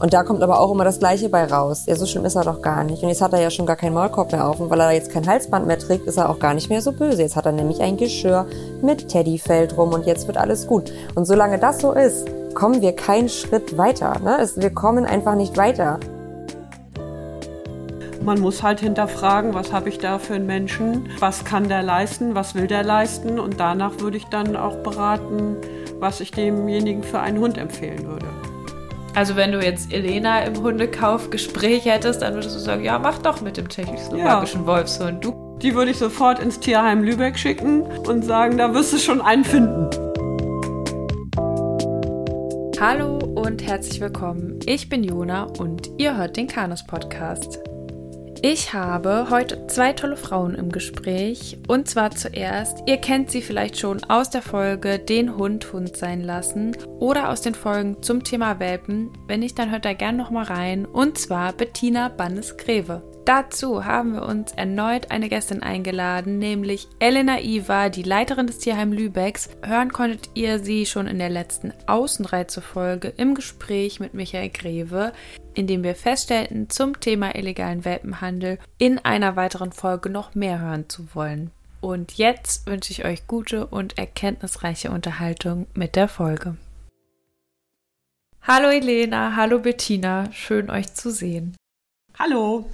Und da kommt aber auch immer das Gleiche bei raus. Ja, so schlimm ist er doch gar nicht. Und jetzt hat er ja schon gar keinen Maulkorb mehr auf. Und weil er jetzt kein Halsband mehr trägt, ist er auch gar nicht mehr so böse. Jetzt hat er nämlich ein Geschirr mit Teddyfell drum und jetzt wird alles gut. Und solange das so ist, kommen wir keinen Schritt weiter. Ne? Wir kommen einfach nicht weiter. Man muss halt hinterfragen, was habe ich da für einen Menschen, was kann der leisten, was will der leisten und danach würde ich dann auch beraten, was ich demjenigen für einen Hund empfehlen würde. Also wenn du jetzt Elena im Hundekaufgespräch hättest, dann würdest du sagen, ja, mach doch mit dem tschechoslowakischen ja. Wolfshund. Du die würde ich sofort ins Tierheim Lübeck schicken und sagen, da wirst du schon einen finden. Hallo und herzlich willkommen. Ich bin Jona und ihr hört den Kanus Podcast. Ich habe heute zwei tolle Frauen im Gespräch. Und zwar zuerst, ihr kennt sie vielleicht schon aus der Folge Den Hund Hund sein lassen oder aus den Folgen zum Thema Welpen. Wenn nicht, dann hört da gern nochmal rein. Und zwar Bettina Bannes-Greve. Dazu haben wir uns erneut eine Gästin eingeladen, nämlich Elena Iva, die Leiterin des Tierheim Lübecks. Hören konntet ihr sie schon in der letzten Außenreize-Folge im Gespräch mit Michael Greve, in dem wir feststellten, zum Thema illegalen Welpenhandel in einer weiteren Folge noch mehr hören zu wollen. Und jetzt wünsche ich euch gute und erkenntnisreiche Unterhaltung mit der Folge. Hallo Elena, hallo Bettina, schön euch zu sehen. Hallo.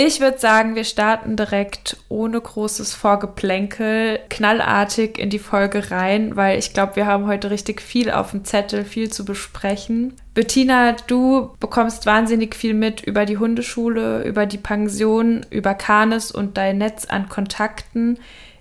Ich würde sagen, wir starten direkt ohne großes Vorgeplänkel knallartig in die Folge rein, weil ich glaube, wir haben heute richtig viel auf dem Zettel, viel zu besprechen. Bettina, du bekommst wahnsinnig viel mit über die Hundeschule, über die Pension, über Kanes und dein Netz an Kontakten.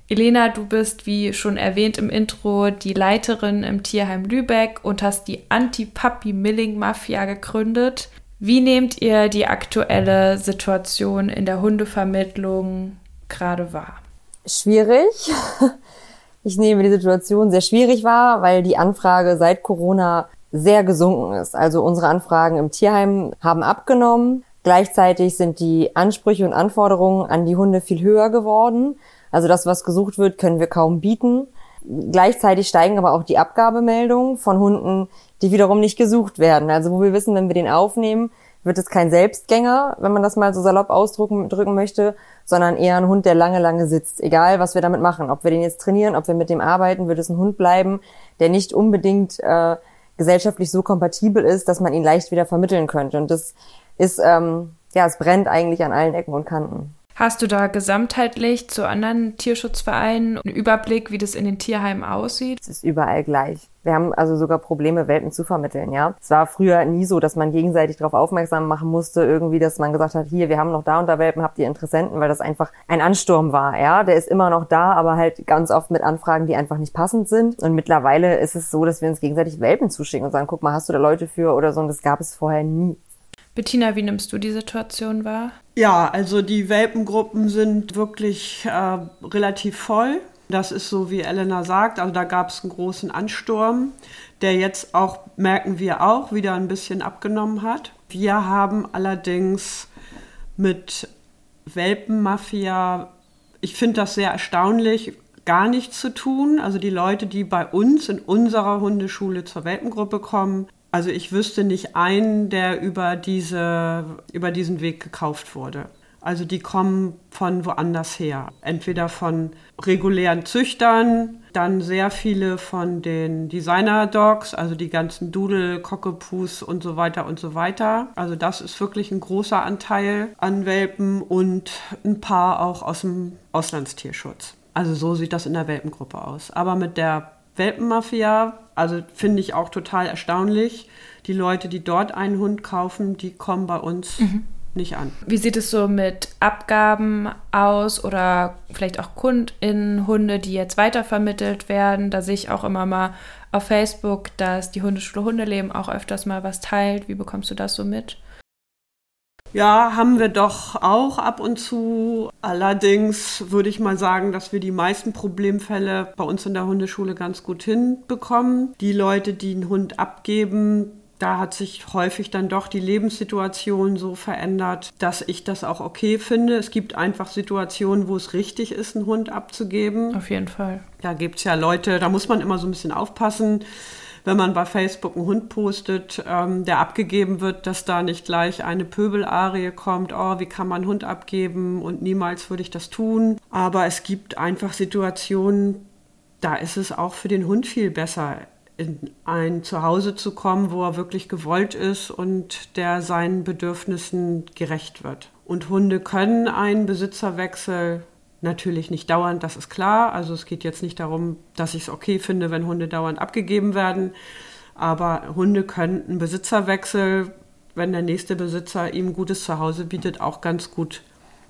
Elena, du bist, wie schon erwähnt im Intro, die Leiterin im Tierheim Lübeck und hast die Anti-Puppy-Milling-Mafia gegründet. Wie nehmt ihr die aktuelle Situation in der Hundevermittlung gerade wahr? Schwierig. Ich nehme die Situation sehr schwierig wahr, weil die Anfrage seit Corona sehr gesunken ist. Also unsere Anfragen im Tierheim haben abgenommen. Gleichzeitig sind die Ansprüche und Anforderungen an die Hunde viel höher geworden. Also das, was gesucht wird, können wir kaum bieten. Gleichzeitig steigen aber auch die Abgabemeldungen von Hunden, die wiederum nicht gesucht werden. Also wo wir wissen, wenn wir den aufnehmen, wird es kein Selbstgänger, wenn man das mal so salopp ausdrücken drücken möchte, sondern eher ein Hund, der lange, lange sitzt. Egal, was wir damit machen. Ob wir den jetzt trainieren, ob wir mit dem arbeiten, wird es ein Hund bleiben, der nicht unbedingt äh, gesellschaftlich so kompatibel ist, dass man ihn leicht wieder vermitteln könnte. Und das ist, ähm, ja, es brennt eigentlich an allen Ecken und Kanten. Hast du da gesamtheitlich zu anderen Tierschutzvereinen einen Überblick, wie das in den Tierheimen aussieht? Es ist überall gleich. Wir haben also sogar Probleme, Welpen zu vermitteln, ja. Es war früher nie so, dass man gegenseitig darauf aufmerksam machen musste, irgendwie, dass man gesagt hat, hier, wir haben noch da und da Welpen, habt ihr Interessenten, weil das einfach ein Ansturm war, ja. Der ist immer noch da, aber halt ganz oft mit Anfragen, die einfach nicht passend sind. Und mittlerweile ist es so, dass wir uns gegenseitig Welpen zuschicken und sagen, guck mal, hast du da Leute für oder so. Und das gab es vorher nie. Bettina, wie nimmst du die Situation wahr? Ja, also die Welpengruppen sind wirklich äh, relativ voll. Das ist so, wie Elena sagt. Also da gab es einen großen Ansturm, der jetzt auch, merken wir auch, wieder ein bisschen abgenommen hat. Wir haben allerdings mit Welpenmafia, ich finde das sehr erstaunlich, gar nichts zu tun. Also die Leute, die bei uns in unserer Hundeschule zur Welpengruppe kommen, also ich wüsste nicht einen, der über, diese, über diesen Weg gekauft wurde. Also die kommen von woanders her. Entweder von regulären Züchtern, dann sehr viele von den Designer-Dogs, also die ganzen Doodle, Cockapus und so weiter und so weiter. Also das ist wirklich ein großer Anteil an Welpen und ein paar auch aus dem Auslandstierschutz. Also so sieht das in der Welpengruppe aus. Aber mit der Welpenmafia, also finde ich auch total erstaunlich. Die Leute, die dort einen Hund kaufen, die kommen bei uns mhm. nicht an. Wie sieht es so mit Abgaben aus oder vielleicht auch KundInnen-Hunde, die jetzt weitervermittelt werden? Da sehe ich auch immer mal auf Facebook, dass die Hundeschule Hundeleben auch öfters mal was teilt. Wie bekommst du das so mit? Ja, haben wir doch auch ab und zu. Allerdings würde ich mal sagen, dass wir die meisten Problemfälle bei uns in der Hundeschule ganz gut hinbekommen. Die Leute, die einen Hund abgeben, da hat sich häufig dann doch die Lebenssituation so verändert, dass ich das auch okay finde. Es gibt einfach Situationen, wo es richtig ist, einen Hund abzugeben. Auf jeden Fall. Da gibt es ja Leute, da muss man immer so ein bisschen aufpassen wenn man bei Facebook einen Hund postet, ähm, der abgegeben wird, dass da nicht gleich eine Pöbelarie kommt, oh, wie kann man einen Hund abgeben und niemals würde ich das tun. Aber es gibt einfach Situationen, da ist es auch für den Hund viel besser, in ein Zuhause zu kommen, wo er wirklich gewollt ist und der seinen Bedürfnissen gerecht wird. Und Hunde können einen Besitzerwechsel natürlich nicht dauernd, das ist klar. Also es geht jetzt nicht darum, dass ich es okay finde, wenn Hunde dauernd abgegeben werden. Aber Hunde können einen Besitzerwechsel, wenn der nächste Besitzer ihm gutes Zuhause bietet, auch ganz gut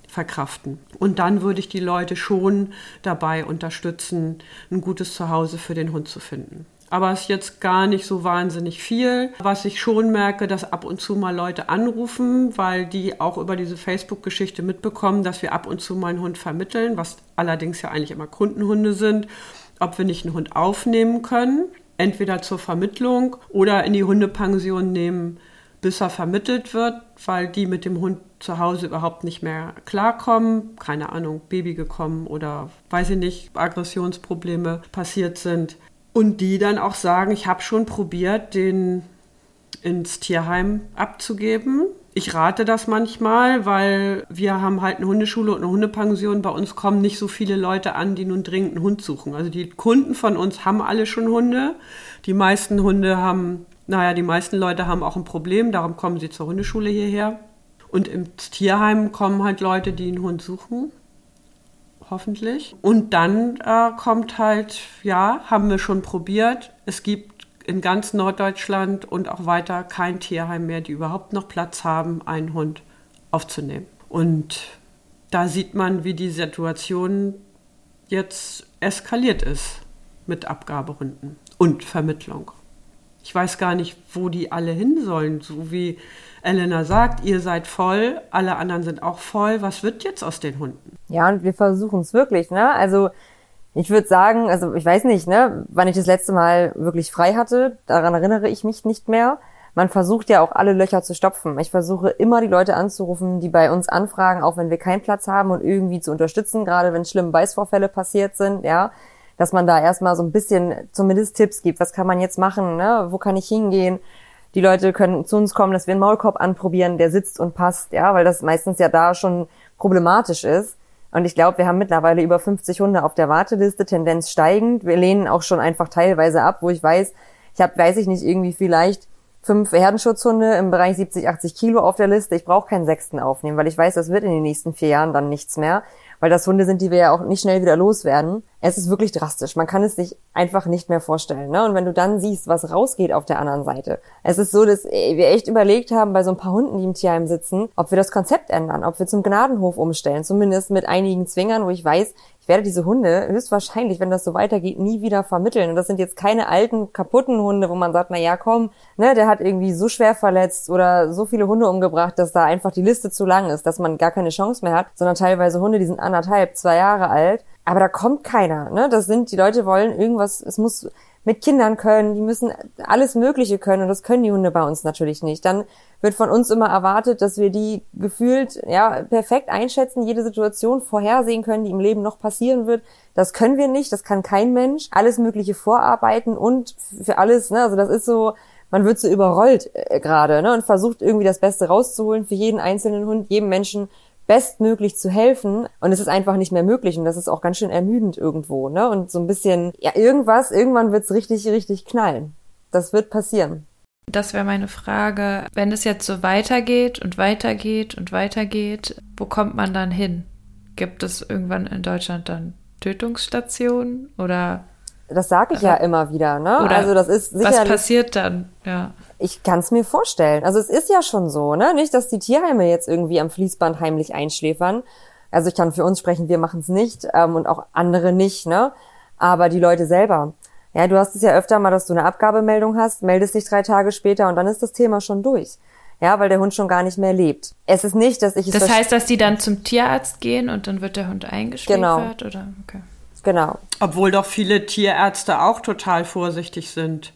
verkraften. Und dann würde ich die Leute schon dabei unterstützen, ein gutes Zuhause für den Hund zu finden. Aber es ist jetzt gar nicht so wahnsinnig viel. Was ich schon merke, dass ab und zu mal Leute anrufen, weil die auch über diese Facebook-Geschichte mitbekommen, dass wir ab und zu mal einen Hund vermitteln, was allerdings ja eigentlich immer Kundenhunde sind, ob wir nicht einen Hund aufnehmen können, entweder zur Vermittlung oder in die Hundepension nehmen, bis er vermittelt wird, weil die mit dem Hund zu Hause überhaupt nicht mehr klarkommen, keine Ahnung, Baby gekommen oder weiß ich nicht, Aggressionsprobleme passiert sind. Und die dann auch sagen, ich habe schon probiert, den ins Tierheim abzugeben. Ich rate das manchmal, weil wir haben halt eine Hundeschule und eine Hundepension. Bei uns kommen nicht so viele Leute an, die nun dringend einen Hund suchen. Also die Kunden von uns haben alle schon Hunde. Die meisten Hunde haben, naja, die meisten Leute haben auch ein Problem, darum kommen sie zur Hundeschule hierher. Und ins Tierheim kommen halt Leute, die einen Hund suchen hoffentlich. Und dann äh, kommt halt, ja, haben wir schon probiert. Es gibt in ganz Norddeutschland und auch weiter kein Tierheim mehr, die überhaupt noch Platz haben, einen Hund aufzunehmen. Und da sieht man, wie die Situation jetzt eskaliert ist mit Abgaberunden und Vermittlung. Ich weiß gar nicht, wo die alle hin sollen. So wie Elena sagt, ihr seid voll, alle anderen sind auch voll. Was wird jetzt aus den Hunden? Ja, und wir versuchen es wirklich, ne? Also ich würde sagen, also ich weiß nicht, ne, wann ich das letzte Mal wirklich frei hatte, daran erinnere ich mich nicht mehr. Man versucht ja auch alle Löcher zu stopfen. Ich versuche immer die Leute anzurufen, die bei uns anfragen, auch wenn wir keinen Platz haben und irgendwie zu unterstützen, gerade wenn schlimme Beißvorfälle passiert sind, ja, dass man da erstmal so ein bisschen zumindest Tipps gibt. Was kann man jetzt machen, ne? Wo kann ich hingehen? Die Leute können zu uns kommen, dass wir einen Maulkorb anprobieren, der sitzt und passt, ja, weil das meistens ja da schon problematisch ist. Und ich glaube, wir haben mittlerweile über 50 Hunde auf der Warteliste, Tendenz steigend. Wir lehnen auch schon einfach teilweise ab, wo ich weiß, ich habe, weiß ich nicht, irgendwie vielleicht fünf Herdenschutzhunde im Bereich 70, 80 Kilo auf der Liste. Ich brauche keinen sechsten aufnehmen, weil ich weiß, das wird in den nächsten vier Jahren dann nichts mehr weil das Hunde sind, die wir ja auch nicht schnell wieder loswerden. Es ist wirklich drastisch. Man kann es sich einfach nicht mehr vorstellen. Ne? Und wenn du dann siehst, was rausgeht auf der anderen Seite. Es ist so, dass wir echt überlegt haben, bei so ein paar Hunden, die im Tierheim sitzen, ob wir das Konzept ändern, ob wir zum Gnadenhof umstellen. Zumindest mit einigen Zwingern, wo ich weiß, ich werde diese Hunde höchstwahrscheinlich, wenn das so weitergeht, nie wieder vermitteln. Und das sind jetzt keine alten, kaputten Hunde, wo man sagt, na ja, komm, ne, der hat irgendwie so schwer verletzt oder so viele Hunde umgebracht, dass da einfach die Liste zu lang ist, dass man gar keine Chance mehr hat, sondern teilweise Hunde, die sind anderthalb, zwei Jahre alt. Aber da kommt keiner, ne? Das sind, die Leute wollen irgendwas, es muss mit Kindern können, die müssen alles Mögliche können und das können die Hunde bei uns natürlich nicht. Dann wird von uns immer erwartet, dass wir die gefühlt ja perfekt einschätzen, jede Situation vorhersehen können, die im Leben noch passieren wird. Das können wir nicht, das kann kein Mensch. Alles Mögliche vorarbeiten und für alles, ne, also das ist so, man wird so überrollt äh, gerade, ne, und versucht irgendwie das Beste rauszuholen für jeden einzelnen Hund, jedem Menschen bestmöglich zu helfen und es ist einfach nicht mehr möglich und das ist auch ganz schön ermüdend irgendwo, ne? Und so ein bisschen, ja, irgendwas, irgendwann wird's richtig, richtig knallen. Das wird passieren. Das wäre meine Frage. Wenn es jetzt so weitergeht und weitergeht und weitergeht, wo kommt man dann hin? Gibt es irgendwann in Deutschland dann Tötungsstationen oder das sage ich ja immer wieder, ne? Oder also das ist sicherlich, Was passiert dann? Ja. Ich kann es mir vorstellen. Also es ist ja schon so, ne? Nicht, dass die Tierheime jetzt irgendwie am Fließband heimlich einschläfern. Also ich kann für uns sprechen, wir machen es nicht ähm, und auch andere nicht, ne? Aber die Leute selber. Ja, du hast es ja öfter mal, dass du eine Abgabemeldung hast, meldest dich drei Tage später und dann ist das Thema schon durch. Ja, weil der Hund schon gar nicht mehr lebt. Es ist nicht, dass ich es. Das heißt, dass die dann zum Tierarzt gehen und dann wird der Hund eingeschläfert, genau. oder? Okay. Genau. Obwohl doch viele Tierärzte auch total vorsichtig sind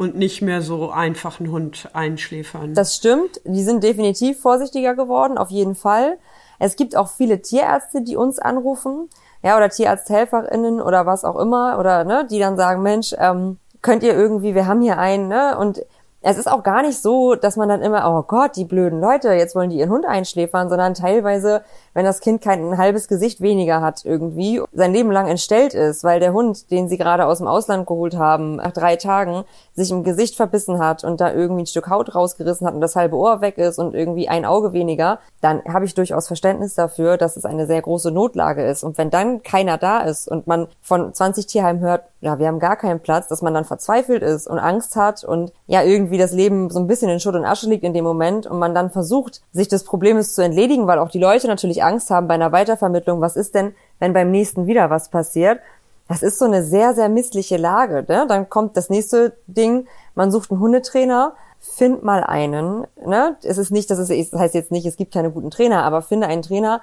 und nicht mehr so einfach einen Hund einschläfern. Das stimmt. Die sind definitiv vorsichtiger geworden, auf jeden Fall. Es gibt auch viele Tierärzte, die uns anrufen, ja, oder Tierarzthelferinnen oder was auch immer, oder ne, die dann sagen, Mensch, ähm, könnt ihr irgendwie, wir haben hier einen, ne? Und es ist auch gar nicht so, dass man dann immer, oh Gott, die blöden Leute, jetzt wollen die ihren Hund einschläfern, sondern teilweise, wenn das Kind kein ein halbes Gesicht weniger hat irgendwie, sein Leben lang entstellt ist, weil der Hund, den sie gerade aus dem Ausland geholt haben, nach drei Tagen sich im Gesicht verbissen hat und da irgendwie ein Stück Haut rausgerissen hat und das halbe Ohr weg ist und irgendwie ein Auge weniger, dann habe ich durchaus Verständnis dafür, dass es eine sehr große Notlage ist. Und wenn dann keiner da ist und man von 20 Tierheimen hört, ja, wir haben gar keinen Platz, dass man dann verzweifelt ist und Angst hat und ja, irgendwie das Leben so ein bisschen in Schutt und Asche liegt in dem Moment und man dann versucht, sich des Problems zu entledigen, weil auch die Leute natürlich Angst haben bei einer Weitervermittlung, was ist denn, wenn beim nächsten wieder was passiert? Das ist so eine sehr, sehr missliche Lage. Ne? Dann kommt das nächste Ding, man sucht einen Hundetrainer, find mal einen. Ne? Es ist nicht, dass es, das heißt jetzt nicht, es gibt keine guten Trainer, aber finde einen Trainer,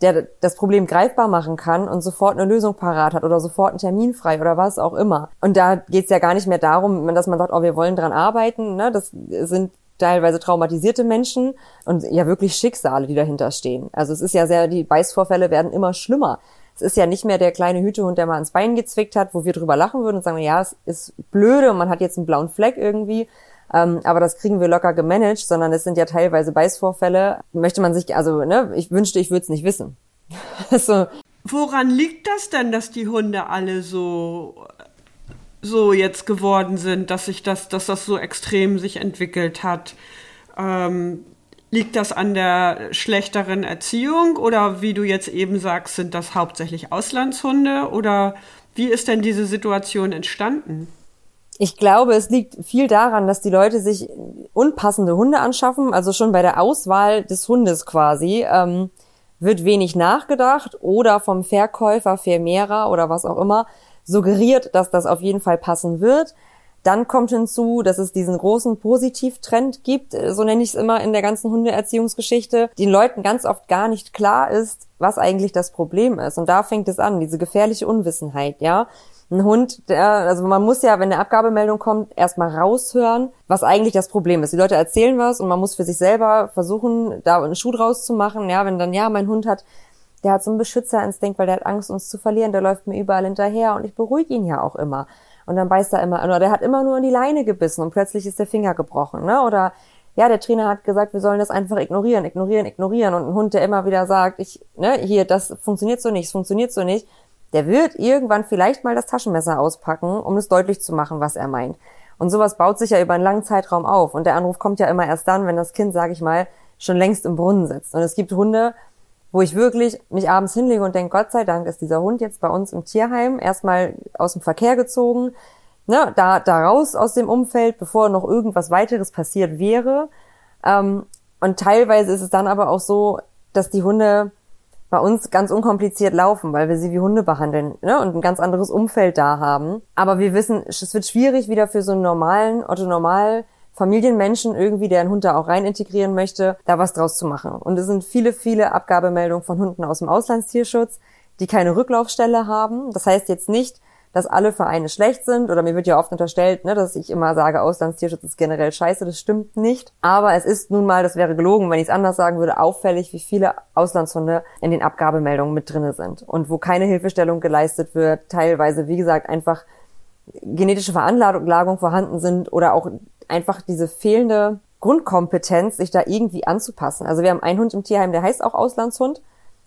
der das Problem greifbar machen kann und sofort eine Lösung parat hat oder sofort einen Termin frei oder was auch immer. Und da geht's ja gar nicht mehr darum, dass man sagt, oh, wir wollen dran arbeiten. Ne? Das sind teilweise traumatisierte Menschen und ja wirklich Schicksale, die dahinter stehen. Also es ist ja sehr, die Beißvorfälle werden immer schlimmer. Es ist ja nicht mehr der kleine Hütehund, der mal ins Bein gezwickt hat, wo wir drüber lachen würden und sagen, ja, es ist blöde und man hat jetzt einen blauen Fleck irgendwie. Ähm, aber das kriegen wir locker gemanagt, sondern es sind ja teilweise Beißvorfälle. Möchte man sich, also, ne, ich wünschte, ich würde es nicht wissen. so. Woran liegt das denn, dass die Hunde alle so so jetzt geworden sind, dass sich das, dass das so extrem sich entwickelt hat? Ähm, liegt das an der schlechteren Erziehung oder wie du jetzt eben sagst, sind das hauptsächlich Auslandshunde oder wie ist denn diese Situation entstanden? Ich glaube, es liegt viel daran, dass die Leute sich unpassende Hunde anschaffen. Also schon bei der Auswahl des Hundes quasi ähm, wird wenig nachgedacht oder vom Verkäufer, Vermehrer oder was auch immer suggeriert, dass das auf jeden Fall passen wird. Dann kommt hinzu, dass es diesen großen Positivtrend gibt, so nenne ich es immer in der ganzen Hundeerziehungsgeschichte, den Leuten ganz oft gar nicht klar ist, was eigentlich das Problem ist. Und da fängt es an, diese gefährliche Unwissenheit, ja ein Hund, der, also man muss ja, wenn eine Abgabemeldung kommt, erstmal raushören, was eigentlich das Problem ist. Die Leute erzählen was und man muss für sich selber versuchen, da einen Schuh draus zu machen. Ja, wenn dann, ja, mein Hund hat, der hat so einen Beschützerinstinkt, weil der hat Angst, uns zu verlieren, der läuft mir überall hinterher und ich beruhige ihn ja auch immer. Und dann beißt er immer, oder der hat immer nur in die Leine gebissen und plötzlich ist der Finger gebrochen, ne? Oder ja, der Trainer hat gesagt, wir sollen das einfach ignorieren, ignorieren, ignorieren. Und ein Hund, der immer wieder sagt, ich, ne, hier, das funktioniert so nicht, es funktioniert so nicht, der wird irgendwann vielleicht mal das Taschenmesser auspacken, um es deutlich zu machen, was er meint. Und sowas baut sich ja über einen langen Zeitraum auf. Und der Anruf kommt ja immer erst dann, wenn das Kind, sage ich mal, schon längst im Brunnen sitzt. Und es gibt Hunde, wo ich wirklich mich abends hinlege und denke, Gott sei Dank ist dieser Hund jetzt bei uns im Tierheim erstmal aus dem Verkehr gezogen, ne, da, da raus aus dem Umfeld, bevor noch irgendwas weiteres passiert wäre. Ähm, und teilweise ist es dann aber auch so, dass die Hunde bei uns ganz unkompliziert laufen, weil wir sie wie Hunde behandeln ne? und ein ganz anderes Umfeld da haben. Aber wir wissen, es wird schwierig wieder für so einen normalen, Otto-Normal Familienmenschen irgendwie, der einen Hund da auch rein integrieren möchte, da was draus zu machen. Und es sind viele, viele Abgabemeldungen von Hunden aus dem Auslandstierschutz, die keine Rücklaufstelle haben. Das heißt jetzt nicht, dass alle Vereine schlecht sind oder mir wird ja oft unterstellt, ne, dass ich immer sage, Auslandstierschutz ist generell scheiße, das stimmt nicht. Aber es ist nun mal, das wäre gelogen, wenn ich es anders sagen würde, auffällig, wie viele Auslandshunde in den Abgabemeldungen mit drinne sind und wo keine Hilfestellung geleistet wird, teilweise, wie gesagt, einfach genetische Veranlagung vorhanden sind oder auch einfach diese fehlende Grundkompetenz, sich da irgendwie anzupassen. Also wir haben einen Hund im Tierheim, der heißt auch Auslandshund,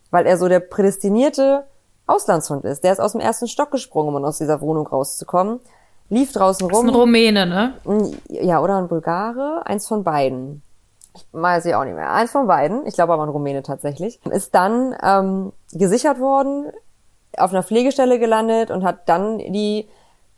weil er so der prädestinierte Auslandshund ist. Der ist aus dem ersten Stock gesprungen, um aus dieser Wohnung rauszukommen. Lief draußen rum. Das ist ein Rumäne, ne? Ja, oder ein Bulgare. Eins von beiden. Ich weiß ich auch nicht mehr. Eins von beiden. Ich glaube aber ein Rumäne tatsächlich. Ist dann ähm, gesichert worden, auf einer Pflegestelle gelandet und hat dann die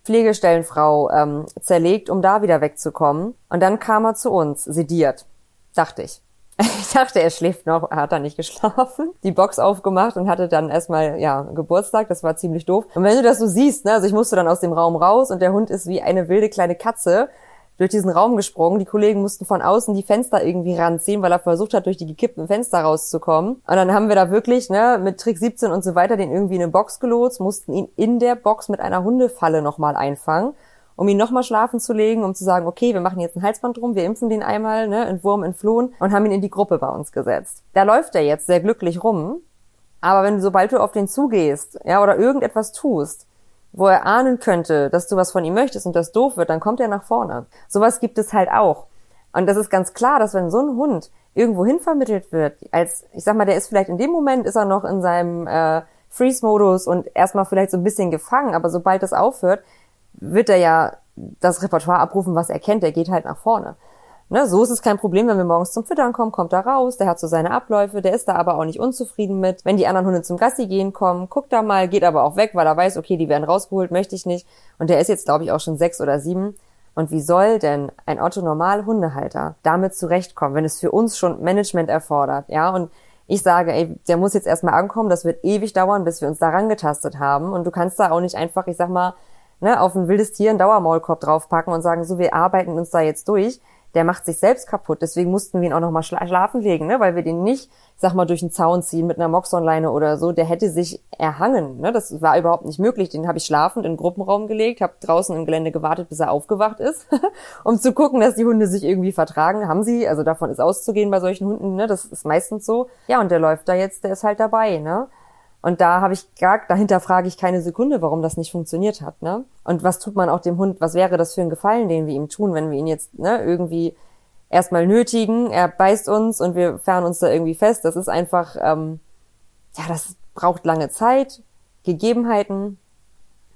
Pflegestellenfrau ähm, zerlegt, um da wieder wegzukommen. Und dann kam er zu uns, sediert. Dachte ich. Ich dachte, er schläft noch, er hat dann nicht geschlafen. Die Box aufgemacht und hatte dann erstmal, ja, Geburtstag, das war ziemlich doof. Und wenn du das so siehst, ne, also ich musste dann aus dem Raum raus und der Hund ist wie eine wilde kleine Katze durch diesen Raum gesprungen. Die Kollegen mussten von außen die Fenster irgendwie ranziehen, weil er versucht hat, durch die gekippten Fenster rauszukommen. Und dann haben wir da wirklich, ne, mit Trick 17 und so weiter, den irgendwie in eine Box gelotst, mussten ihn in der Box mit einer Hundefalle nochmal einfangen um ihn nochmal schlafen zu legen, um zu sagen, okay, wir machen jetzt ein Halsband drum, wir impfen den einmal, ne, Entwurm, entflohen und haben ihn in die Gruppe bei uns gesetzt. Da läuft er jetzt sehr glücklich rum, aber wenn sobald du auf den zugehst, ja, oder irgendetwas tust, wo er ahnen könnte, dass du was von ihm möchtest und das doof wird, dann kommt er nach vorne. Sowas gibt es halt auch. Und das ist ganz klar, dass wenn so ein Hund irgendwo hin vermittelt wird, als, ich sag mal, der ist vielleicht in dem Moment, ist er noch in seinem äh, Freeze-Modus und erstmal vielleicht so ein bisschen gefangen, aber sobald das aufhört, wird er ja das Repertoire abrufen, was er kennt, der geht halt nach vorne. Ne, so ist es kein Problem, wenn wir morgens zum Füttern kommen, kommt er raus, der hat so seine Abläufe, der ist da aber auch nicht unzufrieden mit. Wenn die anderen Hunde zum Gassi gehen kommen, guckt er mal, geht aber auch weg, weil er weiß, okay, die werden rausgeholt, möchte ich nicht. Und der ist jetzt, glaube ich, auch schon sechs oder sieben. Und wie soll denn ein Otto-Normal-Hundehalter damit zurechtkommen, wenn es für uns schon Management erfordert, ja? Und ich sage, ey, der muss jetzt erstmal ankommen, das wird ewig dauern, bis wir uns daran getastet haben. Und du kannst da auch nicht einfach, ich sag mal, ne, auf ein wildes Tier einen Dauermaulkorb draufpacken und sagen, so, wir arbeiten uns da jetzt durch der macht sich selbst kaputt. Deswegen mussten wir ihn auch noch mal schla schlafen legen, ne? weil wir den nicht, sag mal, durch den Zaun ziehen mit einer Moxonleine oder so. Der hätte sich erhangen. Ne? Das war überhaupt nicht möglich. Den habe ich schlafend in den Gruppenraum gelegt, habe draußen im Gelände gewartet, bis er aufgewacht ist, um zu gucken, dass die Hunde sich irgendwie vertragen. Haben sie, also davon ist auszugehen bei solchen Hunden. Ne? Das ist meistens so. Ja, und der läuft da jetzt, der ist halt dabei. Ne? Und da habe ich gar, dahinter frage ich keine Sekunde, warum das nicht funktioniert hat, ne? Und was tut man auch dem Hund, was wäre das für ein Gefallen, den wir ihm tun, wenn wir ihn jetzt, ne, irgendwie erstmal nötigen, er beißt uns und wir fahren uns da irgendwie fest. Das ist einfach, ähm, ja, das braucht lange Zeit, Gegebenheiten,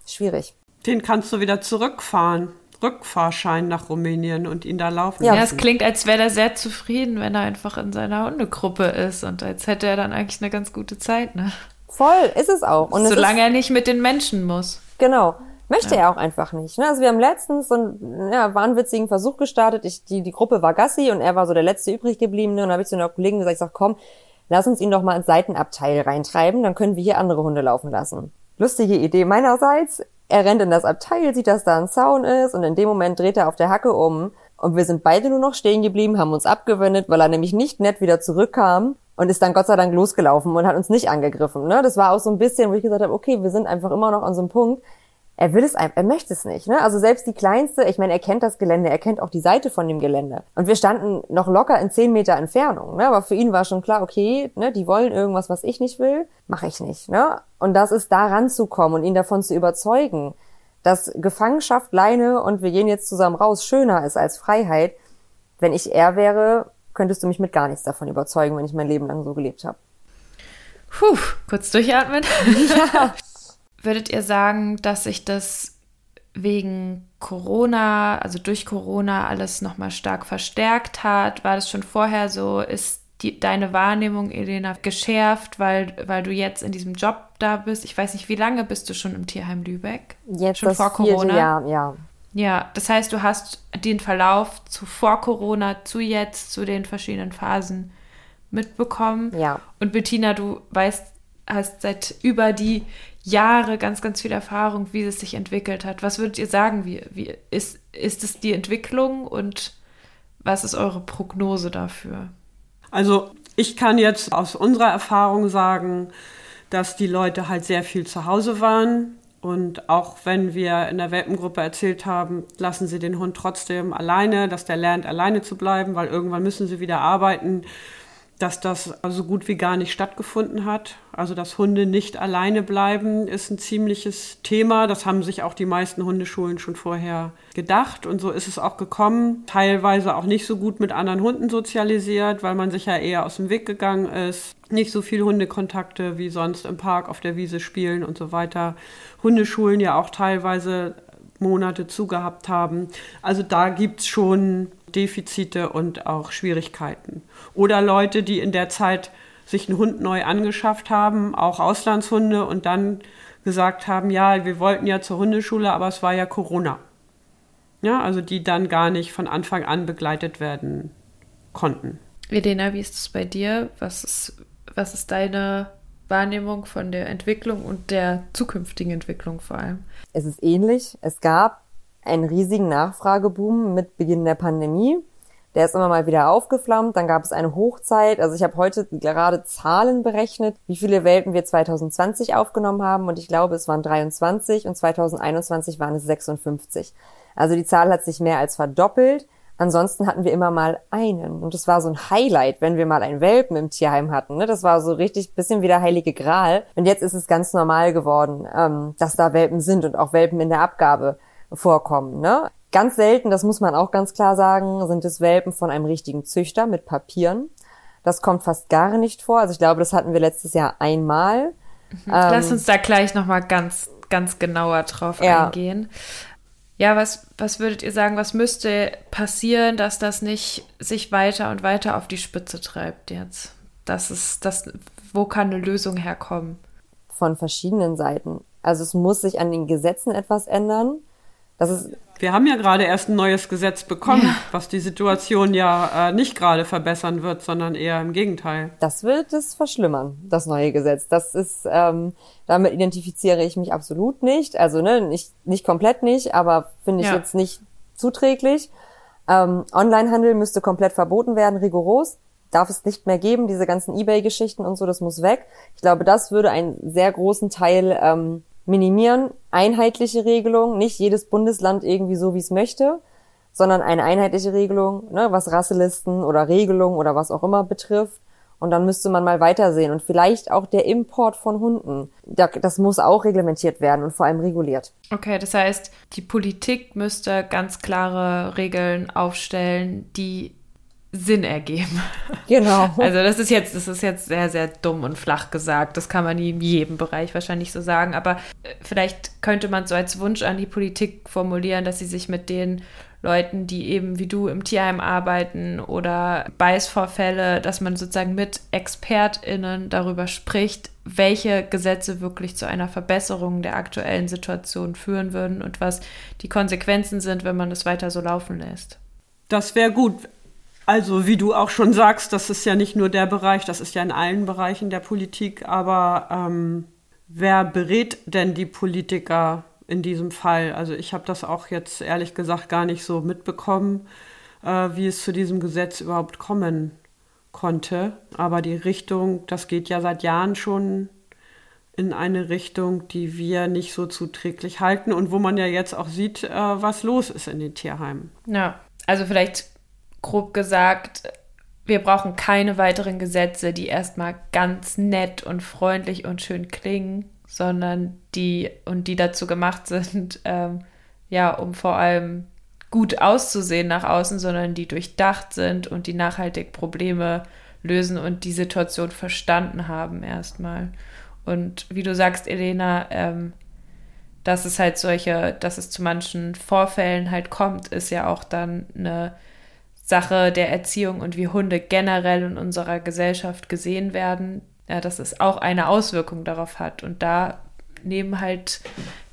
schwierig. Den kannst du wieder zurückfahren. Rückfahrschein nach Rumänien und ihn da laufen ja, lassen. Ja, es klingt, als wäre er sehr zufrieden, wenn er einfach in seiner Hundegruppe ist und als hätte er dann eigentlich eine ganz gute Zeit, ne? Voll, ist es auch. Und Solange ist, er nicht mit den Menschen muss. Genau. Möchte ja. er auch einfach nicht. Ne? Also wir haben letztens so einen ja, wahnwitzigen Versuch gestartet. Ich, die, die Gruppe war Gassi und er war so der letzte übrig gebliebene. Und dann habe ich zu einer Kollegin gesagt, ich sag, komm, lass uns ihn doch mal ins Seitenabteil reintreiben, dann können wir hier andere Hunde laufen lassen. Lustige Idee meinerseits. Er rennt in das Abteil, sieht, dass da ein Zaun ist und in dem Moment dreht er auf der Hacke um. Und wir sind beide nur noch stehen geblieben, haben uns abgewendet, weil er nämlich nicht nett wieder zurückkam und ist dann Gott sei Dank losgelaufen und hat uns nicht angegriffen. Ne? Das war auch so ein bisschen, wo ich gesagt habe, okay, wir sind einfach immer noch an so einem Punkt. Er will es einfach, er möchte es nicht. Ne? Also selbst die kleinste, ich meine, er kennt das Gelände, er kennt auch die Seite von dem Gelände. Und wir standen noch locker in zehn Meter Entfernung. Ne? Aber für ihn war schon klar, okay, ne, die wollen irgendwas, was ich nicht will, mache ich nicht. Ne? Und das ist da ranzukommen und ihn davon zu überzeugen, dass Gefangenschaft, Leine und wir gehen jetzt zusammen raus schöner ist als Freiheit. Wenn ich er wäre, könntest du mich mit gar nichts davon überzeugen, wenn ich mein Leben lang so gelebt habe. Puh, kurz durchatmen. Ja. Würdet ihr sagen, dass sich das wegen Corona, also durch Corona alles nochmal stark verstärkt hat? War das schon vorher so? Ist die, deine Wahrnehmung, Elena, geschärft, weil, weil du jetzt in diesem Job da bist? Ich weiß nicht, wie lange bist du schon im Tierheim Lübeck? Jetzt schon vor Corona? Jahr, ja. Ja, das heißt, du hast den Verlauf zu vor Corona, zu jetzt, zu den verschiedenen Phasen mitbekommen. Ja. Und Bettina, du weißt, hast seit über die Jahre ganz, ganz viel Erfahrung, wie es sich entwickelt hat. Was würdet ihr sagen? Wie, wie ist, ist es die Entwicklung und was ist eure Prognose dafür? Also ich kann jetzt aus unserer Erfahrung sagen, dass die Leute halt sehr viel zu Hause waren, und auch wenn wir in der Welpengruppe erzählt haben, lassen Sie den Hund trotzdem alleine, dass der lernt, alleine zu bleiben, weil irgendwann müssen sie wieder arbeiten, dass das so gut wie gar nicht stattgefunden hat. Also dass Hunde nicht alleine bleiben, ist ein ziemliches Thema. Das haben sich auch die meisten Hundeschulen schon vorher gedacht. Und so ist es auch gekommen. Teilweise auch nicht so gut mit anderen Hunden sozialisiert, weil man sich ja eher aus dem Weg gegangen ist. Nicht so viel Hundekontakte wie sonst im Park auf der Wiese spielen und so weiter. Hundeschulen ja auch teilweise Monate zugehabt haben. Also da gibt es schon Defizite und auch Schwierigkeiten. Oder Leute, die in der Zeit sich einen Hund neu angeschafft haben, auch Auslandshunde, und dann gesagt haben, ja, wir wollten ja zur Hundeschule, aber es war ja Corona. Ja, also die dann gar nicht von Anfang an begleitet werden konnten. Elena, wie ist es bei dir? Was ist, was ist deine Wahrnehmung von der Entwicklung und der zukünftigen Entwicklung vor allem? Es ist ähnlich. Es gab einen riesigen Nachfrageboom mit Beginn der Pandemie. Der ist immer mal wieder aufgeflammt. Dann gab es eine Hochzeit. Also ich habe heute gerade Zahlen berechnet, wie viele Welpen wir 2020 aufgenommen haben. Und ich glaube, es waren 23 und 2021 waren es 56. Also die Zahl hat sich mehr als verdoppelt. Ansonsten hatten wir immer mal einen. Und das war so ein Highlight, wenn wir mal einen Welpen im Tierheim hatten. Ne? Das war so richtig bisschen wie der heilige Gral. Und jetzt ist es ganz normal geworden, ähm, dass da Welpen sind und auch Welpen in der Abgabe vorkommen. Ne? Ganz selten, das muss man auch ganz klar sagen, sind es Welpen von einem richtigen Züchter mit Papieren. Das kommt fast gar nicht vor. Also ich glaube, das hatten wir letztes Jahr einmal. Mhm. Lass ähm, uns da gleich nochmal ganz, ganz genauer drauf ja. eingehen. Ja, was, was würdet ihr sagen, was müsste passieren, dass das nicht sich weiter und weiter auf die Spitze treibt jetzt? Das ist, das, wo kann eine Lösung herkommen? Von verschiedenen Seiten. Also es muss sich an den Gesetzen etwas ändern. Das ist wir haben ja gerade erst ein neues Gesetz bekommen, ja. was die Situation ja äh, nicht gerade verbessern wird, sondern eher im Gegenteil. Das wird es verschlimmern, das neue Gesetz. Das ist, ähm, damit identifiziere ich mich absolut nicht. Also ne, nicht, nicht komplett nicht, aber finde ich ja. jetzt nicht zuträglich. Ähm, Onlinehandel müsste komplett verboten werden, rigoros. Darf es nicht mehr geben, diese ganzen Ebay-Geschichten und so, das muss weg. Ich glaube, das würde einen sehr großen Teil ähm, minimieren, einheitliche Regelung, nicht jedes Bundesland irgendwie so, wie es möchte, sondern eine einheitliche Regelung, ne, was Rasselisten oder Regelungen oder was auch immer betrifft. Und dann müsste man mal weitersehen und vielleicht auch der Import von Hunden. Das muss auch reglementiert werden und vor allem reguliert. Okay, das heißt, die Politik müsste ganz klare Regeln aufstellen, die Sinn ergeben. Genau. Also das ist jetzt, das ist jetzt sehr, sehr dumm und flach gesagt. Das kann man in jedem Bereich wahrscheinlich so sagen. Aber äh, vielleicht könnte man so als Wunsch an die Politik formulieren, dass sie sich mit den Leuten, die eben wie du im Tierheim arbeiten oder Beißvorfälle, dass man sozusagen mit ExpertInnen darüber spricht, welche Gesetze wirklich zu einer Verbesserung der aktuellen Situation führen würden und was die Konsequenzen sind, wenn man es weiter so laufen lässt. Das wäre gut. Also wie du auch schon sagst, das ist ja nicht nur der Bereich, das ist ja in allen Bereichen der Politik, aber ähm, wer berät denn die Politiker in diesem Fall? Also ich habe das auch jetzt ehrlich gesagt gar nicht so mitbekommen, äh, wie es zu diesem Gesetz überhaupt kommen konnte. Aber die Richtung, das geht ja seit Jahren schon in eine Richtung, die wir nicht so zuträglich halten und wo man ja jetzt auch sieht, äh, was los ist in den Tierheimen. Ja, also vielleicht grob gesagt, wir brauchen keine weiteren Gesetze, die erstmal ganz nett und freundlich und schön klingen, sondern die und die dazu gemacht sind, ähm, ja, um vor allem gut auszusehen nach außen, sondern die durchdacht sind und die nachhaltig Probleme lösen und die Situation verstanden haben erstmal. Und wie du sagst, Elena, ähm, dass es halt solche, dass es zu manchen Vorfällen halt kommt, ist ja auch dann eine Sache der Erziehung und wie Hunde generell in unserer Gesellschaft gesehen werden, ja, dass es auch eine Auswirkung darauf hat. Und da nehmen halt,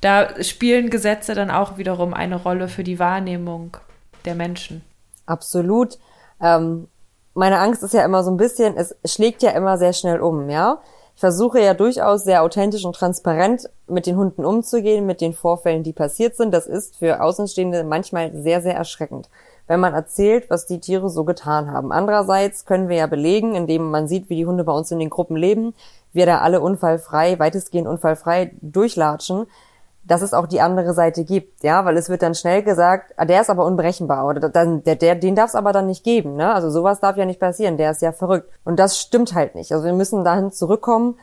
da spielen Gesetze dann auch wiederum eine Rolle für die Wahrnehmung der Menschen. Absolut. Ähm, meine Angst ist ja immer so ein bisschen, es schlägt ja immer sehr schnell um, ja. Ich versuche ja durchaus sehr authentisch und transparent mit den Hunden umzugehen, mit den Vorfällen, die passiert sind. Das ist für Außenstehende manchmal sehr, sehr erschreckend wenn man erzählt, was die Tiere so getan haben. Andererseits können wir ja belegen, indem man sieht, wie die Hunde bei uns in den Gruppen leben, wir da alle unfallfrei, weitestgehend unfallfrei durchlatschen, dass es auch die andere Seite gibt, ja, weil es wird dann schnell gesagt, ah, der ist aber unberechenbar oder dann der, der den darf es aber dann nicht geben, ne? Also sowas darf ja nicht passieren, der ist ja verrückt und das stimmt halt nicht. Also wir müssen dahin zurückkommen,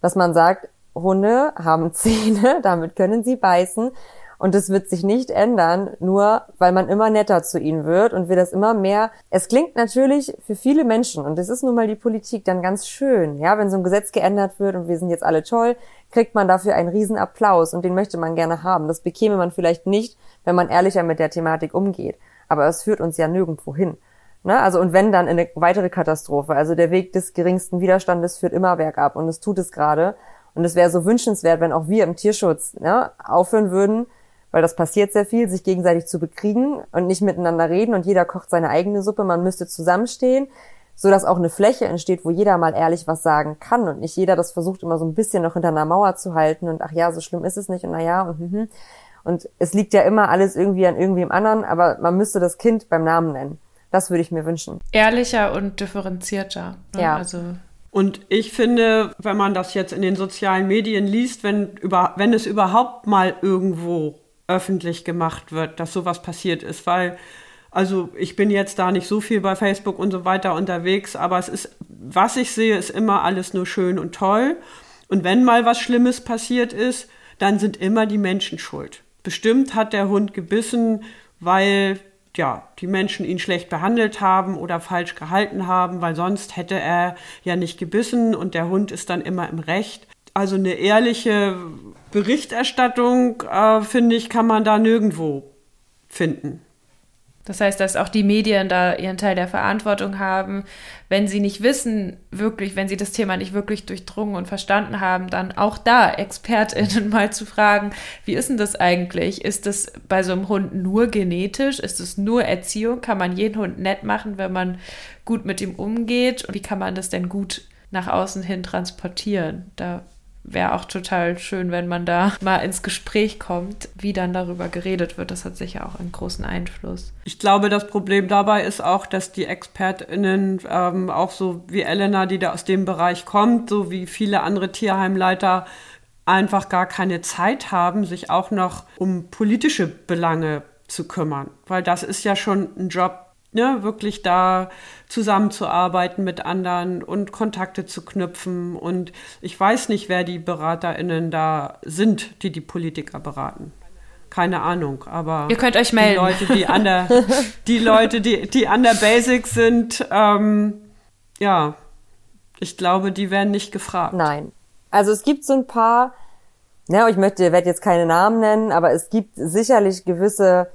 dass man sagt, Hunde haben Zähne, damit können sie beißen und es wird sich nicht ändern, nur weil man immer netter zu ihnen wird und wir das immer mehr. Es klingt natürlich für viele Menschen, und das ist nun mal die Politik, dann ganz schön. Ja, wenn so ein Gesetz geändert wird und wir sind jetzt alle toll, kriegt man dafür einen riesen Applaus und den möchte man gerne haben. Das bekäme man vielleicht nicht, wenn man ehrlicher mit der Thematik umgeht. Aber es führt uns ja nirgendwo hin. Ne? Also und wenn dann eine weitere Katastrophe. Also der Weg des geringsten Widerstandes führt immer bergab und es tut es gerade. Und es wäre so wünschenswert, wenn auch wir im Tierschutz ne, aufhören würden, weil das passiert sehr viel, sich gegenseitig zu bekriegen und nicht miteinander reden und jeder kocht seine eigene Suppe. Man müsste zusammenstehen, so dass auch eine Fläche entsteht, wo jeder mal ehrlich was sagen kann und nicht jeder das versucht immer so ein bisschen noch hinter einer Mauer zu halten und ach ja, so schlimm ist es nicht und na ja und mhm. und es liegt ja immer alles irgendwie an irgendwem anderen, aber man müsste das Kind beim Namen nennen. Das würde ich mir wünschen. Ehrlicher und differenzierter. Ne? Ja. Also und ich finde, wenn man das jetzt in den sozialen Medien liest, wenn, über, wenn es überhaupt mal irgendwo öffentlich gemacht wird, dass sowas passiert ist, weil Also ich bin jetzt da nicht so viel bei Facebook und so weiter unterwegs, aber es ist, was ich sehe, ist immer alles nur schön und toll. Und wenn mal was Schlimmes passiert ist, dann sind immer die Menschen schuld. Bestimmt hat der Hund gebissen, weil ja, die Menschen ihn schlecht behandelt haben oder falsch gehalten haben, weil sonst hätte er ja nicht gebissen und der Hund ist dann immer im Recht. Also eine ehrliche Berichterstattung, äh, finde ich, kann man da nirgendwo finden. Das heißt, dass auch die Medien da ihren Teil der Verantwortung haben. Wenn sie nicht wissen, wirklich, wenn sie das Thema nicht wirklich durchdrungen und verstanden haben, dann auch da ExpertInnen mal zu fragen, wie ist denn das eigentlich? Ist das bei so einem Hund nur genetisch? Ist es nur Erziehung? Kann man jeden Hund nett machen, wenn man gut mit ihm umgeht? Und wie kann man das denn gut nach außen hin transportieren? Da wäre auch total schön, wenn man da mal ins Gespräch kommt, wie dann darüber geredet wird. Das hat sicher auch einen großen Einfluss. Ich glaube, das Problem dabei ist auch, dass die ExpertInnen, ähm, auch so wie Elena, die da aus dem Bereich kommt, so wie viele andere Tierheimleiter, einfach gar keine Zeit haben, sich auch noch um politische Belange zu kümmern. Weil das ist ja schon ein Job, ne, wirklich da zusammenzuarbeiten mit anderen und Kontakte zu knüpfen. Und ich weiß nicht, wer die BeraterInnen da sind, die die Politiker beraten. Keine Ahnung, aber ihr könnt euch melden. Die Leute, die an der, die Leute, die, die an der Basic sind, ähm, ja, ich glaube, die werden nicht gefragt. Nein. Also es gibt so ein paar, ja, ich möchte, werde jetzt keine Namen nennen, aber es gibt sicherlich gewisse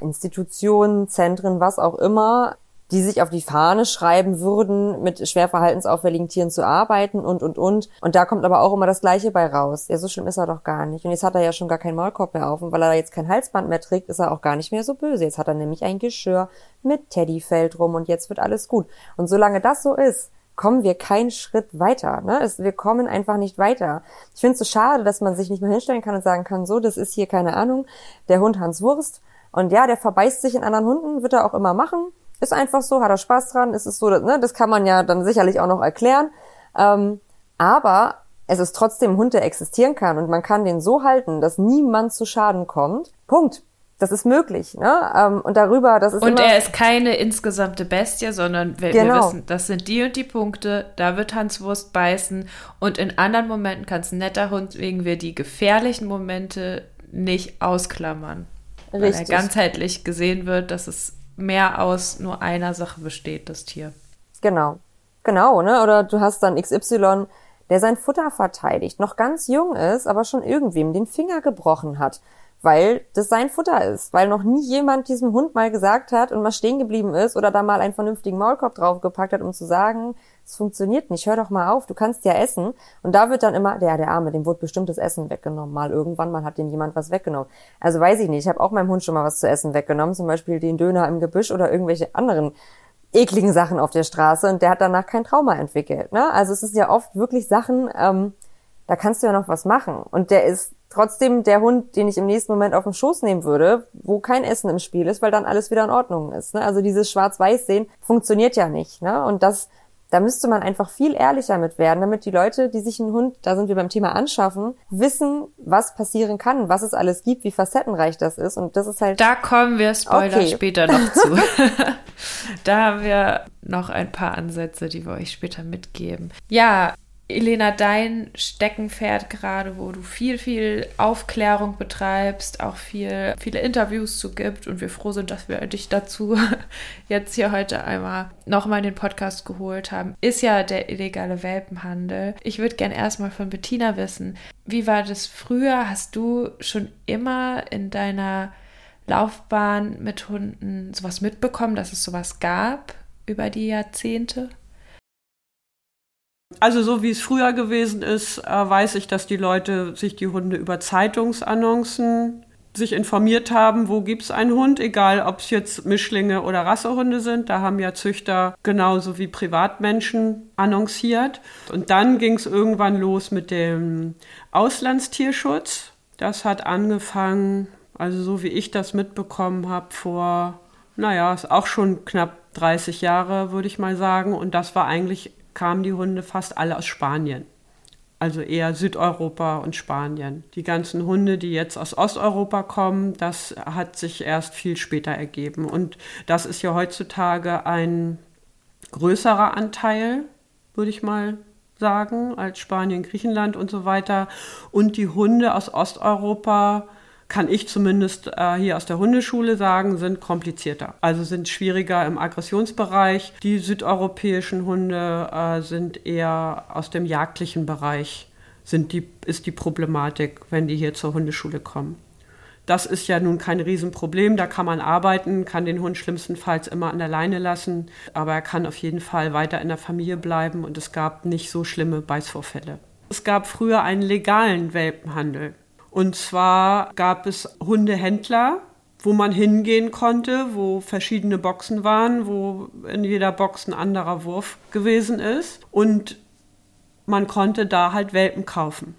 Institutionen, Zentren, was auch immer, die sich auf die Fahne schreiben würden, mit schwer verhaltensauffälligen Tieren zu arbeiten und, und, und. Und da kommt aber auch immer das Gleiche bei raus. Ja, so schlimm ist er doch gar nicht. Und jetzt hat er ja schon gar keinen Maulkorb mehr auf. Und weil er jetzt kein Halsband mehr trägt, ist er auch gar nicht mehr so böse. Jetzt hat er nämlich ein Geschirr mit Teddyfell drum und jetzt wird alles gut. Und solange das so ist, kommen wir keinen Schritt weiter. Ne? Es, wir kommen einfach nicht weiter. Ich finde es so schade, dass man sich nicht mehr hinstellen kann und sagen kann, so, das ist hier keine Ahnung, der Hund Hans Wurst und ja, der verbeißt sich in anderen Hunden, wird er auch immer machen. Ist einfach so, hat er Spaß dran, ist es so, ne, das kann man ja dann sicherlich auch noch erklären. Ähm, aber es ist trotzdem ein Hund, der existieren kann und man kann den so halten, dass niemand zu Schaden kommt. Punkt. Das ist möglich, ne? Ähm, und darüber, das ist und er ist keine insgesamte Bestie, sondern wir, genau. wir, wissen, das sind die und die Punkte. Da wird Hans Wurst beißen und in anderen Momenten kann es ein netter Hund, wegen wir die gefährlichen Momente nicht ausklammern. Richtig. Weil er ganzheitlich gesehen wird, dass es mehr aus nur einer Sache besteht, das Tier. Genau. Genau, ne? Oder du hast dann XY, der sein Futter verteidigt, noch ganz jung ist, aber schon irgendwem den Finger gebrochen hat, weil das sein Futter ist, weil noch nie jemand diesem Hund mal gesagt hat und mal stehen geblieben ist oder da mal einen vernünftigen Maulkorb draufgepackt hat, um zu sagen, es funktioniert nicht, hör doch mal auf, du kannst ja essen. Und da wird dann immer, der, der Arme, dem wurde bestimmtes Essen weggenommen. Mal irgendwann mal hat dem jemand was weggenommen. Also weiß ich nicht, ich habe auch meinem Hund schon mal was zu essen weggenommen, zum Beispiel den Döner im Gebüsch oder irgendwelche anderen ekligen Sachen auf der Straße und der hat danach kein Trauma entwickelt. Ne? Also es ist ja oft wirklich Sachen, ähm, da kannst du ja noch was machen. Und der ist trotzdem der Hund, den ich im nächsten Moment auf den Schoß nehmen würde, wo kein Essen im Spiel ist, weil dann alles wieder in Ordnung ist. Ne? Also dieses Schwarz-Weiß-Sehen funktioniert ja nicht. Ne? Und das da müsste man einfach viel ehrlicher mit werden, damit die Leute, die sich einen Hund, da sind wir beim Thema anschaffen, wissen, was passieren kann, was es alles gibt, wie facettenreich das ist. Und das ist halt. Da kommen wir Spoiler okay. später noch zu. da haben wir noch ein paar Ansätze, die wir euch später mitgeben. Ja, Elena, dein Steckenpferd gerade, wo du viel, viel Aufklärung betreibst, auch viel, viele Interviews zu gibt und wir froh sind, dass wir dich dazu jetzt hier heute einmal nochmal in den Podcast geholt haben, ist ja der illegale Welpenhandel. Ich würde gern erstmal von Bettina wissen, wie war das früher? Hast du schon immer in deiner Laufbahn mit Hunden sowas mitbekommen, dass es sowas gab über die Jahrzehnte? Also so wie es früher gewesen ist, äh, weiß ich, dass die Leute sich die Hunde über Zeitungsannoncen sich informiert haben, wo gibt es einen Hund, egal ob es jetzt Mischlinge oder Rassehunde sind. Da haben ja Züchter genauso wie Privatmenschen annonciert. Und dann ging es irgendwann los mit dem Auslandstierschutz. Das hat angefangen, also so wie ich das mitbekommen habe, vor, naja, ist auch schon knapp 30 Jahre, würde ich mal sagen. Und das war eigentlich kamen die Hunde fast alle aus Spanien. also eher Südeuropa und Spanien. Die ganzen Hunde, die jetzt aus Osteuropa kommen, das hat sich erst viel später ergeben. Und das ist ja heutzutage ein größerer Anteil, würde ich mal sagen, als Spanien, Griechenland und so weiter. Und die Hunde aus Osteuropa, kann ich zumindest äh, hier aus der Hundeschule sagen, sind komplizierter. Also sind schwieriger im Aggressionsbereich. Die südeuropäischen Hunde äh, sind eher aus dem jagdlichen Bereich, sind die, ist die Problematik, wenn die hier zur Hundeschule kommen. Das ist ja nun kein Riesenproblem, da kann man arbeiten, kann den Hund schlimmstenfalls immer an der Leine lassen, aber er kann auf jeden Fall weiter in der Familie bleiben und es gab nicht so schlimme Beißvorfälle. Es gab früher einen legalen Welpenhandel. Und zwar gab es Hundehändler, wo man hingehen konnte, wo verschiedene Boxen waren, wo in jeder Box ein anderer Wurf gewesen ist. Und man konnte da halt Welpen kaufen.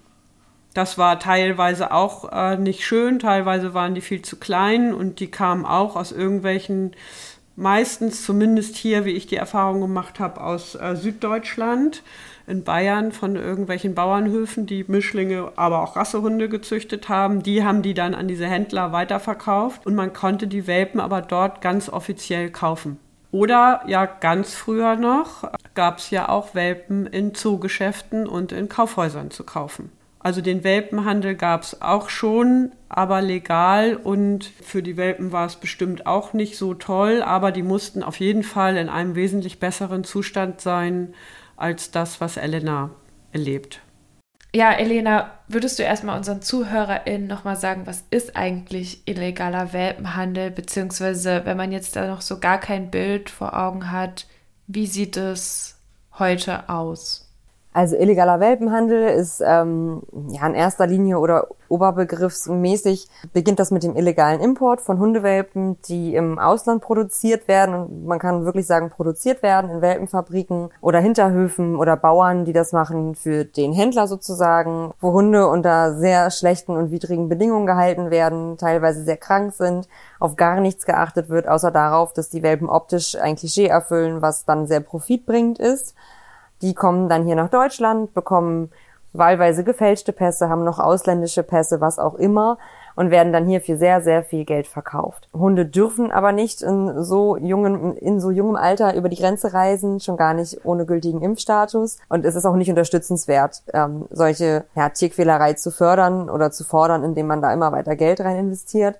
Das war teilweise auch äh, nicht schön, teilweise waren die viel zu klein und die kamen auch aus irgendwelchen, meistens zumindest hier, wie ich die Erfahrung gemacht habe, aus äh, Süddeutschland in Bayern von irgendwelchen Bauernhöfen, die Mischlinge, aber auch Rassehunde gezüchtet haben. Die haben die dann an diese Händler weiterverkauft und man konnte die Welpen aber dort ganz offiziell kaufen. Oder ja, ganz früher noch gab es ja auch Welpen in Zoogeschäften und in Kaufhäusern zu kaufen. Also den Welpenhandel gab es auch schon, aber legal und für die Welpen war es bestimmt auch nicht so toll, aber die mussten auf jeden Fall in einem wesentlich besseren Zustand sein als das, was Elena erlebt. Ja, Elena, würdest du erstmal unseren ZuhörerInnen nochmal sagen, was ist eigentlich illegaler Welpenhandel, beziehungsweise wenn man jetzt da noch so gar kein Bild vor Augen hat, wie sieht es heute aus? Also illegaler Welpenhandel ist ähm, ja in erster Linie oder oberbegriffsmäßig beginnt das mit dem illegalen Import von Hundewelpen, die im Ausland produziert werden und man kann wirklich sagen produziert werden in Welpenfabriken oder Hinterhöfen oder Bauern, die das machen für den Händler sozusagen, wo Hunde unter sehr schlechten und widrigen Bedingungen gehalten werden, teilweise sehr krank sind, auf gar nichts geachtet wird, außer darauf, dass die Welpen optisch ein Klischee erfüllen, was dann sehr profitbringend ist. Die kommen dann hier nach Deutschland, bekommen wahlweise gefälschte Pässe, haben noch ausländische Pässe, was auch immer und werden dann hier für sehr, sehr viel Geld verkauft. Hunde dürfen aber nicht in so jungen, in so jungem Alter über die Grenze reisen, schon gar nicht ohne gültigen Impfstatus. Und es ist auch nicht unterstützenswert, ähm, solche ja, Tierquälerei zu fördern oder zu fordern, indem man da immer weiter Geld rein investiert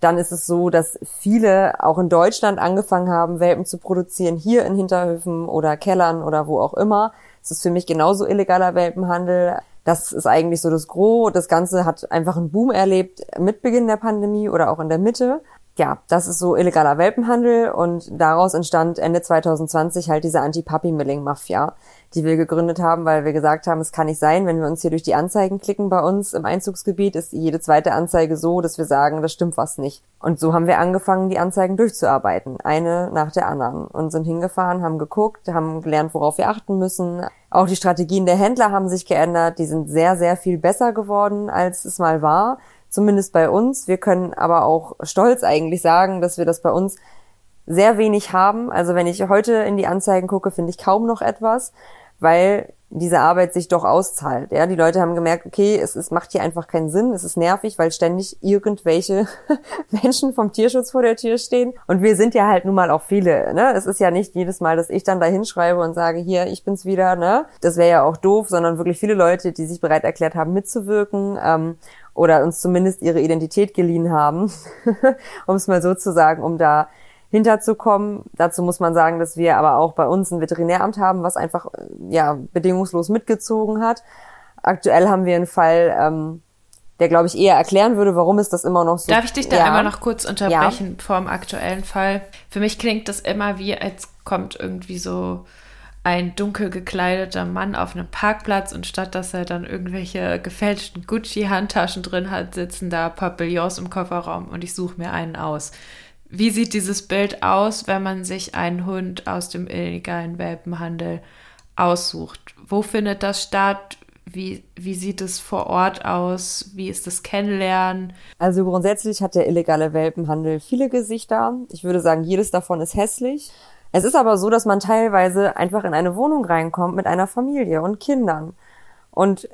dann ist es so, dass viele auch in Deutschland angefangen haben, Welpen zu produzieren, hier in Hinterhöfen oder Kellern oder wo auch immer. Es ist für mich genauso illegaler Welpenhandel. Das ist eigentlich so das Gros. Das Ganze hat einfach einen Boom erlebt mit Beginn der Pandemie oder auch in der Mitte ja, das ist so illegaler Welpenhandel und daraus entstand Ende 2020 halt diese Anti-Puppy-Milling-Mafia, die wir gegründet haben, weil wir gesagt haben, es kann nicht sein, wenn wir uns hier durch die Anzeigen klicken bei uns im Einzugsgebiet, ist jede zweite Anzeige so, dass wir sagen, das stimmt was nicht. Und so haben wir angefangen, die Anzeigen durchzuarbeiten, eine nach der anderen und sind hingefahren, haben geguckt, haben gelernt, worauf wir achten müssen. Auch die Strategien der Händler haben sich geändert, die sind sehr, sehr viel besser geworden, als es mal war zumindest bei uns. Wir können aber auch stolz eigentlich sagen, dass wir das bei uns sehr wenig haben. Also wenn ich heute in die Anzeigen gucke, finde ich kaum noch etwas, weil diese Arbeit sich doch auszahlt. Ja, die Leute haben gemerkt, okay, es, es macht hier einfach keinen Sinn, es ist nervig, weil ständig irgendwelche Menschen vom Tierschutz vor der Tür stehen. Und wir sind ja halt nun mal auch viele. Ne? Es ist ja nicht jedes Mal, dass ich dann da hinschreibe und sage, hier, ich bin's wieder. Ne? Das wäre ja auch doof, sondern wirklich viele Leute, die sich bereit erklärt haben, mitzuwirken. Ähm, oder uns zumindest ihre Identität geliehen haben, um es mal so zu sagen, um da hinterzukommen. Dazu muss man sagen, dass wir aber auch bei uns ein Veterinäramt haben, was einfach ja bedingungslos mitgezogen hat. Aktuell haben wir einen Fall, ähm, der glaube ich eher erklären würde, warum ist das immer noch so. Darf ich dich da ja. einmal noch kurz unterbrechen ja. vor dem aktuellen Fall? Für mich klingt das immer wie, als kommt irgendwie so ein dunkel gekleideter Mann auf einem Parkplatz und statt dass er dann irgendwelche gefälschten Gucci-Handtaschen drin hat, sitzen da Papillons im Kofferraum und ich suche mir einen aus. Wie sieht dieses Bild aus, wenn man sich einen Hund aus dem illegalen Welpenhandel aussucht? Wo findet das statt? Wie, wie sieht es vor Ort aus? Wie ist das Kennenlernen? Also grundsätzlich hat der illegale Welpenhandel viele Gesichter. Ich würde sagen, jedes davon ist hässlich. Es ist aber so, dass man teilweise einfach in eine Wohnung reinkommt mit einer Familie und Kindern. und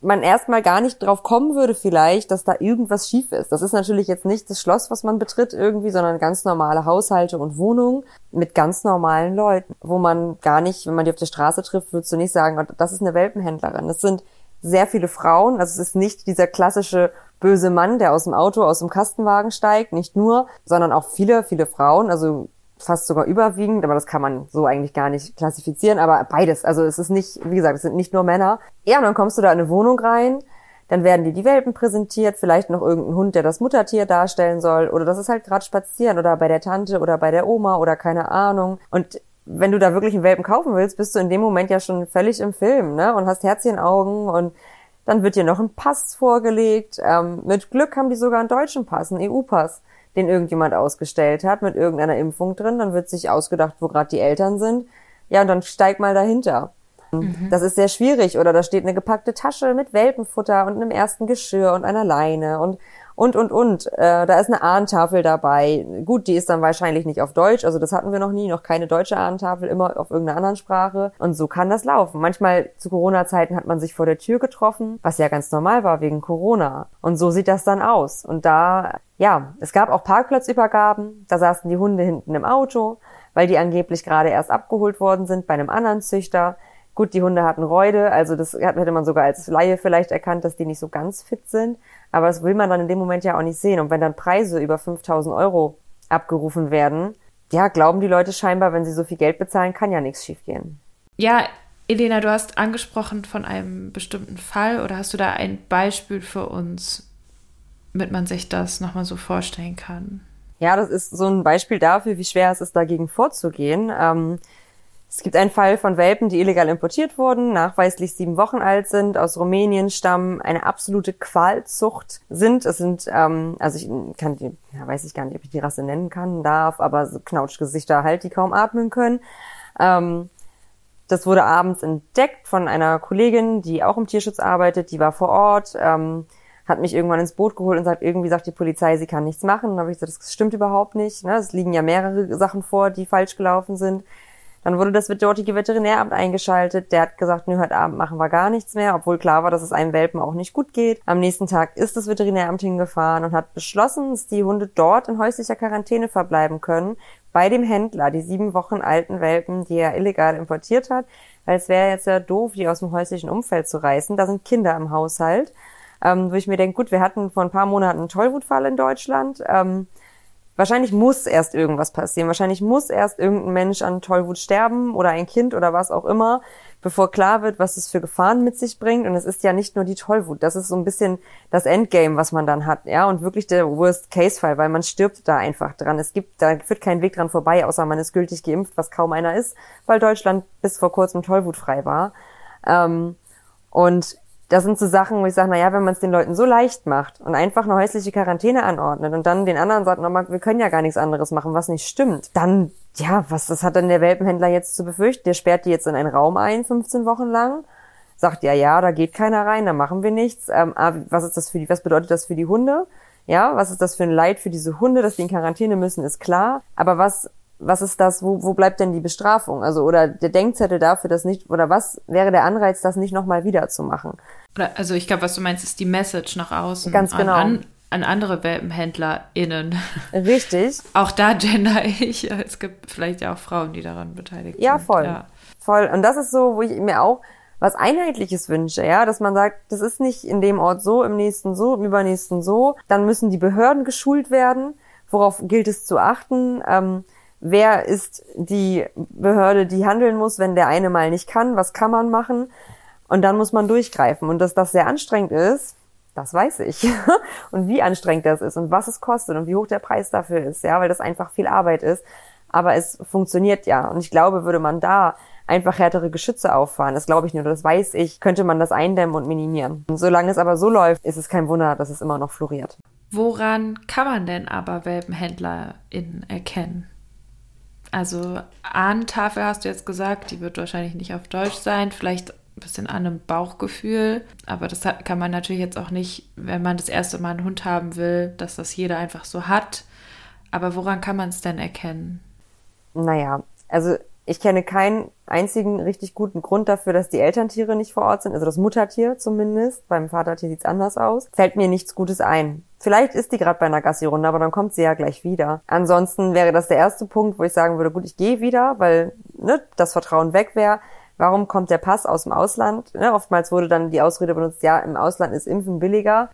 man erstmal gar nicht drauf kommen würde vielleicht, dass da irgendwas schief ist. Das ist natürlich jetzt nicht das Schloss, was man betritt irgendwie, sondern ganz normale Haushalte und Wohnungen mit ganz normalen Leuten, wo man gar nicht, wenn man die auf der Straße trifft, würdest du nicht sagen, oh, das ist eine Welpenhändlerin. Das sind sehr viele Frauen, also es ist nicht dieser klassische böse Mann, der aus dem Auto, aus dem Kastenwagen steigt, nicht nur, sondern auch viele, viele Frauen, also fast sogar überwiegend, aber das kann man so eigentlich gar nicht klassifizieren, aber beides. Also es ist nicht, wie gesagt, es sind nicht nur Männer. Ja, und dann kommst du da in eine Wohnung rein, dann werden dir die Welpen präsentiert, vielleicht noch irgendein Hund, der das Muttertier darstellen soll, oder das ist halt gerade spazieren oder bei der Tante oder bei der Oma oder keine Ahnung. Und wenn du da wirklich einen Welpen kaufen willst, bist du in dem Moment ja schon völlig im Film, ne? Und hast Herzchenaugen und dann wird dir noch ein Pass vorgelegt. Ähm, mit Glück haben die sogar einen deutschen Pass, einen EU-Pass den irgendjemand ausgestellt hat mit irgendeiner Impfung drin. Dann wird sich ausgedacht, wo gerade die Eltern sind. Ja, und dann steig mal dahinter. Mhm. Das ist sehr schwierig. Oder da steht eine gepackte Tasche mit Welpenfutter und einem ersten Geschirr und einer Leine und und, und, und. Äh, da ist eine Ahnentafel dabei. Gut, die ist dann wahrscheinlich nicht auf Deutsch, also das hatten wir noch nie, noch keine deutsche Ahnentafel, immer auf irgendeiner anderen Sprache. Und so kann das laufen. Manchmal zu Corona-Zeiten hat man sich vor der Tür getroffen, was ja ganz normal war wegen Corona. Und so sieht das dann aus. Und da, ja, es gab auch Parkplatzübergaben, da saßen die Hunde hinten im Auto, weil die angeblich gerade erst abgeholt worden sind bei einem anderen Züchter. Gut, die Hunde hatten Reude, also das hätte man sogar als Laie vielleicht erkannt, dass die nicht so ganz fit sind. Aber das will man dann in dem Moment ja auch nicht sehen. Und wenn dann Preise über 5000 Euro abgerufen werden, ja, glauben die Leute scheinbar, wenn sie so viel Geld bezahlen, kann ja nichts schiefgehen. Ja, Elena, du hast angesprochen von einem bestimmten Fall oder hast du da ein Beispiel für uns, damit man sich das nochmal so vorstellen kann? Ja, das ist so ein Beispiel dafür, wie schwer es ist, dagegen vorzugehen. Ähm, es gibt einen Fall von Welpen, die illegal importiert wurden, nachweislich sieben Wochen alt sind, aus Rumänien stammen, eine absolute Qualzucht sind. Es sind, ähm, also ich kann die, ja, weiß ich gar nicht, ob ich die Rasse nennen kann, darf, aber so Knautschgesichter halt, die kaum atmen können. Ähm, das wurde abends entdeckt von einer Kollegin, die auch im Tierschutz arbeitet, die war vor Ort, ähm, hat mich irgendwann ins Boot geholt und sagt, irgendwie sagt die Polizei, sie kann nichts machen. dann habe ich gesagt, das stimmt überhaupt nicht. Ne? Es liegen ja mehrere Sachen vor, die falsch gelaufen sind. Dann wurde das dortige Veterinäramt eingeschaltet. Der hat gesagt, nö, heute Abend machen wir gar nichts mehr, obwohl klar war, dass es einem Welpen auch nicht gut geht. Am nächsten Tag ist das Veterinäramt hingefahren und hat beschlossen, dass die Hunde dort in häuslicher Quarantäne verbleiben können, bei dem Händler, die sieben Wochen alten Welpen, die er illegal importiert hat. Weil es wäre jetzt ja doof, die aus dem häuslichen Umfeld zu reißen. Da sind Kinder im Haushalt. Ähm, wo ich mir denke, gut, wir hatten vor ein paar Monaten einen Tollwutfall in Deutschland. Ähm, Wahrscheinlich muss erst irgendwas passieren. Wahrscheinlich muss erst irgendein Mensch an Tollwut sterben oder ein Kind oder was auch immer, bevor klar wird, was es für Gefahren mit sich bringt. Und es ist ja nicht nur die Tollwut. Das ist so ein bisschen das Endgame, was man dann hat, ja. Und wirklich der Worst-Case-Fall, weil man stirbt da einfach dran. Es gibt, da führt kein Weg dran vorbei, außer man ist gültig geimpft, was kaum einer ist, weil Deutschland bis vor kurzem tollwutfrei war. Ähm, und das sind so Sachen, wo ich sage, na ja, wenn man es den Leuten so leicht macht und einfach eine häusliche Quarantäne anordnet und dann den anderen sagt, na, wir können ja gar nichts anderes machen, was nicht stimmt, dann, ja, was, das hat denn der Welpenhändler jetzt zu befürchten? Der sperrt die jetzt in einen Raum ein, 15 Wochen lang, sagt, ja, ja, da geht keiner rein, da machen wir nichts. Ähm, ah, was ist das für die, was bedeutet das für die Hunde? Ja, was ist das für ein Leid für diese Hunde, dass die in Quarantäne müssen, ist klar. Aber was was ist das, wo, wo bleibt denn die Bestrafung? Also, oder der Denkzettel dafür, das nicht, oder was wäre der Anreiz, das nicht nochmal wieder zu machen? Also, ich glaube, was du meinst, ist die Message nach außen. Ganz genau. An, an andere WelpenhändlerInnen. Richtig. auch da gender ich. Es gibt vielleicht ja auch Frauen, die daran beteiligt ja, sind. Voll. Ja, voll. Und das ist so, wo ich mir auch was Einheitliches wünsche, ja, dass man sagt, das ist nicht in dem Ort so, im nächsten so, im übernächsten so. Dann müssen die Behörden geschult werden. Worauf gilt es zu achten? Ähm, wer ist die Behörde, die handeln muss, wenn der eine mal nicht kann, was kann man machen? Und dann muss man durchgreifen. Und dass das sehr anstrengend ist, das weiß ich. und wie anstrengend das ist und was es kostet und wie hoch der Preis dafür ist, ja, weil das einfach viel Arbeit ist. Aber es funktioniert ja. Und ich glaube, würde man da einfach härtere Geschütze auffahren, das glaube ich nur, das weiß ich, könnte man das eindämmen und minimieren. Und solange es aber so läuft, ist es kein Wunder, dass es immer noch floriert. Woran kann man denn aber WelpenhändlerInnen erkennen? Also Ahnentafel hast du jetzt gesagt, die wird wahrscheinlich nicht auf Deutsch sein, vielleicht ein bisschen an einem Bauchgefühl, aber das kann man natürlich jetzt auch nicht, wenn man das erste Mal einen Hund haben will, dass das jeder einfach so hat. Aber woran kann man es denn erkennen? Naja, also Ich kenne keinen einzigen richtig guten Grund dafür, dass die Elterntiere nicht vor Ort sind, also das Muttertier zumindest. Beim Vatertier sieht's anders aus. Fällt mir nichts Gutes ein. Vielleicht ist die gerade bei einer Gassi-Runde, aber dann kommt sie ja gleich wieder. Ansonsten wäre das der erste Punkt, wo ich sagen würde, gut, ich gehe wieder, weil ne, das Vertrauen weg wäre. Warum kommt der Pass aus dem Ausland? Ne, oftmals wurde dann die Ausrede benutzt, ja, im Ausland ist Impfen billiger.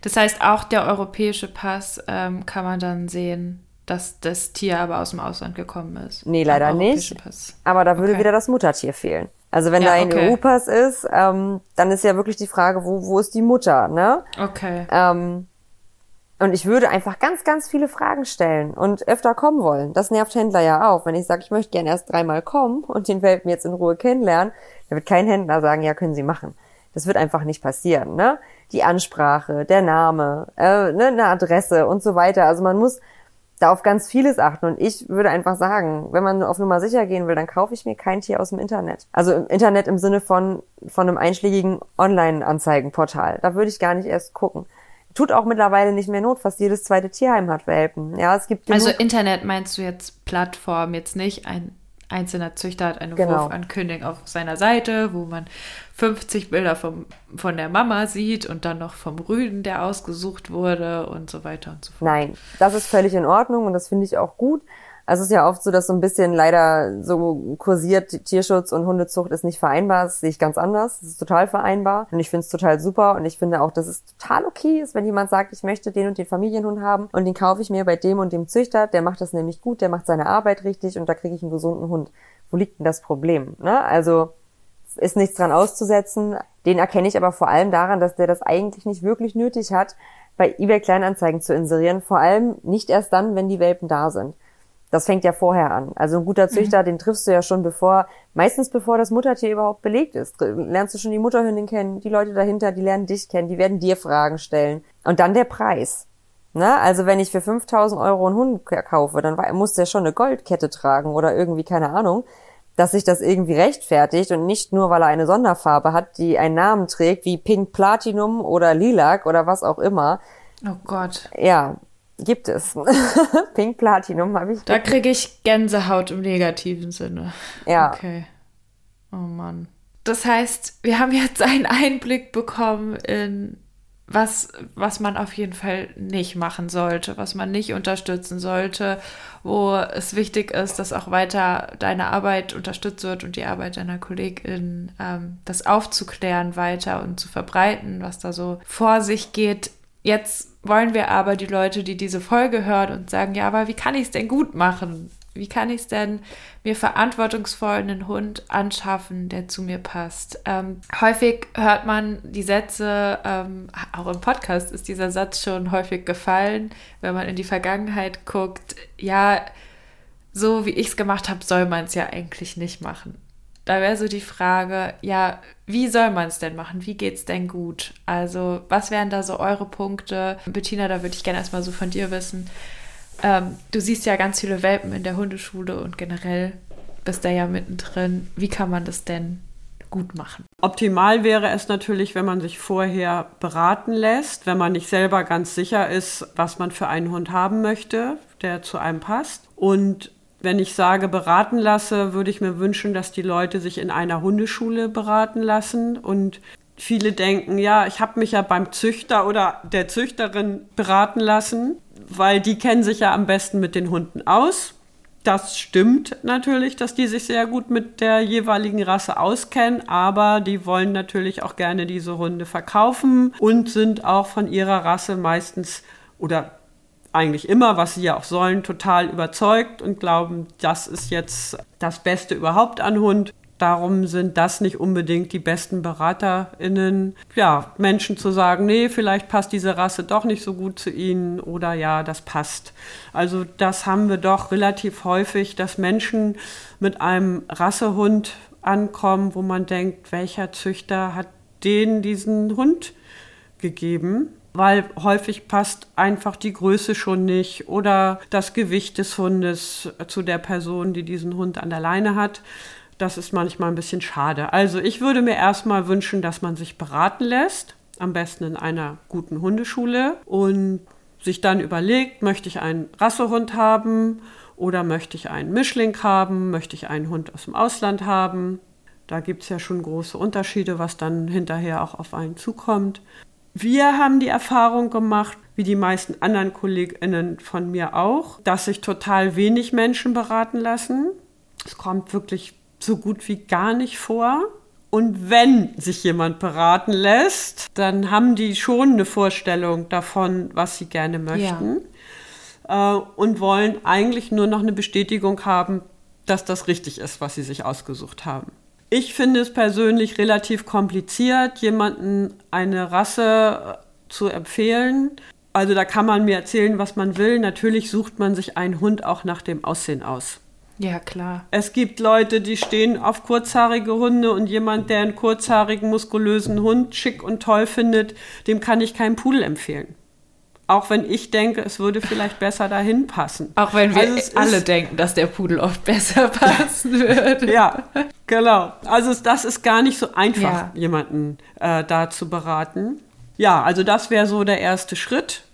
Das heißt, auch der europäische Pass ähm, kann man dann sehen, dass das Tier aber aus dem Ausland gekommen ist. Nee, leider nicht. Pass. Aber da würde okay. wieder das Muttertier fehlen. Also wenn ja, da ein okay. EU-Pass ist, ähm, dann ist ja wirklich die Frage, wo, wo ist die Mutter, ne? Okay. Ähm, und ich würde einfach ganz, ganz viele Fragen stellen und öfter kommen wollen. Das nervt Händler ja auch. Wenn ich sage, ich möchte gerne erst dreimal kommen und den Welpen jetzt in Ruhe kennenlernen, dann wird kein Händler sagen, ja, können Sie machen. Das wird einfach nicht passieren. Ne? Die Ansprache, der Name, äh, ne, eine Adresse und so weiter. Also man muss da auf ganz vieles achten. Und ich würde einfach sagen, wenn man auf Nummer sicher gehen will, dann kaufe ich mir kein Tier aus dem Internet. Also im Internet im Sinne von, von einem einschlägigen Online-Anzeigenportal. Da würde ich gar nicht erst gucken. Tut auch mittlerweile nicht mehr Not. Fast jedes zweite Tierheim hat Welpen. Ja, es gibt Also Internet meinst du jetzt Plattform, jetzt nicht ein einzelner Züchter hat eine genau. Wurfankündigung auf seiner Seite, wo man 50 Bilder vom, von der Mama sieht und dann noch vom Rüden, der ausgesucht wurde und so weiter und so fort. Nein, das ist völlig in Ordnung und das finde ich auch gut. Also es ist ja oft so, dass so ein bisschen leider so kursiert, Tierschutz und Hundezucht ist nicht vereinbar. Das sehe ich ganz anders. Das ist total vereinbar. Und ich finde es total super. Und ich finde auch, dass es total okay ist, wenn jemand sagt, ich möchte den und den Familienhund haben und den kaufe ich mir bei dem und dem Züchter. Der macht das nämlich gut, der macht seine Arbeit richtig und da kriege ich einen gesunden Hund. Wo liegt denn das Problem? Ne? Also ist nichts dran auszusetzen. Den erkenne ich aber vor allem daran, dass der das eigentlich nicht wirklich nötig hat, bei eBay Kleinanzeigen zu inserieren. Vor allem nicht erst dann, wenn die Welpen da sind. Das fängt ja vorher an. Also ein guter mhm. Züchter, mhm. den triffst du ja schon bevor, meistens bevor das Muttertier überhaupt belegt ist. Lernst du schon die Mutterhündin kennen, die Leute dahinter, die lernen dich kennen, die werden dir Fragen stellen. Und dann der Preis. Na, also wenn ich für 5000 Euro einen Hund kaufe, dann muss der schon eine Goldkette tragen oder irgendwie, keine Ahnung, dass sich das irgendwie rechtfertigt und nicht nur, weil er eine Sonderfarbe hat, die einen Namen trägt, wie Pink Platinum oder Lilac oder was auch immer. Oh Gott. Ja, Gibt es. Pink Platinum habe ich. Da kriege ich Gänsehaut im negativen Sinne. Ja. Okay. Oh Mann. Das heißt, wir haben jetzt einen Einblick bekommen in was, was man auf jeden Fall nicht machen sollte, was man nicht unterstützen sollte, wo es wichtig ist, dass auch weiter deine Arbeit unterstützt wird und die Arbeit deiner Kollegin, ähm, das aufzuklären weiter und zu verbreiten, was da so vor sich geht. Jetzt wollen wir aber die Leute, die diese Folge hören und sagen, ja, aber wie kann ich es denn gut machen? Wie kann ich es denn mir verantwortungsvoll einen Hund anschaffen, der zu mir passt? Ähm, häufig hört man die Sätze, ähm, auch im Podcast ist dieser Satz schon häufig gefallen, wenn man in die Vergangenheit guckt, ja, so wie ich es gemacht habe, soll man es ja eigentlich nicht machen da wäre so die Frage, ja, wie soll man es denn machen? Wie geht es denn gut? Also, was wären da so eure Punkte? Bettina, da würde ich gerne erstmal so von dir wissen. Ähm, du siehst ja ganz viele Welpen in der Hundeschule und generell bist da ja mittendrin. Wie kann man das denn gut machen? Optimal wäre es natürlich, wenn man sich vorher beraten lässt, wenn man nicht selber ganz sicher ist, was man für einen Hund haben möchte, der zu einem passt. Und wenn ich sage beraten lasse, würde ich mir wünschen, dass die Leute sich in einer Hundeschule beraten lassen und viele denken, ja, ich habe mich ja beim Züchter oder der Züchterin beraten lassen, weil die kennen sich ja am besten mit den Hunden aus. Das stimmt natürlich, dass die sich sehr gut mit der jeweiligen Rasse auskennen, aber die wollen natürlich auch gerne diese Hunde verkaufen und sind auch von ihrer Rasse meistens oder eigentlich immer, was sie ja auch sollen, total überzeugt und glauben, das ist jetzt das Beste überhaupt an Hund. Darum sind das nicht unbedingt die besten BeraterInnen. Ja, Menschen zu sagen, nee, vielleicht passt diese Rasse doch nicht so gut zu ihnen oder ja, das passt. Also das haben wir doch relativ häufig, dass Menschen mit einem Rassehund ankommen, wo man denkt, welcher Züchter hat denen diesen Hund gegeben? weil häufig passt einfach die Größe schon nicht oder das Gewicht des Hundes zu der Person, die diesen Hund an der Leine hat. Das ist manchmal ein bisschen schade. Also ich würde mir erstmal wünschen, dass man sich beraten lässt, am besten in einer guten Hundeschule und sich dann überlegt, möchte ich einen Rassehund haben Oder möchte ich einen Mischling haben? Möchte ich einen Hund aus dem Ausland haben? Da gibt es ja schon große Unterschiede, was dann hinterher auch auf einen zukommt. Wir haben die Erfahrung gemacht, wie die meisten anderen KollegInnen von mir auch, dass sich total wenig Menschen beraten lassen. Es kommt wirklich so gut wie gar nicht vor. Und wenn sich jemand beraten lässt, dann haben die schon eine Vorstellung davon, was sie gerne möchten. Ja. Äh, und wollen eigentlich nur noch eine Bestätigung haben, dass das richtig ist, was sie sich ausgesucht haben. Ich finde es persönlich relativ kompliziert, jemanden eine Rasse äh, zu empfehlen. Also da kann man mir erzählen, was man will. Natürlich sucht man sich einen Hund auch nach dem Aussehen aus. Ja, klar. Es gibt Leute, die stehen auf kurzhaarige Hunde und jemand, der einen kurzhaarigen, muskulösen Hund schick und toll findet, dem kann ich keinen Pudel empfehlen. Auch wenn ich denke, es würde vielleicht besser dahin passen. Auch wenn wir also alle denken, dass der Pudel oft besser passen würde. Ja, genau. Also das ist gar nicht so einfach, ja. jemanden äh, da zu beraten. Ja, also das wäre so der erste Schritt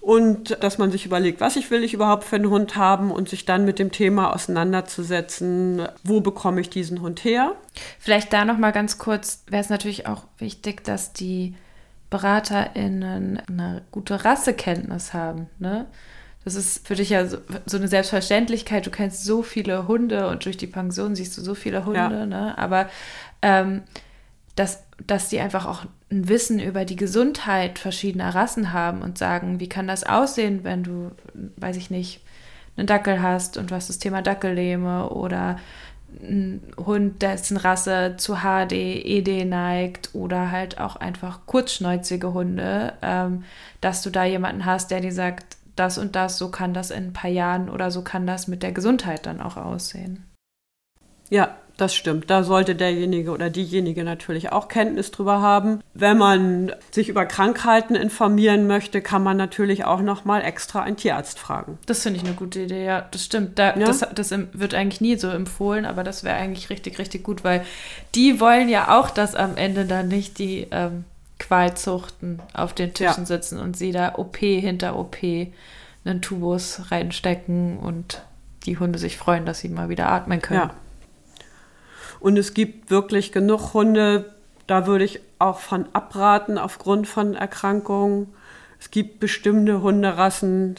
und dass man sich überlegt, was ich will ich überhaupt für einen Hund haben und sich dann mit dem Thema auseinanderzusetzen, wo bekomme ich diesen Hund her. Vielleicht da noch mal ganz kurz, wäre es natürlich auch wichtig, dass die BeraterInnen eine gute Rassekenntnis haben, ne? Das ist für dich ja so, so, eine Selbstverständlichkeit. Du kennst so viele Hunde und durch die Pension siehst du so viele Hunde, ja. ne? Aber ähm, dass, dass die einfach auch ein Wissen über die Gesundheit verschiedener Rassen haben und sagen, wie kann das aussehen, wenn du, weiß ich nicht, einen Dackel hast und hast das Thema Dackellähme oder ein Hund, dessen Rasse zu HD, ED neigt oder halt auch einfach kurzschnäuzige Hunde, ähm, dass du da jemanden hast, der dir sagt, das und das, so kann das in ein paar Jahren oder so kann das mit der Gesundheit dann auch aussehen. Ja, das stimmt. Da sollte derjenige oder diejenige natürlich auch Kenntnis drüber haben. Wenn man sich über Krankheiten informieren möchte, kann man natürlich auch noch mal extra einen Tierarzt fragen. Das finde ich eine gute Idee. Ja, das stimmt. Da, ja? Das, das wird eigentlich nie so empfohlen, aber das wäre eigentlich richtig, richtig gut, weil die wollen ja auch, dass am Ende dann nicht die ähm, Qualzuchten auf den Tischen ja. sitzen und sie da OP hinter OP einen Tubus reinstecken und die Hunde sich freuen, dass sie mal wieder atmen können. Ja. Und es gibt wirklich genug Hunde, da würde ich auch von abraten aufgrund von Erkrankungen. Es gibt bestimmte Hunderassen,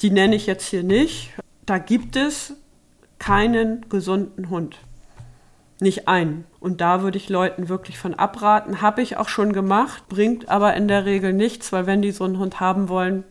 die nenne ich jetzt hier nicht. Da gibt es keinen gesunden Hund. Nicht einen. Und da würde ich Leuten wirklich von abraten. Habe ich auch schon gemacht, bringt aber in der Regel nichts, weil wenn die so einen Hund haben wollen,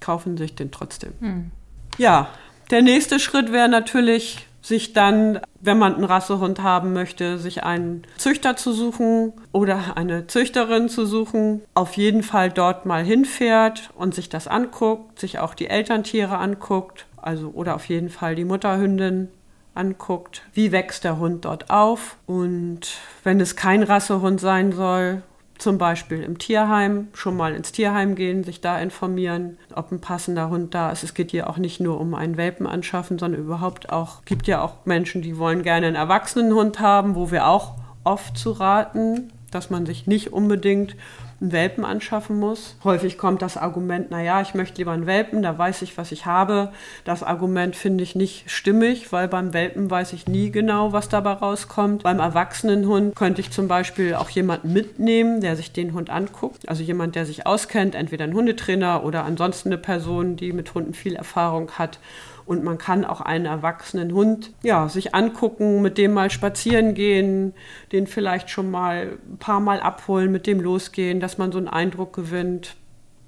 kaufen sich den trotzdem. Hm. Ja, der nächste Schritt wäre natürlich sich dann, wenn man einen Rassehund haben möchte, sich einen Züchter zu suchen oder eine Züchterin zu suchen, auf jeden Fall dort mal hinfährt und sich das anguckt, sich auch die Elterntiere anguckt, also oder auf jeden Fall die Mutterhündin anguckt, wie wächst der Hund dort auf. Und wenn es kein Rassehund sein soll, zum Beispiel im Tierheim, schon mal ins Tierheim gehen, sich da informieren, ob ein passender Hund da ist. Es geht hier auch nicht nur um einen Welpen anschaffen, sondern überhaupt auch, gibt ja auch Menschen, die wollen gerne einen Erwachsenenhund haben, wo wir auch oft zu raten, dass man sich nicht unbedingt einen Welpen anschaffen muss. Häufig kommt das Argument, naja, ich möchte lieber einen Welpen, da weiß ich, was ich habe. Das Argument finde ich nicht stimmig, weil beim Welpen weiß ich nie genau, was dabei rauskommt. Beim Erwachsenenhund könnte ich zum Beispiel auch jemanden mitnehmen, der sich den Hund anguckt. Also jemand, der sich auskennt, entweder ein Hundetrainer oder ansonsten eine Person, die mit Hunden viel Erfahrung hat und man kann auch einen erwachsenen Hund ja, sich angucken, mit dem mal spazieren gehen, den vielleicht schon mal ein paar Mal abholen, mit dem losgehen, dass man so einen Eindruck gewinnt.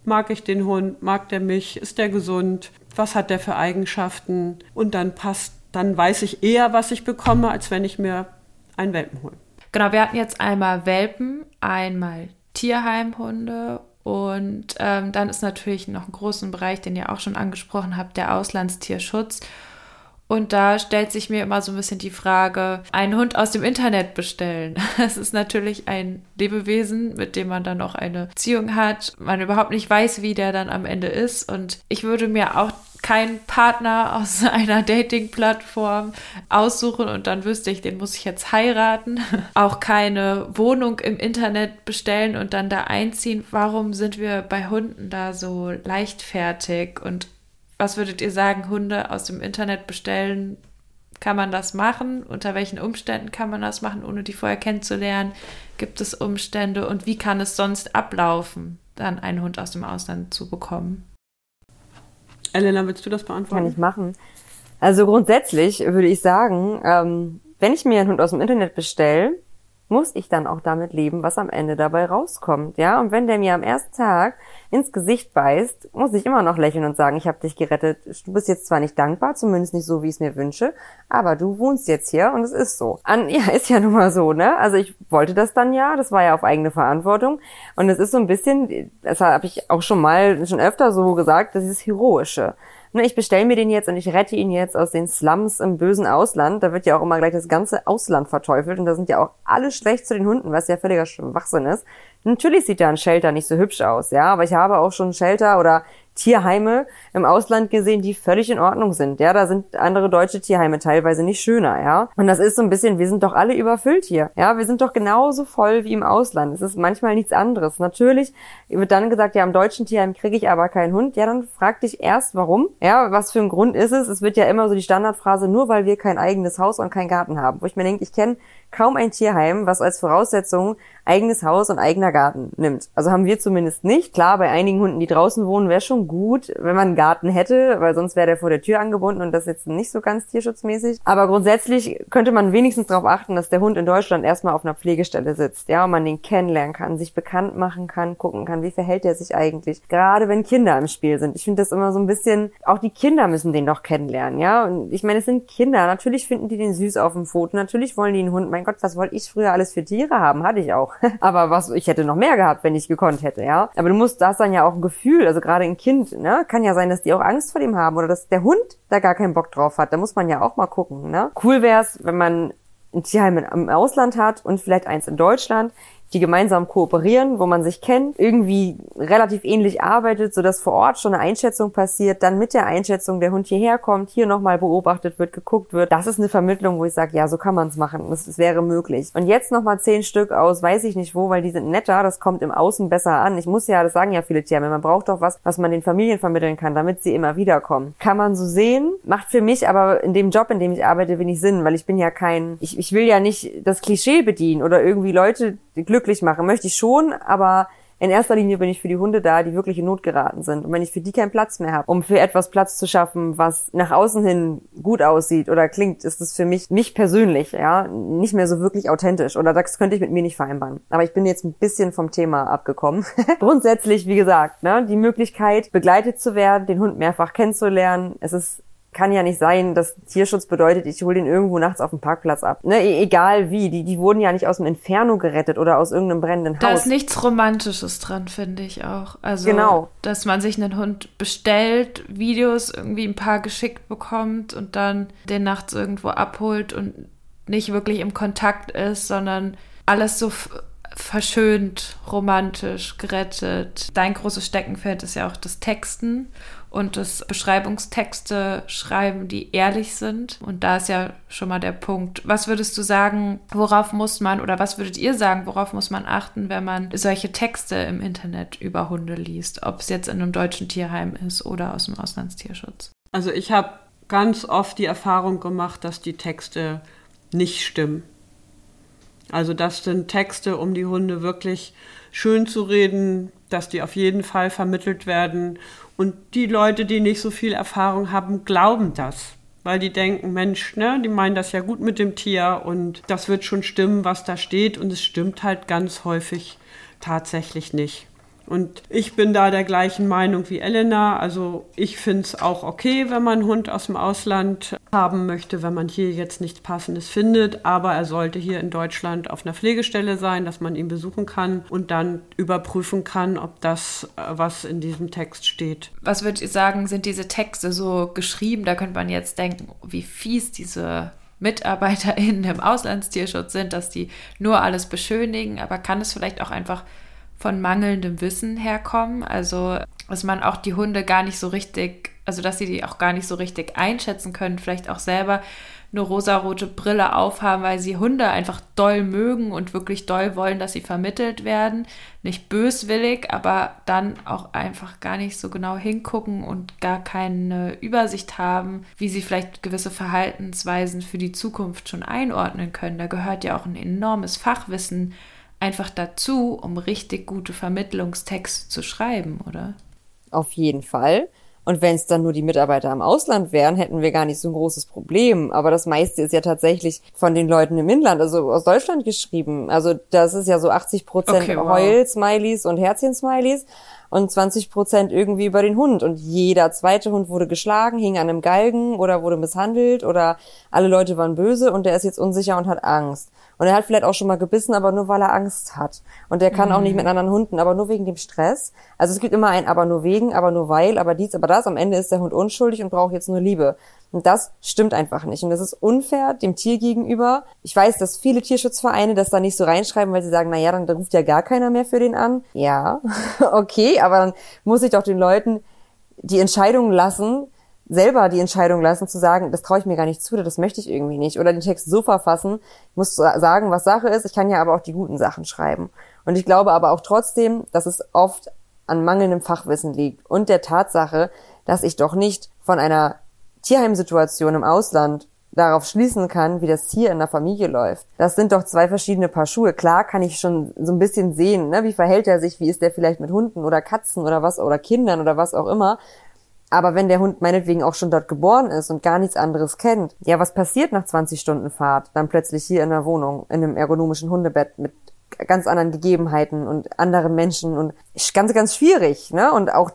Mag ich den Hund? Mag der mich? Ist der gesund? Was hat der für Eigenschaften? Und dann passt, dann weiß ich eher, was ich bekomme, als wenn ich mir einen Welpen hole. Genau, wir hatten jetzt einmal Welpen, einmal Tierheimhunde und ähm, dann ist natürlich noch ein großen Bereich, den ihr auch schon angesprochen habt, der Auslandstierschutz. Und da stellt sich mir immer so ein bisschen die Frage, einen Hund aus dem Internet bestellen. Das ist natürlich ein Lebewesen, mit dem man dann auch eine Beziehung hat, man überhaupt nicht weiß, wie der dann am Ende ist. Und ich würde mir auch keinen Partner aus einer Dating-Plattform aussuchen und dann wüsste ich, den muss ich jetzt heiraten. Auch keine Wohnung im Internet bestellen und dann da einziehen. Warum sind wir bei Hunden da so leichtfertig und Was würdet ihr sagen, Hunde aus dem Internet bestellen? Kann man das machen? Unter welchen Umständen kann man das machen, ohne die vorher kennenzulernen? Gibt es Umstände und wie kann es sonst ablaufen, dann einen Hund aus dem Ausland zu bekommen? Elena, willst du das beantworten? Kann ich machen. Also grundsätzlich würde ich sagen, ähm, wenn ich mir einen Hund aus dem Internet bestelle, muss ich dann auch damit leben, was am Ende dabei rauskommt, ja? Und wenn der mir am ersten Tag ins Gesicht beißt, muss ich immer noch lächeln und sagen, ich habe dich gerettet. Du bist jetzt zwar nicht dankbar, zumindest nicht so, wie ich es mir wünsche, aber du wohnst jetzt hier und es ist so. An, ja, ist ja nun mal so, ne? Also ich wollte das dann ja, das war ja auf eigene Verantwortung und es ist so ein bisschen, das habe ich auch schon mal, schon öfter so gesagt, das ist Heroische ne, ich bestelle mir den jetzt und ich rette ihn jetzt aus den Slums im bösen Ausland. Da wird ja auch immer gleich das ganze Ausland verteufelt und da sind ja auch alle schlecht zu den Hunden, was ja völliger Schwachsinn ist. Natürlich sieht da ein Shelter nicht so hübsch aus, ja, aber ich habe auch schon Shelter oder Tierheime im Ausland gesehen, die völlig in Ordnung sind. Ja, da sind andere deutsche Tierheime teilweise nicht schöner, ja. Und das ist so ein bisschen, wir sind doch alle überfüllt hier. Ja, wir sind doch genauso voll wie im Ausland. Es ist manchmal nichts anderes. Natürlich wird dann gesagt, ja, im deutschen Tierheim kriege ich aber keinen Hund. Ja, dann frag dich erst, warum. Ja, was für ein Grund ist es? Es wird ja immer so die Standardphrase, nur weil wir kein eigenes Haus und keinen Garten haben. Wo ich mir denke, ich kenne kaum ein Tierheim, was als Voraussetzung eigenes Haus und eigener Garten nimmt. Also haben wir zumindest nicht. Klar, bei einigen Hunden, die draußen wohnen, wäre schon gut, wenn man einen Garten hätte, weil sonst wäre der vor der Tür angebunden und das jetzt nicht so ganz tierschutzmäßig. Aber grundsätzlich könnte man wenigstens darauf achten, dass der Hund in Deutschland erstmal auf einer Pflegestelle sitzt, ja, und man den kennenlernen kann, sich bekannt machen kann, gucken kann, wie verhält er sich eigentlich. Gerade wenn Kinder im Spiel sind. Ich finde das immer so ein bisschen, auch die Kinder müssen den doch kennenlernen, ja. Und ich meine, es sind Kinder. Natürlich finden die den süß auf dem Foto. Natürlich wollen die einen Hund. Mein Gott, was wollte ich früher alles für Tiere haben? Hatte ich auch. Aber was, ich hätte noch mehr gehabt, wenn ich gekonnt hätte, ja. Aber du musst, das dann ja auch ein Gefühl, also gerade ein Kind, ne, kann ja sein, dass die auch Angst vor dem haben oder dass der Hund da gar keinen Bock drauf hat. Da muss man ja auch mal gucken, ne. Cool wär's, wenn man ein Tierheim im Ausland hat und vielleicht eins in Deutschland, die gemeinsam kooperieren, wo man sich kennt, irgendwie relativ ähnlich arbeitet, sodass vor Ort schon eine Einschätzung passiert, dann mit der Einschätzung der Hund hierher kommt, hier nochmal beobachtet wird, geguckt wird. Das ist eine Vermittlung, wo ich sage, ja, so kann man es machen. Das, das, wäre möglich. Und jetzt nochmal zehn Stück aus, weiß ich nicht wo, weil die sind netter, das kommt im Außen besser an. Ich muss ja, das sagen ja viele Tierheime, man braucht doch was, was man den Familien vermitteln kann, damit sie immer wiederkommen. Kann man so sehen, macht für mich aber in dem Job, in dem ich arbeite, wenig Sinn, weil ich bin ja kein, ich, ich will ja nicht das Klischee bedienen oder irgendwie Leute glücklich machen. Möchte ich schon, aber in erster Linie bin ich für die Hunde da, die wirklich in Not geraten sind. Und wenn ich für die keinen Platz mehr habe, um für etwas Platz zu schaffen, was nach außen hin gut aussieht oder klingt, ist es für mich, mich persönlich, ja, nicht mehr so wirklich authentisch. Oder das könnte ich mit mir nicht vereinbaren. Aber ich bin jetzt ein bisschen vom Thema abgekommen. Grundsätzlich, wie gesagt, ne, die Möglichkeit, begleitet zu werden, den Hund mehrfach kennenzulernen. Es ist kann ja nicht sein, dass Tierschutz bedeutet, ich hole den irgendwo nachts auf dem Parkplatz ab. Ne, e-, egal wie, die, die wurden ja nicht aus dem Inferno gerettet oder aus irgendeinem brennenden Haus. Da ist nichts Romantisches dran, finde ich auch. Also, genau. dass man sich einen Hund bestellt, Videos irgendwie ein paar geschickt bekommt und dann den nachts irgendwo abholt und nicht wirklich im Kontakt ist, sondern alles so verschönt, romantisch, gerettet. Dein großes Steckenpferd ist ja auch das Texten und das Beschreibungstexte schreiben, die ehrlich sind. Und da ist ja schon mal der Punkt. Was würdest du sagen, worauf muss man oder was würdet ihr sagen, worauf muss man achten, wenn man solche Texte im Internet über Hunde liest? Ob es jetzt in einem deutschen Tierheim ist oder aus dem Auslandstierschutz? Also ich habe ganz oft die Erfahrung gemacht, dass die Texte nicht stimmen. Also das sind Texte, um die Hunde wirklich schön zu reden, dass die auf jeden Fall vermittelt werden und die Leute, die nicht so viel Erfahrung haben, glauben das. Weil die denken, Mensch, ne, die meinen das ja gut mit dem Tier und das wird schon stimmen, was da steht. Und es stimmt halt ganz häufig tatsächlich nicht. Und ich bin da der gleichen Meinung wie Elena. Also ich finde es auch okay, wenn man einen Hund aus dem Ausland haben möchte, wenn man hier jetzt nichts Passendes findet. Aber er sollte hier in Deutschland auf einer Pflegestelle sein, dass man ihn besuchen kann und dann überprüfen kann, ob das, äh, was in diesem Text steht. Was würdet ihr sagen, sind diese Texte so geschrieben? Da könnte man jetzt denken, wie fies diese MitarbeiterInnen im Auslandstierschutz sind, dass die nur alles beschönigen. Aber kann es vielleicht auch einfach von mangelndem Wissen herkommen. Also, dass man auch die Hunde gar nicht so richtig, also dass sie die auch gar nicht so richtig einschätzen können, vielleicht auch selber eine rosarote Brille aufhaben, weil sie Hunde einfach doll mögen und wirklich doll wollen, dass sie vermittelt werden. Nicht böswillig, aber dann auch einfach gar nicht so genau hingucken und gar keine Übersicht haben, wie sie vielleicht gewisse Verhaltensweisen für die Zukunft schon einordnen können. Da gehört ja auch ein enormes Fachwissen einfach dazu, um richtig gute Vermittlungstexte zu schreiben, oder? Auf jeden Fall. Und wenn es dann nur die Mitarbeiter im Ausland wären, hätten wir gar nicht so ein großes Problem. Aber das meiste ist ja tatsächlich von den Leuten im Inland, also aus Deutschland geschrieben. Also das ist ja so 80 Prozent okay, wow. Heul-Smileys und Herzchen-Smileys und 20 Prozent irgendwie über den Hund. Und jeder zweite Hund wurde geschlagen, hing an einem Galgen oder wurde misshandelt oder alle Leute waren böse und der ist jetzt unsicher und hat Angst. Und er hat vielleicht auch schon mal gebissen, aber nur weil er Angst hat. Und der kann mhm. auch nicht mhm. mit anderen Hunden, aber nur wegen dem Stress. Also es gibt immer ein aber nur wegen, aber nur weil, aber dies, aber das. Am Ende ist der Hund unschuldig und braucht jetzt nur Liebe. Und das stimmt einfach nicht. Und das ist unfair dem Tier gegenüber. Ich weiß, dass viele Tierschutzvereine das da nicht so reinschreiben, weil sie sagen, na ja, dann ruft ja gar keiner mehr für den an. Ja, okay, aber dann muss ich doch den Leuten die Entscheidung lassen, selber die Entscheidung lassen, zu sagen, das traue ich mir gar nicht zu, das möchte ich irgendwie nicht. Oder den Text so verfassen, ich muss sagen, was Sache ist, ich kann ja aber auch die guten Sachen schreiben. Und ich glaube aber auch trotzdem, dass es oft an mangelndem Fachwissen liegt und der Tatsache, dass ich doch nicht von einer Tierheimsituation im Ausland darauf schließen kann, wie das hier in der Familie läuft. Das sind doch zwei verschiedene Paar Schuhe. Klar kann ich schon so ein bisschen sehen, ne? wie verhält er sich, wie ist der vielleicht mit Hunden oder Katzen oder was oder Kindern oder was auch immer. Aber wenn der Hund meinetwegen auch schon dort geboren ist und gar nichts anderes kennt, ja, was passiert nach 20 Stunden Fahrt? Dann plötzlich hier in der Wohnung, in einem ergonomischen Hundebett mit ganz anderen Gegebenheiten und anderen Menschen und ganz, ganz schwierig, ne? Und auch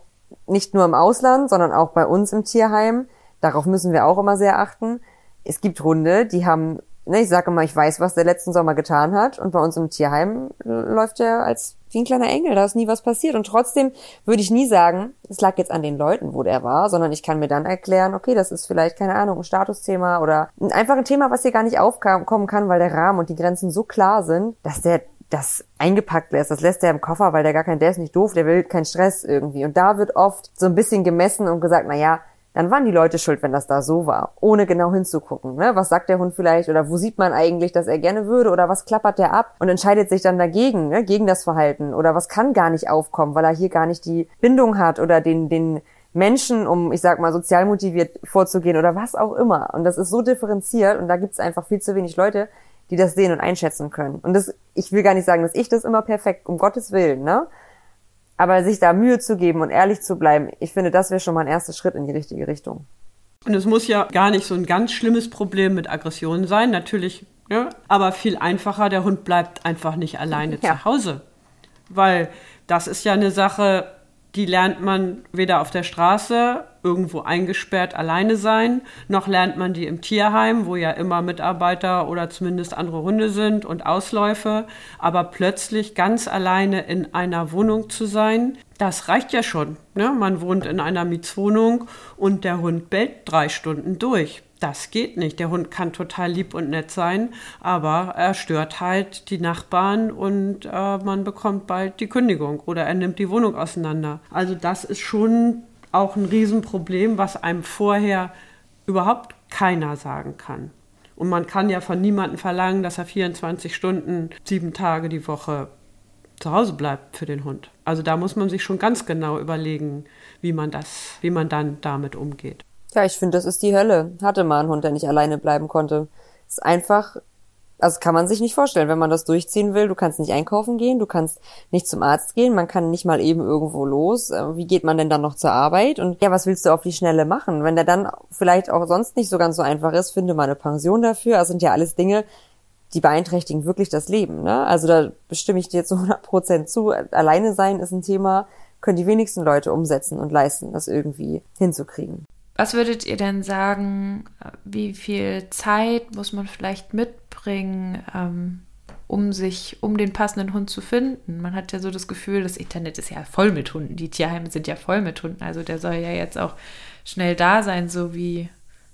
nicht nur im Ausland, sondern auch bei uns im Tierheim. Darauf müssen wir auch immer sehr achten. Es gibt Hunde, die haben, ne, ich sage immer, ich weiß, was der letzten Sommer getan hat und bei uns im Tierheim läuft er als wie ein kleiner Engel, da ist nie was passiert. Und trotzdem würde ich nie sagen, es lag jetzt an den Leuten, wo der war, sondern ich kann mir dann erklären, okay, das ist vielleicht, keine Ahnung, ein Statusthema oder einfach ein Thema, was hier gar nicht aufkommen kann, weil der Rahmen und die Grenzen so klar sind, dass der das eingepackt lässt. Das lässt er im Koffer, weil der gar kein, der ist nicht doof, der will keinen Stress irgendwie. Und da wird oft so ein bisschen gemessen und gesagt, na ja, dann waren die Leute schuld, wenn das da so war, ohne genau hinzugucken. Ne? Was sagt der Hund vielleicht oder wo sieht man eigentlich, dass er gerne würde oder was klappert der ab und entscheidet sich dann dagegen, ne? gegen das Verhalten oder was kann gar nicht aufkommen, weil er hier gar nicht die Bindung hat oder den, den Menschen, um, ich sag mal, sozial motiviert vorzugehen oder was auch immer. Und das ist so differenziert und da gibt es einfach viel zu wenig Leute, die das sehen und einschätzen können. Und das, ich will gar nicht sagen, dass ich das immer perfekt, um Gottes Willen, ne? Aber sich da Mühe zu geben und ehrlich zu bleiben, ich finde, das wäre schon mal ein erster Schritt in die richtige Richtung. Und es muss ja gar nicht so ein ganz schlimmes Problem mit Aggressionen sein, natürlich, ja, aber viel einfacher, der Hund bleibt einfach nicht alleine ja. zu Hause. Weil das ist ja eine Sache, die lernt man weder auf der Straße irgendwo eingesperrt alleine sein, noch lernt man die im Tierheim, wo ja immer Mitarbeiter oder zumindest andere Hunde sind und Ausläufe. Aber plötzlich ganz alleine in einer Wohnung zu sein, das reicht ja schon. Ne? Man wohnt in einer Mietswohnung und der Hund bellt drei Stunden durch das geht nicht. Der Hund kann total lieb und nett sein, aber er stört halt die Nachbarn und äh, man bekommt bald die Kündigung oder er nimmt die Wohnung auseinander. Also das ist schon auch ein Riesenproblem, was einem vorher überhaupt keiner sagen kann. Und man kann ja von niemandem verlangen, dass er 24 Stunden, sieben Tage die Woche zu Hause bleibt für den Hund. Also da muss man sich schon ganz genau überlegen, wie man das, wie man dann damit umgeht. Ja, ich finde, das ist die Hölle. Hatte mal einen Hund, der nicht alleine bleiben konnte. ist einfach, also kann man sich nicht vorstellen, wenn man das durchziehen will. Du kannst nicht einkaufen gehen, du kannst nicht zum Arzt gehen, man kann nicht mal eben irgendwo los. Äh, wie geht man denn dann noch zur Arbeit? Und ja, was willst du auf die Schnelle machen? Wenn der dann vielleicht auch sonst nicht so ganz so einfach ist, finde mal eine Pension dafür. Das sind ja alles Dinge, die beeinträchtigen wirklich das Leben. Ne? Also da bestimme ich dir zu 100 Prozent zu. Alleine sein ist ein Thema, können die wenigsten Leute umsetzen und leisten, das irgendwie hinzukriegen. Was würdet ihr denn sagen, wie viel Zeit muss man vielleicht mitbringen, ähm, um sich, um den passenden Hund zu finden? Man hat ja so das Gefühl, das Internet ist ja voll mit Hunden, die Tierheime sind ja voll mit Hunden, also der soll ja jetzt auch schnell da sein, so wie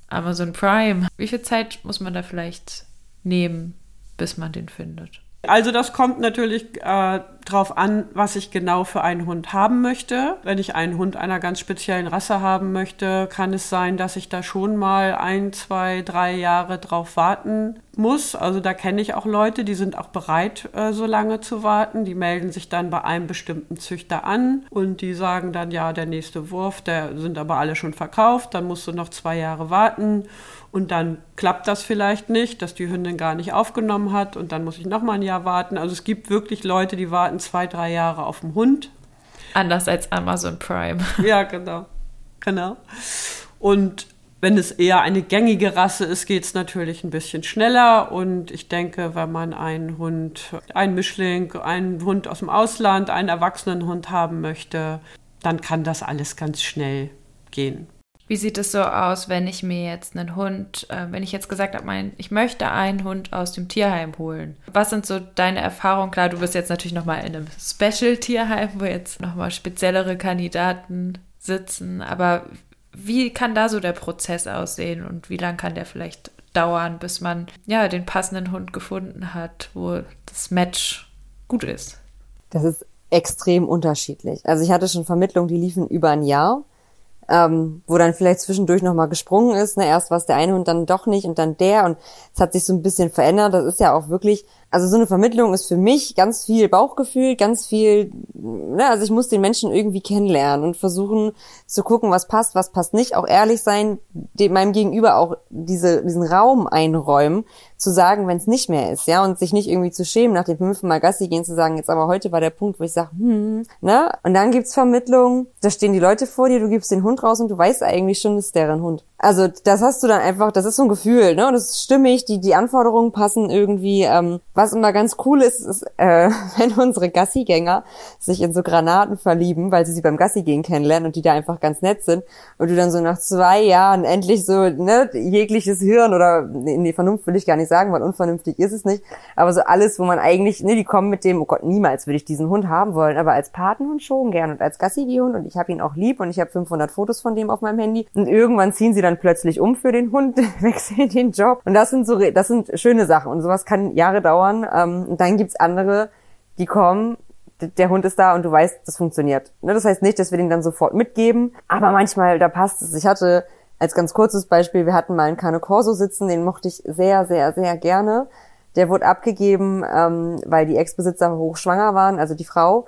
Amazon Prime. Wie viel Zeit muss man da vielleicht nehmen, bis man den findet? Also das kommt natürlich äh, drauf an, was ich genau für einen Hund haben möchte. Wenn ich einen Hund einer ganz speziellen Rasse haben möchte, kann es sein, dass ich da schon mal ein, zwei, drei Jahre drauf warten muss. Also da kenne ich auch Leute, die sind auch bereit, äh, so lange zu warten. Die melden sich dann bei einem bestimmten Züchter an und die sagen dann, ja, der nächste Wurf, der sind aber alle schon verkauft, dann musst du noch zwei Jahre warten. Und dann klappt das vielleicht nicht, dass die Hündin gar nicht aufgenommen hat und dann muss ich noch mal ein Jahr warten. Also es gibt wirklich Leute, die warten zwei, drei Jahre auf den Hund. Anders als Amazon Prime. Ja, genau. Genau. Und wenn es eher eine gängige Rasse ist, geht es natürlich ein bisschen schneller. Und ich denke, wenn man einen Hund, einen Mischling, einen Hund aus dem Ausland, einen erwachsenen Hund haben möchte, dann kann das alles ganz schnell gehen. Wie sieht es so aus, wenn ich mir jetzt einen Hund, äh, wenn ich jetzt gesagt habe, mein, ich möchte einen Hund aus dem Tierheim holen? Was sind so deine Erfahrungen? Klar, du bist jetzt natürlich nochmal in einem Special-Tierheim, wo jetzt nochmal speziellere Kandidaten sitzen, aber wie kann da so der Prozess aussehen und wie lang kann der vielleicht dauern, bis man ja den passenden Hund gefunden hat, wo das Match gut ist? Das ist extrem unterschiedlich. Also ich hatte schon Vermittlungen, die liefen über ein Jahr ähm, wo dann vielleicht zwischendurch nochmal gesprungen ist. Ne? Erst war es der eine und dann doch nicht und dann der und es hat sich so ein bisschen verändert. Das ist ja auch wirklich also so eine Vermittlung ist für mich ganz viel Bauchgefühl, ganz viel, ne, also ich muss den Menschen irgendwie kennenlernen und versuchen zu gucken, was passt, was passt nicht, auch ehrlich sein, dem, meinem Gegenüber auch diese, diesen Raum einräumen, zu sagen, wenn es nicht mehr ist, ja, und sich nicht irgendwie zu schämen, nach dem fünften Mal Gassi gehen, zu sagen, jetzt aber heute war der Punkt, wo ich sage, hm, ne, und dann gibt's Vermittlung, da stehen die Leute vor dir, du gibst den Hund raus und du weißt eigentlich schon, das ist deren Hund. Also das hast du dann einfach, das ist so ein Gefühl, ne? Und das ist stimmig, die, die Anforderungen passen irgendwie. Ähm, was immer ganz cool ist, ist, äh, wenn unsere Gassigänger sich in so Granaten verlieben, weil sie sie beim Gassigehen kennenlernen und die da einfach ganz nett sind und du dann so nach zwei Jahren endlich so, ne, jegliches Hirn oder, nee, Vernunft will ich gar nicht sagen, weil unvernünftig ist es nicht, aber so alles, wo man eigentlich, ne, die kommen mit dem, oh Gott, niemals würde ich diesen Hund haben wollen, aber als Patenhund schon gern und als Gassigehund und ich habe ihn auch lieb und ich habe 500 Fotos von dem auf meinem Handy und irgendwann ziehen sie dann plötzlich um für den Hund, wechseln den Job. Und das sind so, das sind schöne Sachen. Und sowas kann Jahre dauern. Ähm, und dann gibt's andere, die kommen, der Hund ist da und du weißt, das funktioniert. Ne, das heißt nicht, dass wir den dann sofort mitgeben, aber manchmal, da passt es. Ich hatte als ganz kurzes Beispiel, wir hatten mal einen Cane Corso sitzen, den mochte ich sehr, sehr, sehr gerne. Der wurde abgegeben, ähm, weil die Ex-Besitzer hochschwanger waren, also die Frau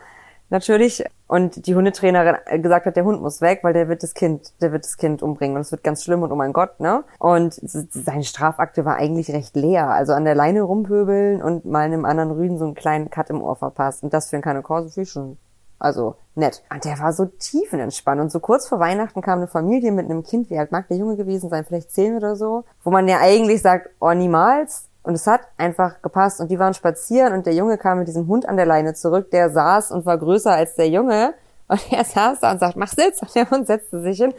natürlich. Und die Hundetrainerin gesagt hat, der Hund muss weg, weil der wird das Kind, der wird das Kind umbringen und es wird ganz schlimm und oh mein Gott, ne? Und seine Strafakte war eigentlich recht leer. Also an der Leine rumpöbeln und mal einem anderen Rüden so einen kleinen Cut im Ohr verpasst. Und das für einen keine Korse viel schon also nett. Und der war so tiefenentspannt. Und so kurz vor Weihnachten kam eine Familie mit einem Kind, wie alt mag der Junge gewesen sein, vielleicht zehn oder so, wo man ja eigentlich sagt, oh niemals, und es hat einfach gepasst. Und die waren spazieren und der Junge kam mit diesem Hund an der Leine zurück. Der saß und war größer als der Junge. Und er saß da und sagt, mach Sitz. Und der Hund setzte sich hin.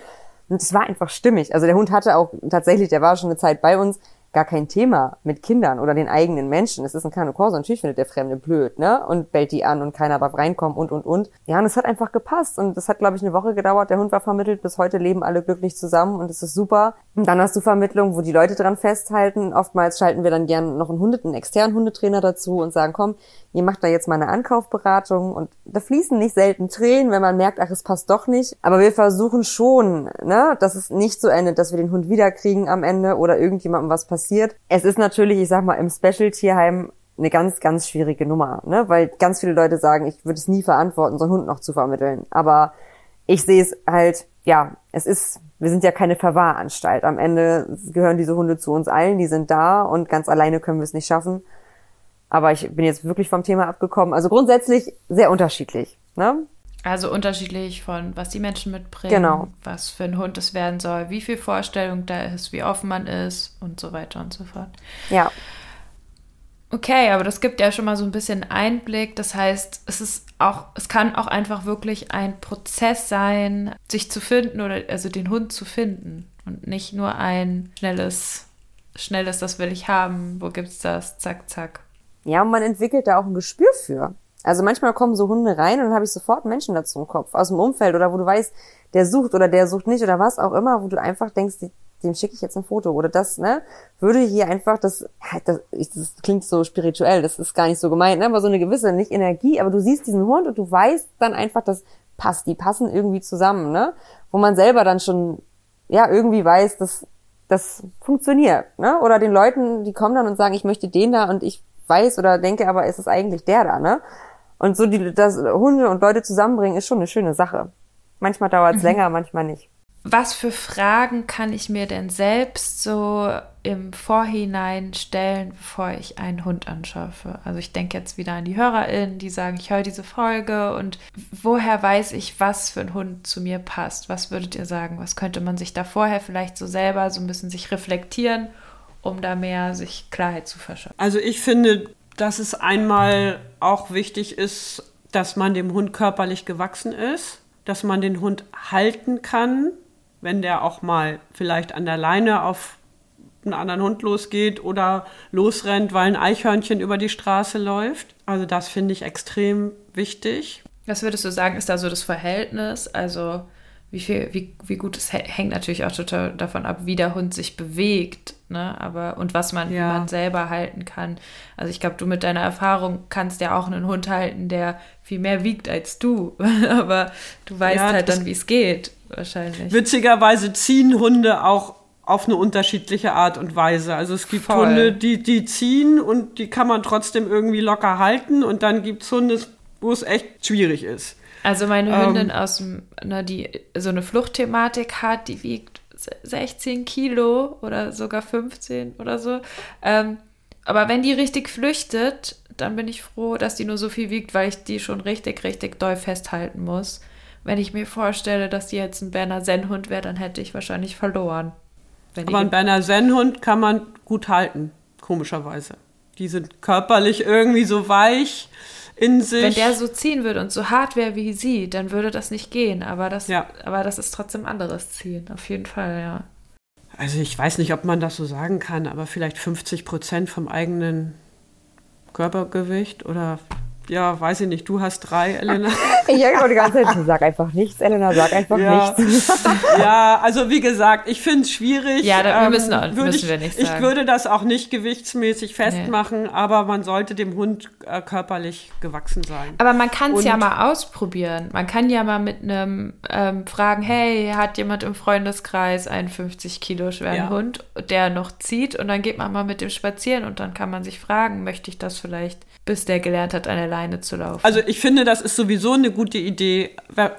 Und es war einfach stimmig. Also der Hund hatte auch tatsächlich, der war schon eine Zeit bei uns, gar kein Thema mit Kindern oder den eigenen Menschen. Es ist ein Cane Corso, natürlich findet der Fremde blöd, ne? Und bellt die an und keiner darf reinkommen und, und, und. Ja, und es hat einfach gepasst. Und das hat, glaube ich, eine Woche gedauert. Der Hund war vermittelt. Bis heute leben alle glücklich zusammen und es ist super. Und dann hast du Vermittlung, wo die Leute dran festhalten. Oftmals schalten wir dann gern noch einen Hunde, einen externen Hundetrainer dazu und sagen, komm, ihr macht da jetzt mal eine Ankaufberatung und da fließen nicht selten Tränen, wenn man merkt, ach, es passt doch nicht. Aber wir versuchen schon, ne, dass es nicht so endet, dass wir den Hund wiederkriegen am Ende oder irgendjemandem was passiert. Es ist natürlich, ich sag mal, im Special-Tierheim eine ganz, ganz schwierige Nummer, ne, weil ganz viele Leute sagen, ich würde es nie verantworten, so einen Hund noch zu vermitteln. Aber ich sehe es halt, ja, es ist, wir sind ja keine Verwahranstalt. Am Ende gehören diese Hunde zu uns allen, die sind da und ganz alleine können wir es nicht schaffen. Aber ich bin jetzt wirklich vom Thema abgekommen. Also grundsätzlich sehr unterschiedlich. Ne? Also unterschiedlich von, was die Menschen mitbringen, genau. was für ein Hund es werden soll, wie viel Vorstellung da ist, wie offen man ist und so weiter und so fort. Ja. Okay, aber das gibt ja schon mal so ein bisschen Einblick. Das heißt, es ist auch, es kann auch einfach wirklich ein Prozess sein, sich zu finden oder also den Hund zu finden und nicht nur ein schnelles, schnelles, das will ich haben, wo gibt's das, zack, zack. Ja, und man entwickelt da auch ein Gespür für. Also manchmal kommen so Hunde rein und dann habe ich sofort Menschen dazu im Kopf, aus dem Umfeld oder wo du weißt, der sucht oder der sucht nicht oder was auch immer, wo du einfach denkst, dem schicke ich jetzt ein Foto oder das, ne, würde hier einfach, das, das, das klingt so spirituell, das ist gar nicht so gemeint, ne, aber so eine gewisse, nicht Energie, aber du siehst diesen Hund und du weißt dann einfach, das passt, die passen irgendwie zusammen, ne, wo man selber dann schon, ja, irgendwie weiß, dass das funktioniert, ne, oder den Leuten, die kommen dann und sagen, ich möchte den da und ich weiß oder denke, aber es ist eigentlich der da, ne, und so die, das Hunde und Leute zusammenbringen ist schon eine schöne Sache. Manchmal dauert es mhm. länger, manchmal nicht. Was für Fragen kann ich mir denn selbst so im Vorhinein stellen, bevor ich einen Hund anschaffe? Also ich denke jetzt wieder an die HörerInnen, die sagen, ich höre diese Folge und woher weiß ich, was für ein Hund zu mir passt? Was würdet ihr sagen? Was könnte man sich da vorher vielleicht so selber so ein bisschen sich reflektieren, um da mehr sich Klarheit zu verschaffen? Also ich finde, dass es einmal auch wichtig ist, dass man dem Hund körperlich gewachsen ist, dass man den Hund halten kann, wenn der auch mal vielleicht an der Leine auf einen anderen Hund losgeht oder losrennt, weil ein Eichhörnchen über die Straße läuft. Also das finde ich extrem wichtig. Was würdest du sagen, ist da so das Verhältnis? Also wie viel, wie, wie gut es hängt natürlich auch total davon ab, wie der Hund sich bewegt, ne? Aber und was man, ja. man selber halten kann. Also ich glaube, du mit deiner Erfahrung kannst ja auch einen Hund halten, der viel mehr wiegt als du. Aber du weißt ja, halt dann, wie es geht, wahrscheinlich. Witzigerweise ziehen Hunde auch auf eine unterschiedliche Art und Weise. Also es gibt Voll. Hunde, die, die ziehen und die kann man trotzdem irgendwie locker halten und dann gibt es Hunde, wo es echt schwierig ist. Also meine Hündin ähm, aus dem, na, die so eine Fluchtthematik hat, die wiegt 16 Kilo oder sogar 15 oder so. Ähm, aber wenn die richtig flüchtet, dann bin ich froh, dass die nur so viel wiegt, weil ich die schon richtig, richtig doll festhalten muss. Wenn ich mir vorstelle, dass die jetzt ein Berner Sennhund wäre, dann hätte ich wahrscheinlich verloren. aber ein Berner Sennhund kann man gut halten, komischerweise. Die sind körperlich irgendwie so weich in sich. Wenn der so ziehen würde und so hart wäre wie sie, dann würde das nicht gehen. Aber das, ja. aber das ist trotzdem anderes Ziehen, auf jeden Fall, ja. Also ich weiß nicht, ob man das so sagen kann, aber vielleicht 50 Prozent vom eigenen Körpergewicht oder ja, weiß ich nicht, du hast drei, Elena. ich höre die ganze Zeit, sag einfach nichts, Elena, sag einfach ja. nichts. ja, also wie gesagt, ich finde es schwierig. Ja, da ähm, müssen, müssen ich, wir nicht sagen. Ich würde das auch nicht gewichtsmäßig festmachen, nee. aber man sollte dem Hund äh, körperlich gewachsen sein. Aber man kann es ja mal ausprobieren. Man kann ja mal mit einem ähm, fragen, hey, hat jemand im Freundeskreis einen 50 Kilo schweren ja. Hund, der noch zieht und dann geht man mal mit dem spazieren und dann kann man sich fragen, möchte ich das vielleicht, bis der gelernt hat, eine Leine zu laufen. Also ich finde, das ist sowieso eine gute Idee,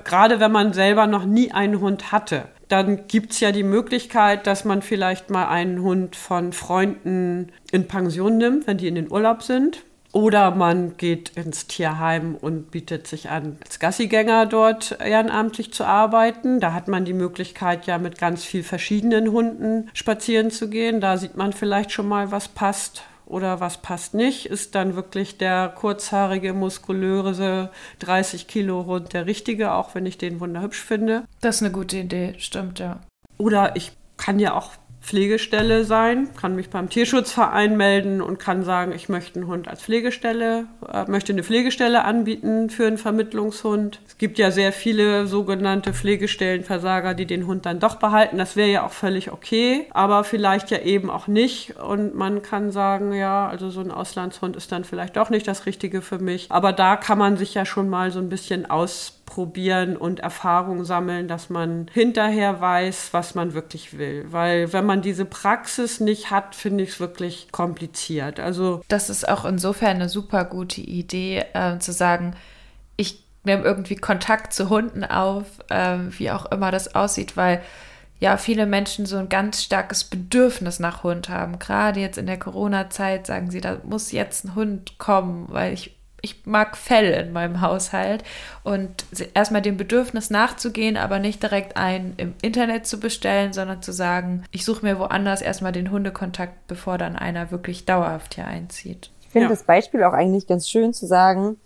gerade wenn man selber noch nie einen Hund hatte. Dann gibt es ja die Möglichkeit, dass man vielleicht mal einen Hund von Freunden in Pension nimmt, wenn die in den Urlaub sind. Oder man geht ins Tierheim und bietet sich an, als Gassigänger dort ehrenamtlich zu arbeiten. Da hat man die Möglichkeit, ja mit ganz viel verschiedenen Hunden spazieren zu gehen. Da sieht man vielleicht schon mal, was passt oder was passt nicht, ist dann wirklich der kurzhaarige, muskulöse 30 Kilo Hund der richtige, auch wenn ich den wunderhübsch finde. Das ist eine gute Idee, stimmt, ja. Oder ich kann ja auch Pflegestelle sein, kann mich beim Tierschutzverein melden und kann sagen, ich möchte einen Hund als Pflegestelle, äh, möchte eine Pflegestelle anbieten für einen Vermittlungshund. Es gibt ja sehr viele sogenannte Pflegestellenversager, die den Hund dann doch behalten. Das wäre ja auch völlig okay, aber vielleicht ja eben auch nicht. Und man kann sagen, ja, also so ein Auslandshund ist dann vielleicht doch nicht das Richtige für mich. Aber da kann man sich ja schon mal so ein bisschen aus probieren und Erfahrung sammeln, dass man hinterher weiß, was man wirklich will. Weil wenn man diese Praxis nicht hat, finde ich es wirklich kompliziert. Also das ist auch insofern eine super gute Idee, äh, zu sagen, ich nehme irgendwie Kontakt zu Hunden auf, äh, wie auch immer das aussieht, weil ja viele Menschen so ein ganz starkes Bedürfnis nach Hund haben. Gerade jetzt in der Corona-Zeit sagen sie, da muss jetzt ein Hund kommen, weil ich ich mag Fell in meinem Haushalt und erstmal dem Bedürfnis nachzugehen, aber nicht direkt einen im Internet zu bestellen, sondern zu sagen, ich suche mir woanders erstmal den Hundekontakt, bevor dann einer wirklich dauerhaft hier einzieht. Ich finde ja. das Beispiel auch eigentlich ganz schön zu sagen,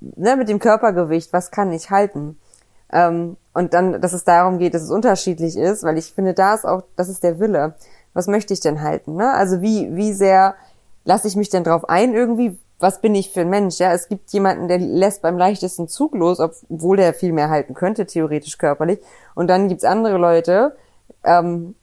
ne, mit dem Körpergewicht, was kann ich halten? Ähm, und dann, dass es darum geht, dass es unterschiedlich ist, weil ich finde, da ist auch, das ist der Wille. Was möchte ich denn halten? Ne? Also wie, wie sehr lasse ich mich denn drauf ein irgendwie? Was bin ich für ein Mensch? Ja, es gibt jemanden, der lässt beim leichtesten Zug los, obwohl der viel mehr halten könnte, theoretisch körperlich. Und dann gibt's andere Leute, ähm,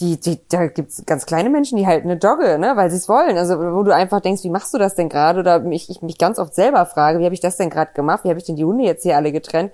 die, die, da gibt's ganz kleine Menschen, die halten eine Dogge, ne, weil sie es wollen. Also wo du einfach denkst, wie machst du das denn gerade? Oder mich, ich mich ganz oft selber frage, wie habe ich das denn gerade gemacht? Wie habe ich denn die Hunde jetzt hier alle getrennt?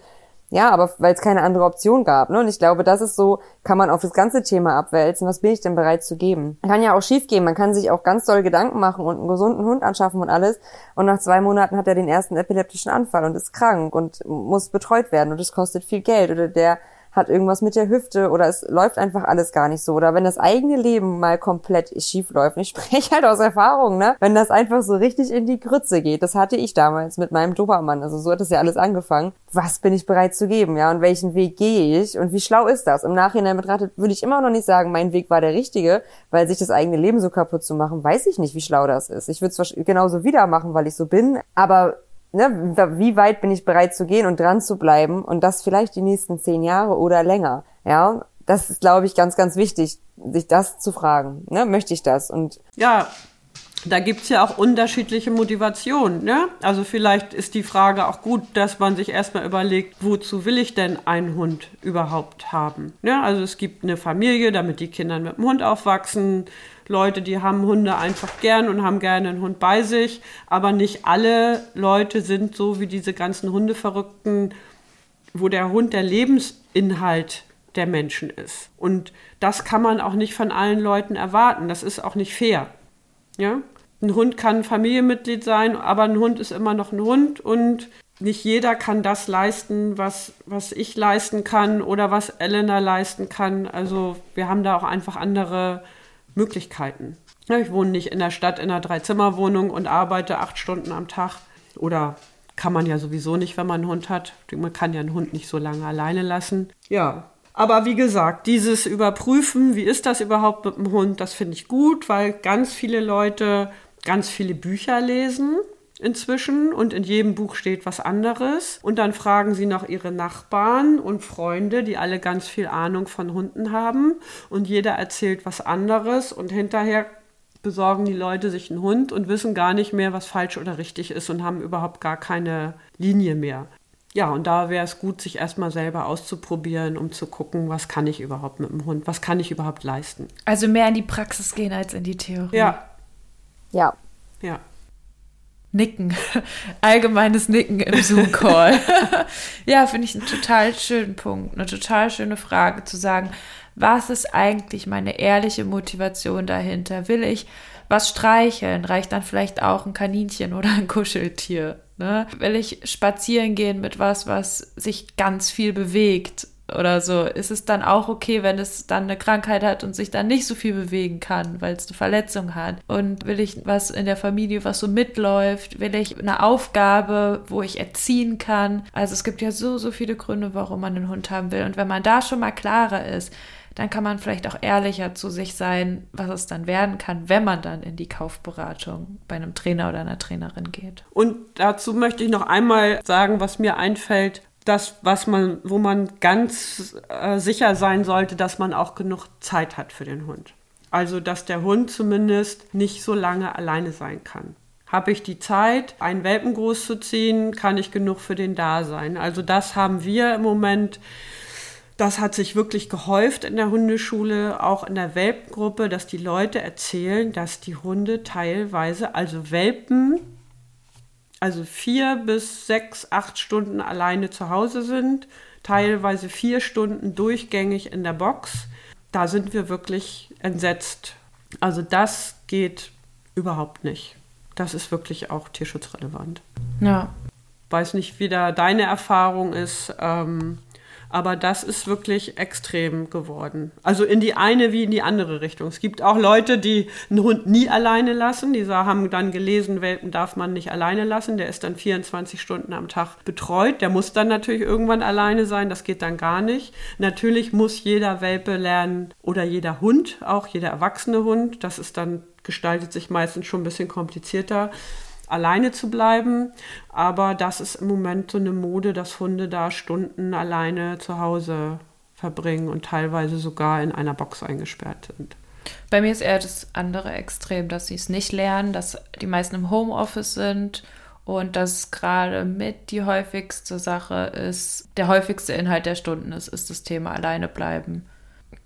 Ja, aber weil es keine andere Option gab. Ne? Und ich glaube, das ist so, kann man auf das ganze Thema abwälzen. Was bin ich denn bereit zu geben? Kann ja auch schief gehen. Man kann sich auch ganz doll Gedanken machen und einen gesunden Hund anschaffen und alles. Und nach zwei Monaten hat er den ersten epileptischen Anfall und ist krank und muss betreut werden und es kostet viel Geld. Oder der hat irgendwas mit der Hüfte oder es läuft einfach alles gar nicht so. Oder wenn das eigene Leben mal komplett schief läuft, ich spreche halt aus Erfahrung, ne? Wenn das einfach so richtig in die Grütze geht, das hatte ich damals mit meinem Dobermann, also so hat es ja alles angefangen. Was bin ich bereit zu geben, ja? Und welchen Weg gehe ich? Und wie schlau ist das? Im Nachhinein betrachtet würde ich immer noch nicht sagen, mein Weg war der richtige, weil sich das eigene Leben so kaputt zu machen, weiß ich nicht, wie schlau das ist. Ich würde es genauso wieder machen, weil ich so bin, aber ne, wie weit bin ich bereit zu gehen und dran zu bleiben und das vielleicht die nächsten zehn Jahre oder länger. Ja, das ist, glaube ich, ganz, ganz wichtig, sich das zu fragen. Ne, möchte ich das? Und ja, da gibt's ja auch unterschiedliche Motivationen. Ne? Also vielleicht ist die Frage auch gut, dass man sich erstmal überlegt, wozu will ich denn einen Hund überhaupt haben? Ne? Also es gibt eine Familie, damit die Kinder mit dem Hund aufwachsen. Leute, die haben Hunde einfach gern und haben gerne einen Hund bei sich. Aber nicht alle Leute sind so wie diese ganzen Hundeverrückten, wo der Hund der Lebensinhalt der Menschen ist. Und das kann man auch nicht von allen Leuten erwarten. Das ist auch nicht fair. Ja? Ein Hund kann ein Familienmitglied sein, aber ein Hund ist immer noch ein Hund und nicht jeder kann das leisten, was, was ich leisten kann oder was Elena leisten kann. Also wir haben da auch einfach andere Möglichkeiten. Ich wohne nicht in der Stadt in einer Dreizimmerwohnung und arbeite acht Stunden am Tag. Oder kann man ja sowieso nicht, wenn man einen Hund hat. Man kann ja einen Hund nicht so lange alleine lassen. Ja. Aber wie gesagt, dieses Überprüfen, wie ist das überhaupt mit dem Hund, das finde ich gut, weil ganz viele Leute ganz viele Bücher lesen inzwischen und in jedem Buch steht was anderes. Und dann fragen sie noch ihre Nachbarn und Freunde, die alle ganz viel Ahnung von Hunden haben. Und jeder erzählt was anderes und hinterher besorgen die Leute sich einen Hund und wissen gar nicht mehr, was falsch oder richtig ist und haben überhaupt gar keine Linie mehr. Ja, und da wäre es gut, sich erstmal selber auszuprobieren, um zu gucken, was kann ich überhaupt mit dem Hund, was kann ich überhaupt leisten. Also mehr in die Praxis gehen als in die Theorie. Ja. Ja. Ja. Nicken. Allgemeines Nicken im Zoom-Call. ja, finde ich einen total schönen Punkt, eine total schöne Frage zu sagen, was ist eigentlich meine ehrliche Motivation dahinter? Will ich was streicheln? Reicht dann vielleicht auch ein Kaninchen oder ein Kuscheltier? Ne? Will ich spazieren gehen mit was, was sich ganz viel bewegt? Oder so, ist es dann auch okay, wenn es dann eine Krankheit hat und sich dann nicht so viel bewegen kann, weil es eine Verletzung hat? Und will ich was in der Familie, was so mitläuft? Will ich eine Aufgabe, wo ich erziehen kann? Also es gibt ja so, so viele Gründe, warum man einen Hund haben will. Und wenn man da schon mal klarer ist, dann kann man vielleicht auch ehrlicher zu sich sein, was es dann werden kann, wenn man dann in die Kaufberatung bei einem Trainer oder einer Trainerin geht. Und dazu möchte ich noch einmal sagen, was mir einfällt, das, was man, wo man ganz äh, sicher sein sollte, dass man auch genug Zeit hat für den Hund. Also, dass der Hund zumindest nicht so lange alleine sein kann. Habe ich die Zeit, einen Welpen großzuziehen, kann ich genug für den da sein. Also das haben wir im Moment, das hat sich wirklich gehäuft in der Hundeschule, auch in der Welpengruppe, dass die Leute erzählen, dass die Hunde teilweise, also Welpen, also vier bis sechs, acht Stunden alleine zu Hause sind, teilweise vier Stunden durchgängig in der Box. Da sind wir wirklich entsetzt. Also das geht überhaupt nicht. Das ist wirklich auch tierschutzrelevant. Ja. Weiß nicht, wie da deine Erfahrung ist. Ähm, aber das ist wirklich extrem geworden. Also in die eine wie in die andere Richtung. Es gibt auch Leute, die einen Hund nie alleine lassen. Die haben dann gelesen, Welpen darf man nicht alleine lassen. Der ist dann 24 Stunden am Tag betreut. Der muss dann natürlich irgendwann alleine sein. Das geht dann gar nicht. Natürlich muss jeder Welpe lernen oder jeder Hund, auch jeder erwachsene Hund. Das ist dann gestaltet sich meistens schon ein bisschen komplizierter alleine zu bleiben. Aber das ist im Moment so eine Mode, dass Hunde da Stunden alleine zu Hause verbringen und teilweise sogar in einer Box eingesperrt sind. Bei mir ist eher das andere Extrem, dass sie es nicht lernen, dass die meisten im Homeoffice sind und dass gerade mit die häufigste Sache ist, der häufigste Inhalt der Stunden ist, ist das Thema alleine bleiben.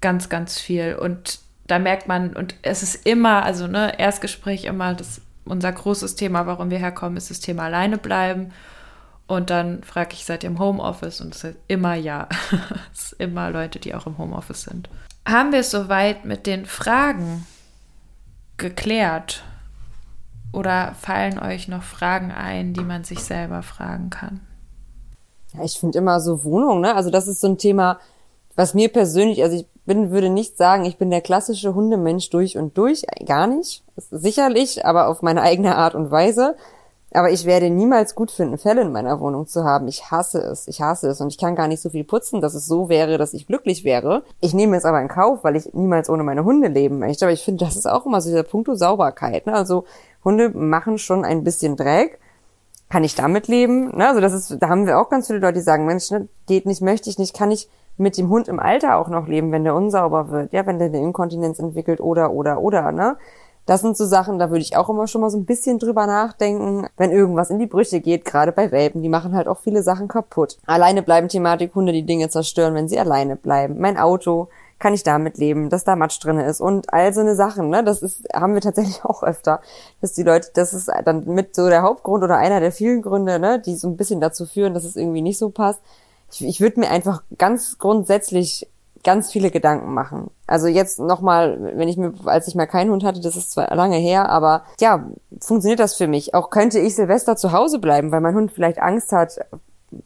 ganz, ganz viel. Und da merkt man, und es ist immer, also ne, Erstgespräch immer das, unser großes Thema, warum wir herkommen, ist das Thema alleine bleiben. Und dann frage ich, seid ihr im Homeoffice? Und es ist immer ja. es ist immer Leute, die auch im Homeoffice sind. Haben wir es soweit mit den Fragen geklärt? Oder fallen euch noch Fragen ein, die man sich selber fragen kann? Ja, ich finde immer so Wohnung, ne? Also das ist so ein Thema, was mir persönlich, also ich bin, würde nicht sagen, ich bin der klassische Hundemensch durch und durch, gar nicht. Sicherlich, aber auf meine eigene Art und Weise. Aber ich werde niemals gut finden, Fälle in meiner Wohnung zu haben. Ich hasse es. Ich hasse es. Und ich kann gar nicht so viel putzen, dass es so wäre, dass ich glücklich wäre. Ich nehme es aber in Kauf, weil ich niemals ohne meine Hunde leben möchte. Aber ich finde, das ist auch immer so dieser Punkt Sauberkeit. Ne? Also Hunde machen schon ein bisschen Dreck. Kann ich damit leben? Ne? Also das ist, da haben wir auch ganz viele Leute, die sagen, Mensch, ne, geht nicht, möchte ich nicht, kann ich mit dem Hund im Alter auch noch leben, wenn der unsauber wird, ja, wenn der eine Inkontinenz entwickelt oder, oder, oder, ne? Das sind so Sachen, da würde ich auch immer schon mal so ein bisschen drüber nachdenken, wenn irgendwas in die Brüche geht, gerade bei Welpen, die machen halt auch viele Sachen kaputt. Alleine bleiben Thematik Hunde, die Dinge zerstören, wenn sie alleine bleiben. Mein Auto, kann ich damit leben, dass da Matsch drin ist und all so eine Sachen, ne? Das ist, haben wir tatsächlich auch öfter, dass die Leute, das ist dann mit so der Hauptgrund oder einer der vielen Gründe, ne, die so ein bisschen dazu führen, dass es irgendwie nicht so passt. Ich, ich würde mir einfach ganz grundsätzlich ganz viele Gedanken machen. Also jetzt nochmal, wenn ich mir, als ich mal keinen Hund hatte, das ist zwar lange her, aber ja, funktioniert das für mich. Auch könnte ich Silvester zu Hause bleiben, weil mein Hund vielleicht Angst hat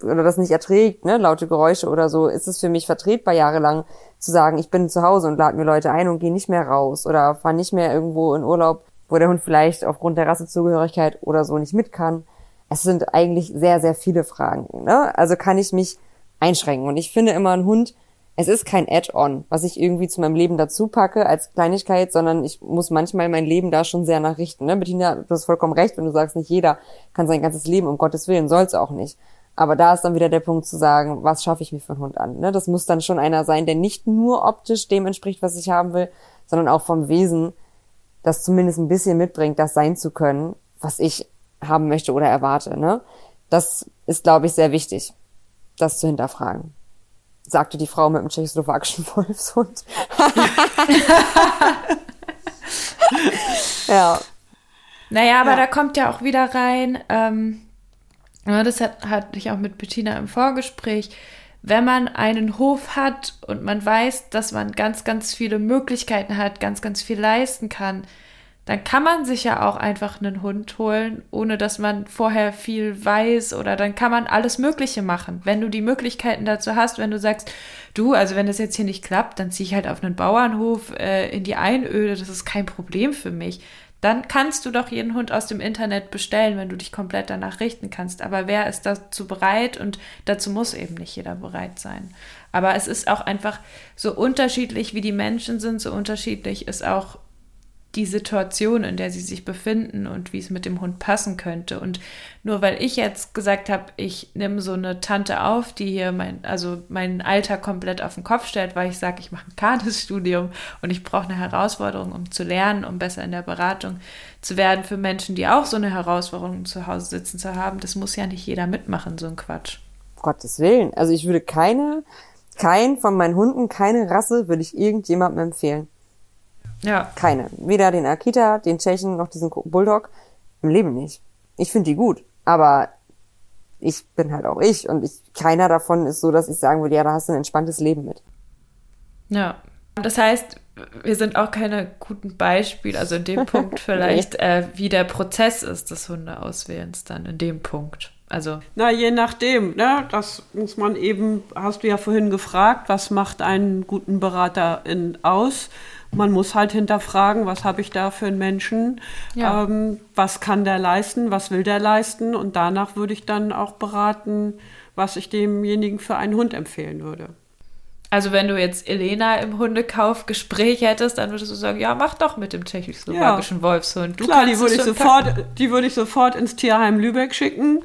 oder das nicht erträgt, ne, laute Geräusche oder so, ist es für mich vertretbar jahrelang zu sagen, ich bin zu Hause und lade mir Leute ein und gehe nicht mehr raus oder fahre nicht mehr irgendwo in Urlaub, wo der Hund vielleicht aufgrund der Rassezugehörigkeit oder so nicht mit kann. Es sind eigentlich sehr, sehr viele Fragen. Ne? Also kann ich mich einschränken. Und ich finde immer, ein Hund es ist kein Add-on, was ich irgendwie zu meinem Leben dazu packe als Kleinigkeit, sondern ich muss manchmal mein Leben da schon sehr nachrichten. Ne? Bettina, du hast vollkommen recht, wenn du sagst, nicht jeder kann sein ganzes Leben, um Gottes Willen, soll es auch nicht. Aber da ist dann wieder der Punkt zu sagen, was schaffe ich mir für einen Hund an? Ne? Das muss dann schon einer sein, der nicht nur optisch dem entspricht, was ich haben will, sondern auch vom Wesen das zumindest ein bisschen mitbringt, das sein zu können, was ich haben möchte oder erwarte. Ne? Das ist, glaube ich, sehr wichtig, das zu hinterfragen sagte die Frau mit dem tschechoslowakischen Wolfshund. ja. Naja, aber ja. da kommt ja auch wieder rein, ähm, das hat, hatte ich auch mit Bettina im Vorgespräch, wenn man einen Hof hat und man weiß, dass man ganz, ganz viele Möglichkeiten hat, ganz, ganz viel leisten kann, dann kann man sich ja auch einfach einen Hund holen, ohne dass man vorher viel weiß oder dann kann man alles Mögliche machen. Wenn du die Möglichkeiten dazu hast, wenn du sagst, du, also wenn das jetzt hier nicht klappt, dann ziehe ich halt auf einen Bauernhof äh, in die Einöde, das ist kein Problem für mich. Dann kannst du doch jeden Hund aus dem Internet bestellen, wenn du dich komplett danach richten kannst. Aber wer ist dazu bereit? Und dazu muss eben nicht jeder bereit sein. Aber es ist auch einfach so unterschiedlich, wie die Menschen sind, so unterschiedlich ist auch die Situation, in der sie sich befinden und wie es mit dem Hund passen könnte. Und nur weil ich jetzt gesagt habe, ich nehme so eine Tante auf, die hier mein, also mein Alter komplett auf den Kopf stellt, weil ich sage, ich mache ein Kanis-Studium und ich brauche eine Herausforderung, um zu lernen, um besser in der Beratung zu werden für Menschen, die auch so eine Herausforderung zu Hause sitzen zu haben. Das muss ja nicht jeder mitmachen, so ein Quatsch. Gottes Willen. Also ich würde keine, kein von meinen Hunden, keine Rasse würde ich irgendjemandem empfehlen. Ja. Keine. Weder den Akita, den Tschechen, noch diesen Bulldog. Im Leben nicht. Ich finde die gut. Aber ich bin halt auch ich und ich, keiner davon ist so, dass ich sagen würde, ja, da hast du ein entspanntes Leben mit. Ja. Das heißt, wir sind auch keine guten Beispiele, also in dem Punkt vielleicht, nee. äh, wie der Prozess ist des Hundeauswählens dann in dem Punkt. Also. Na, je nachdem, ne? Das muss man eben, hast du ja vorhin gefragt, was macht einen guten Berater in, aus? Man muss halt hinterfragen, was habe ich da für einen Menschen, ja. ähm, was kann der leisten, was will der leisten und danach würde ich dann auch beraten, was ich demjenigen für einen Hund empfehlen würde. Also wenn du jetzt Elena im Hundekaufgespräch hättest, dann würdest du sagen, ja, mach doch mit dem tschechoslowakischen ja. Wolfshund. Du Klar, die würde ich sofort, die würde ich sofort ins Tierheim Lübeck schicken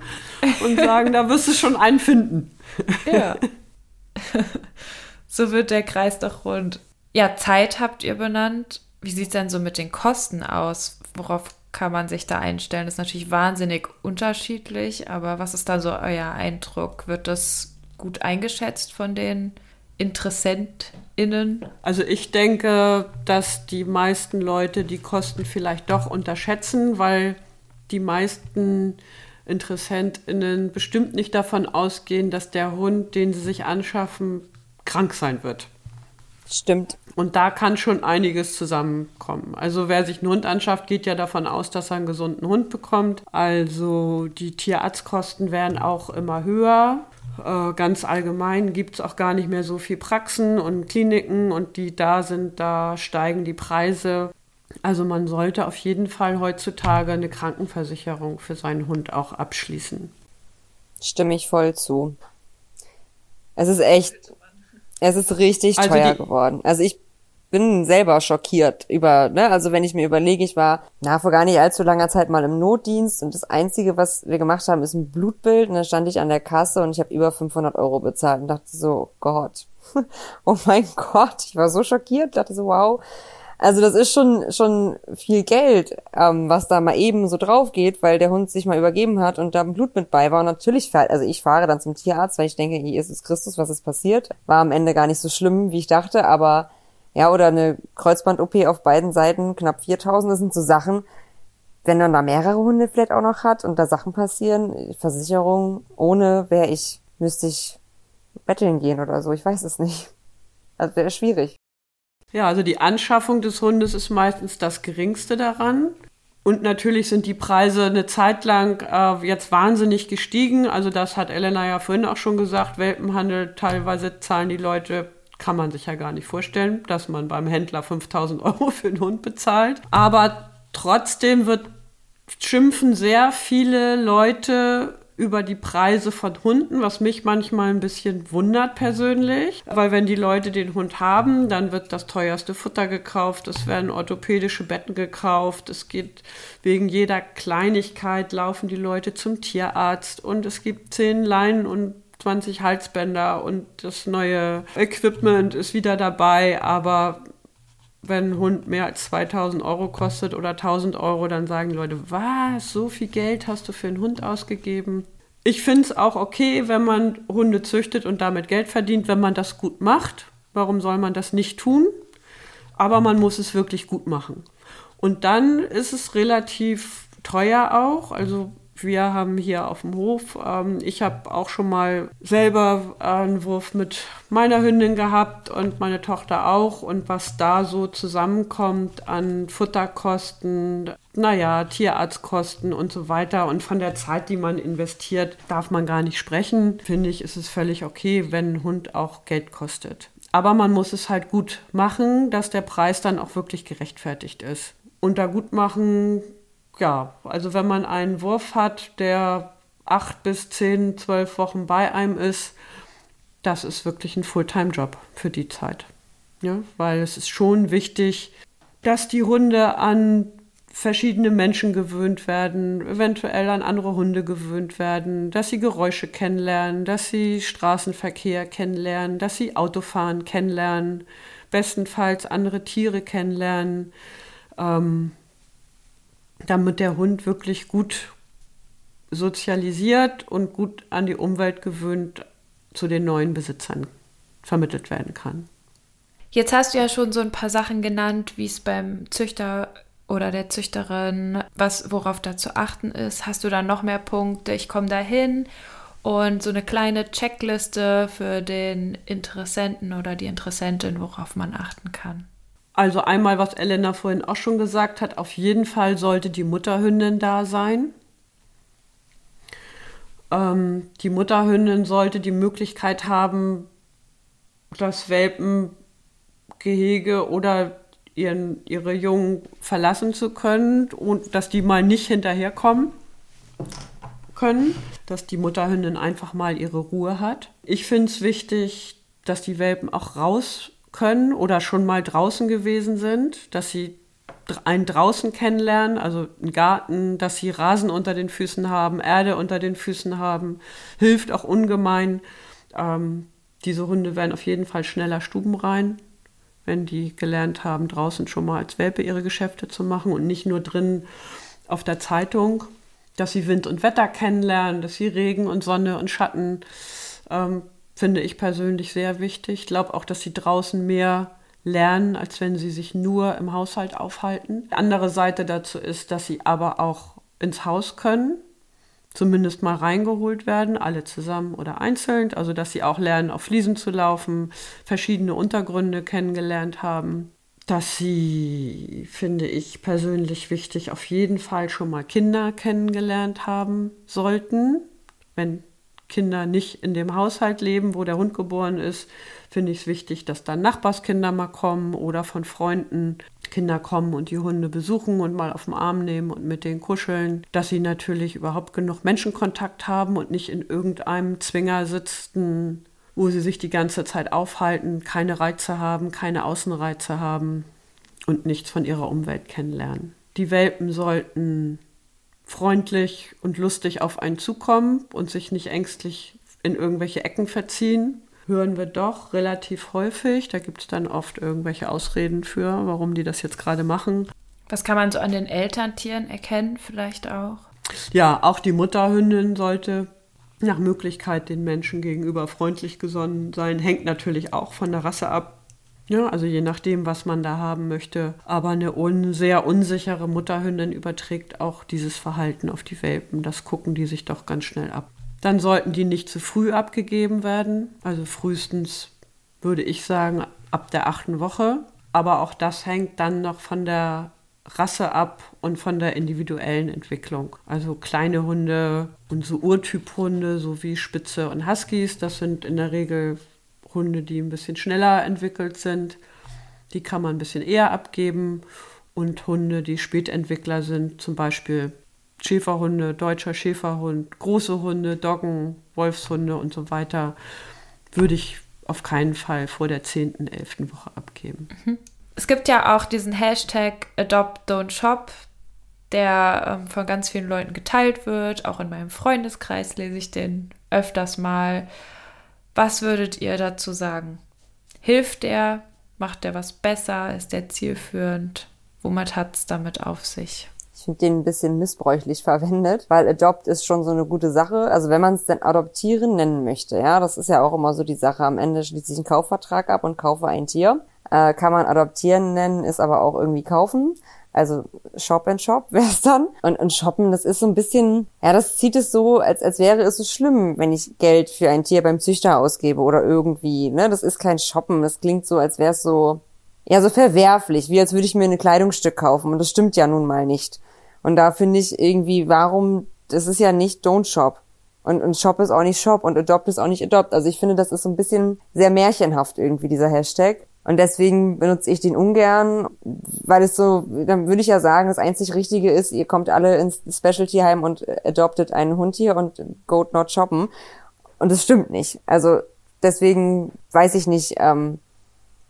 und sagen, da wirst du schon einen finden. Ja. so wird der Kreis doch rund. Ja, Zeit habt ihr benannt. Wie sieht es denn so mit den Kosten aus? Worauf kann man sich da einstellen? Das ist natürlich wahnsinnig unterschiedlich, aber was ist da so euer Eindruck? Wird das gut eingeschätzt von den InteressentInnen? Also ich denke, dass die meisten Leute die Kosten vielleicht doch unterschätzen, weil die meisten InteressentInnen bestimmt nicht davon ausgehen, dass der Hund, den sie sich anschaffen, krank sein wird. Stimmt. Und da kann schon einiges zusammenkommen. Also wer sich einen Hund anschafft, geht ja davon aus, dass er einen gesunden Hund bekommt. Also die Tierarztkosten werden auch immer höher. Äh, ganz allgemein gibt es auch gar nicht mehr so viel Praxen und Kliniken und die da sind, da steigen die Preise. Also man sollte auf jeden Fall heutzutage eine Krankenversicherung für seinen Hund auch abschließen. Stimme ich voll zu. Es ist echt, es ist richtig also teuer geworden. Also ich bin selber schockiert über, ne, also wenn ich mir überlege, ich war na vor gar nicht allzu langer Zeit mal im Notdienst und das einzige, was wir gemacht haben, ist ein Blutbild und da stand ich an der Kasse und ich habe über 500 Euro bezahlt und dachte so, Gott, oh mein Gott, ich war so schockiert, dachte so, wow, also das ist schon schon viel Geld, ähm, was da mal eben so drauf geht, weil der Hund sich mal übergeben hat und da ein Blut mit bei war. Und natürlich fährt, also ich fahre dann zum Tierarzt, weil ich denke, Jesus Christus, was ist passiert? War am Ende gar nicht so schlimm, wie ich dachte, aber ja, oder eine Kreuzband-OP auf beiden Seiten, knapp 4000, das sind so Sachen, wenn man da mehrere Hunde vielleicht auch noch hat und da Sachen passieren, Versicherung, ohne wäre ich, müsste ich betteln gehen oder so, ich weiß es nicht. Also wäre schwierig. Ja, also die Anschaffung des Hundes ist meistens das geringste daran. Und natürlich sind die Preise eine Zeit lang äh, jetzt wahnsinnig gestiegen. Also das hat Elena ja vorhin auch schon gesagt. Welpenhandel, teilweise zahlen die Leute kann man sich ja gar nicht vorstellen, dass man beim Händler 5000 Euro für einen Hund bezahlt. Aber trotzdem wird, schimpfen sehr viele Leute über die Preise von Hunden, was mich manchmal ein bisschen wundert persönlich. Weil wenn die Leute den Hund haben, dann wird das teuerste Futter gekauft, es werden orthopädische Betten gekauft, es geht wegen jeder Kleinigkeit laufen die Leute zum Tierarzt und es gibt zehn Leinen und 20 Halsbänder und das neue Equipment ist wieder dabei, aber wenn ein Hund mehr als 2000 Euro kostet oder 1000 Euro, dann sagen Leute, was, so viel Geld hast du für einen Hund ausgegeben? Ich finde es auch okay, wenn man Hunde züchtet und damit Geld verdient, wenn man das gut macht. Warum soll man das nicht tun? Aber man muss es wirklich gut machen. Und dann ist es relativ teuer auch. Also wir haben hier auf dem Hof, ähm, ich habe auch schon mal selber einen Wurf mit meiner Hündin gehabt und meine Tochter auch. Und was da so zusammenkommt an Futterkosten, naja, Tierarztkosten und so weiter. Und von der Zeit, die man investiert, darf man gar nicht sprechen. Finde ich, ist es völlig okay, wenn ein Hund auch Geld kostet. Aber man muss es halt gut machen, dass der Preis dann auch wirklich gerechtfertigt ist. Und da gut machen ja, also wenn man einen Wurf hat, der acht bis zehn, zwölf Wochen bei einem ist, das ist wirklich ein Fulltime-Job für die Zeit. Ja, weil es ist schon wichtig, dass die Hunde an verschiedene Menschen gewöhnt werden, eventuell an andere Hunde gewöhnt werden, dass sie Geräusche kennenlernen, dass sie Straßenverkehr kennenlernen, dass sie Autofahren kennenlernen, bestenfalls andere Tiere kennenlernen. Ähm, damit der Hund wirklich gut sozialisiert und gut an die Umwelt gewöhnt zu den neuen Besitzern vermittelt werden kann. Jetzt hast du ja schon so ein paar Sachen genannt, wie es beim Züchter oder der Züchterin, was worauf da zu achten ist. Hast du da noch mehr Punkte? Ich komme da hin und so eine kleine Checkliste für den Interessenten oder die Interessentin, worauf man achten kann. Also einmal, was Elena vorhin auch schon gesagt hat, auf jeden Fall sollte die Mutterhündin da sein. Ähm, die Mutterhündin sollte die Möglichkeit haben, das Welpengehege oder ihren, ihre Jungen verlassen zu können und dass die mal nicht hinterherkommen können, dass die Mutterhündin einfach mal ihre Ruhe hat. Ich finde es wichtig, dass die Welpen auch raus können oder schon mal draußen gewesen sind, dass sie einen draußen kennenlernen, also einen Garten, dass sie Rasen unter den Füßen haben, Erde unter den Füßen haben, hilft auch ungemein. Ähm, diese Hunde werden auf jeden Fall schneller stubenrein, wenn die gelernt haben, draußen schon mal als Welpe ihre Geschäfte zu machen und nicht nur drin auf der Zeitung, dass sie Wind und Wetter kennenlernen, dass sie Regen und Sonne und Schatten ähm, finde ich persönlich sehr wichtig. Ich glaube auch, dass sie draußen mehr lernen, als wenn sie sich nur im Haushalt aufhalten. Die andere Seite dazu ist, dass sie aber auch ins Haus können, zumindest mal reingeholt werden, alle zusammen oder einzeln. Also dass sie auch lernen, auf Fliesen zu laufen, verschiedene Untergründe kennengelernt haben. Dass sie, finde ich persönlich wichtig, auf jeden Fall schon mal Kinder kennengelernt haben sollten, wenn Kinder nicht in dem Haushalt leben, wo der Hund geboren ist, finde ich es wichtig, dass dann Nachbarskinder mal kommen oder von Freunden Kinder kommen und die Hunde besuchen und mal auf den Arm nehmen und mit denen kuscheln, dass sie natürlich überhaupt genug Menschenkontakt haben und nicht in irgendeinem Zwinger sitzen, wo sie sich die ganze Zeit aufhalten, keine Reize haben, keine Außenreize haben und nichts von ihrer Umwelt kennenlernen. Die Welpen sollten freundlich und lustig auf einen zukommen und sich nicht ängstlich in irgendwelche Ecken verziehen. Hören wir doch relativ häufig. Da gibt es dann oft irgendwelche Ausreden für, warum die das jetzt gerade machen. Was kann man so an den Elterntieren erkennen, vielleicht auch? Ja, auch die Mutterhündin sollte nach Möglichkeit den Menschen gegenüber freundlich gesonnen sein. Hängt natürlich auch von der Rasse ab. Ja, also je nachdem, was man da haben möchte. Aber eine un sehr unsichere Mutterhündin überträgt auch dieses Verhalten auf die Welpen. Das gucken die sich doch ganz schnell ab. Dann sollten die nicht zu früh abgegeben werden. Also frühestens würde ich sagen ab der achten Woche. Aber auch das hängt dann noch von der Rasse ab und von der individuellen Entwicklung. Also kleine Hunde und so Urtyphunde, so wie Spitze und Huskies, das sind in der Regel Hunde, die ein bisschen schneller entwickelt sind. Die kann man ein bisschen eher abgeben. Und Hunde, die Spätentwickler sind, zum Beispiel Schäferhunde, deutscher Schäferhund, große Hunde, Doggen, Wolfshunde und so weiter, würde ich auf keinen Fall vor der 10., 11. Woche abgeben. Mhm. Es gibt ja auch diesen Hashtag Adopt Don't Shop, der ähm, von ganz vielen Leuten geteilt wird. Auch in meinem Freundeskreis lese ich den öfters mal. Was würdet ihr dazu sagen? Hilft der? Macht der was besser? Ist der zielführend? Womit hat es damit auf sich? Ich finde den ein bisschen missbräuchlich verwendet, weil Adopt ist schon so eine gute Sache. Also wenn man es denn adoptieren nennen möchte, ja, das ist ja auch immer so die Sache. Am Ende schließe ich einen Kaufvertrag ab und kaufe ein Tier. Äh, kann man adoptieren nennen, ist aber auch irgendwie kaufen. Also Shop and Shop wäre es dann. Und, und Shoppen, das ist so ein bisschen, ja, das zieht es so, als, als wäre es so schlimm, wenn ich Geld für ein Tier beim Züchter ausgebe oder irgendwie. Ne? Das ist kein Shoppen. Das klingt so, als wäre es so, ja, so verwerflich, wie als würde ich mir ein Kleidungsstück kaufen. Und das stimmt ja nun mal nicht. Und da finde ich irgendwie, warum, das ist ja nicht Don't Shop. Und, und Shop ist auch nicht Shop und Adopt ist auch nicht Adopt. Also ich finde, das ist so ein bisschen sehr märchenhaft irgendwie, dieser Hashtag. Und deswegen benutze ich den ungern, weil es so, dann würde ich ja sagen, das einzig Richtige ist, ihr kommt alle ins Specialty-Heim und adoptet einen Hund hier und go not shoppen. Und das stimmt nicht. Also deswegen weiß ich nicht, ähm,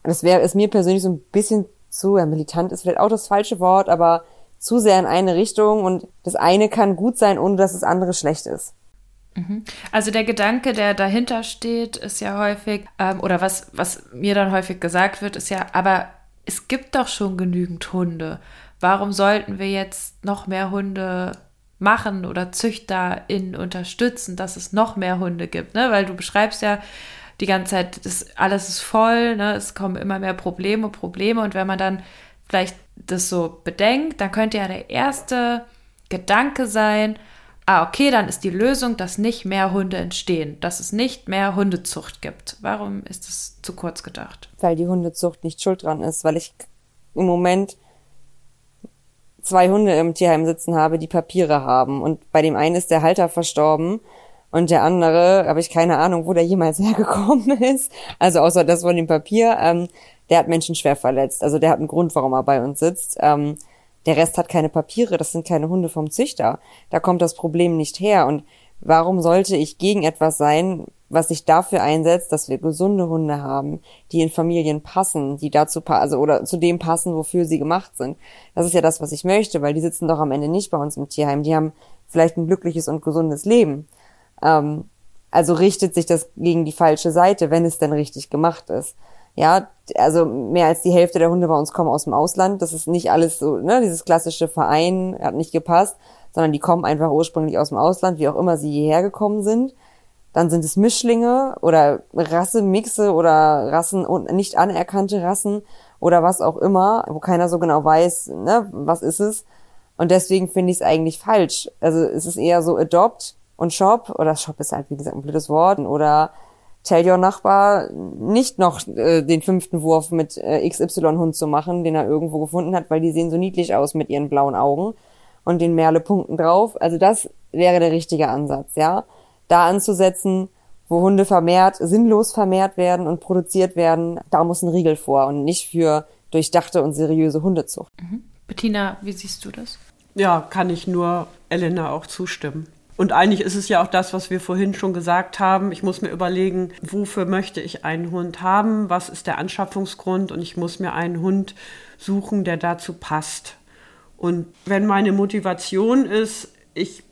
das wäre ist mir persönlich so ein bisschen zu, ja, militant ist vielleicht auch das falsche Wort, aber zu sehr in eine Richtung und das eine kann gut sein, ohne dass das andere schlecht ist. Mhm. Also der Gedanke, der dahinter steht, ist ja häufig, ähm, oder was, was mir dann häufig gesagt wird, ist ja, aber es gibt doch schon genügend Hunde. Warum sollten wir jetzt noch mehr Hunde machen oder ZüchterInnen unterstützen, dass es noch mehr Hunde gibt? Ne? Weil du beschreibst ja die ganze Zeit, das, alles ist voll, ne? es kommen immer mehr Probleme, Probleme. Und wenn man dann vielleicht das so bedenkt, dann könnte ja der erste Gedanke sein, ah, okay, dann ist die Lösung, dass nicht mehr Hunde entstehen, dass es nicht mehr Hundezucht gibt. Warum ist das zu kurz gedacht? Weil die Hundezucht nicht schuld dran ist, weil ich im Moment zwei Hunde im Tierheim sitzen habe, die Papiere haben. Und bei dem einen ist der Halter verstorben und der andere, habe ich keine Ahnung, wo der jemals hergekommen ist. Also außer das von dem Papier, ähm, der hat Menschen schwer verletzt. Also der hat einen Grund, warum er bei uns sitzt. Ähm, der Rest hat keine Papiere, das sind keine Hunde vom Züchter. Da kommt das Problem nicht her. Und warum sollte ich gegen etwas sein, was sich dafür einsetzt, dass wir gesunde Hunde haben, die in Familien passen, die dazu passen, also oder zu dem passen, wofür sie gemacht sind. Das ist ja das, was ich möchte, weil die sitzen doch am Ende nicht bei uns im Tierheim. Die haben vielleicht ein glückliches und gesundes Leben. Ähm, also richtet sich das gegen die falsche Seite, wenn es denn richtig gemacht ist. Ja, also mehr als die Hälfte der Hunde bei uns kommen aus dem Ausland. Das ist nicht alles so, ne, dieses klassische Verein hat nicht gepasst, sondern die kommen einfach ursprünglich aus dem Ausland, wie auch immer sie hierher gekommen sind. dann sind es Mischlinge oder Rassemixe oder Rassen und nicht anerkannte Rassen oder was auch immer, wo keiner so genau weiß, ne, was ist es. Und deswegen finde ich es eigentlich falsch. Also es ist eher so Adopt und Shop oder Shop ist halt wie gesagt ein blödes Wort oder tell your Nachbar nicht noch äh, den fünften Wurf mit äh, XY-Hund zu machen, den er irgendwo gefunden hat, weil die sehen so niedlich aus mit ihren blauen Augen und den Merle-Punkten drauf. Also das wäre der richtige Ansatz, ja da anzusetzen, wo Hunde vermehrt, sinnlos vermehrt werden und produziert werden, da muss ein Riegel vor und nicht für durchdachte und seriöse Hundezucht. Mhm. Bettina, wie siehst du das? Ja, kann ich nur Elena auch zustimmen. Und eigentlich ist es ja auch das, was wir vorhin schon gesagt haben. Ich muss mir überlegen, wofür möchte ich einen Hund haben? Was ist der Anschaffungsgrund? Und ich muss mir einen Hund suchen, der dazu passt. Und wenn meine Motivation ist, ich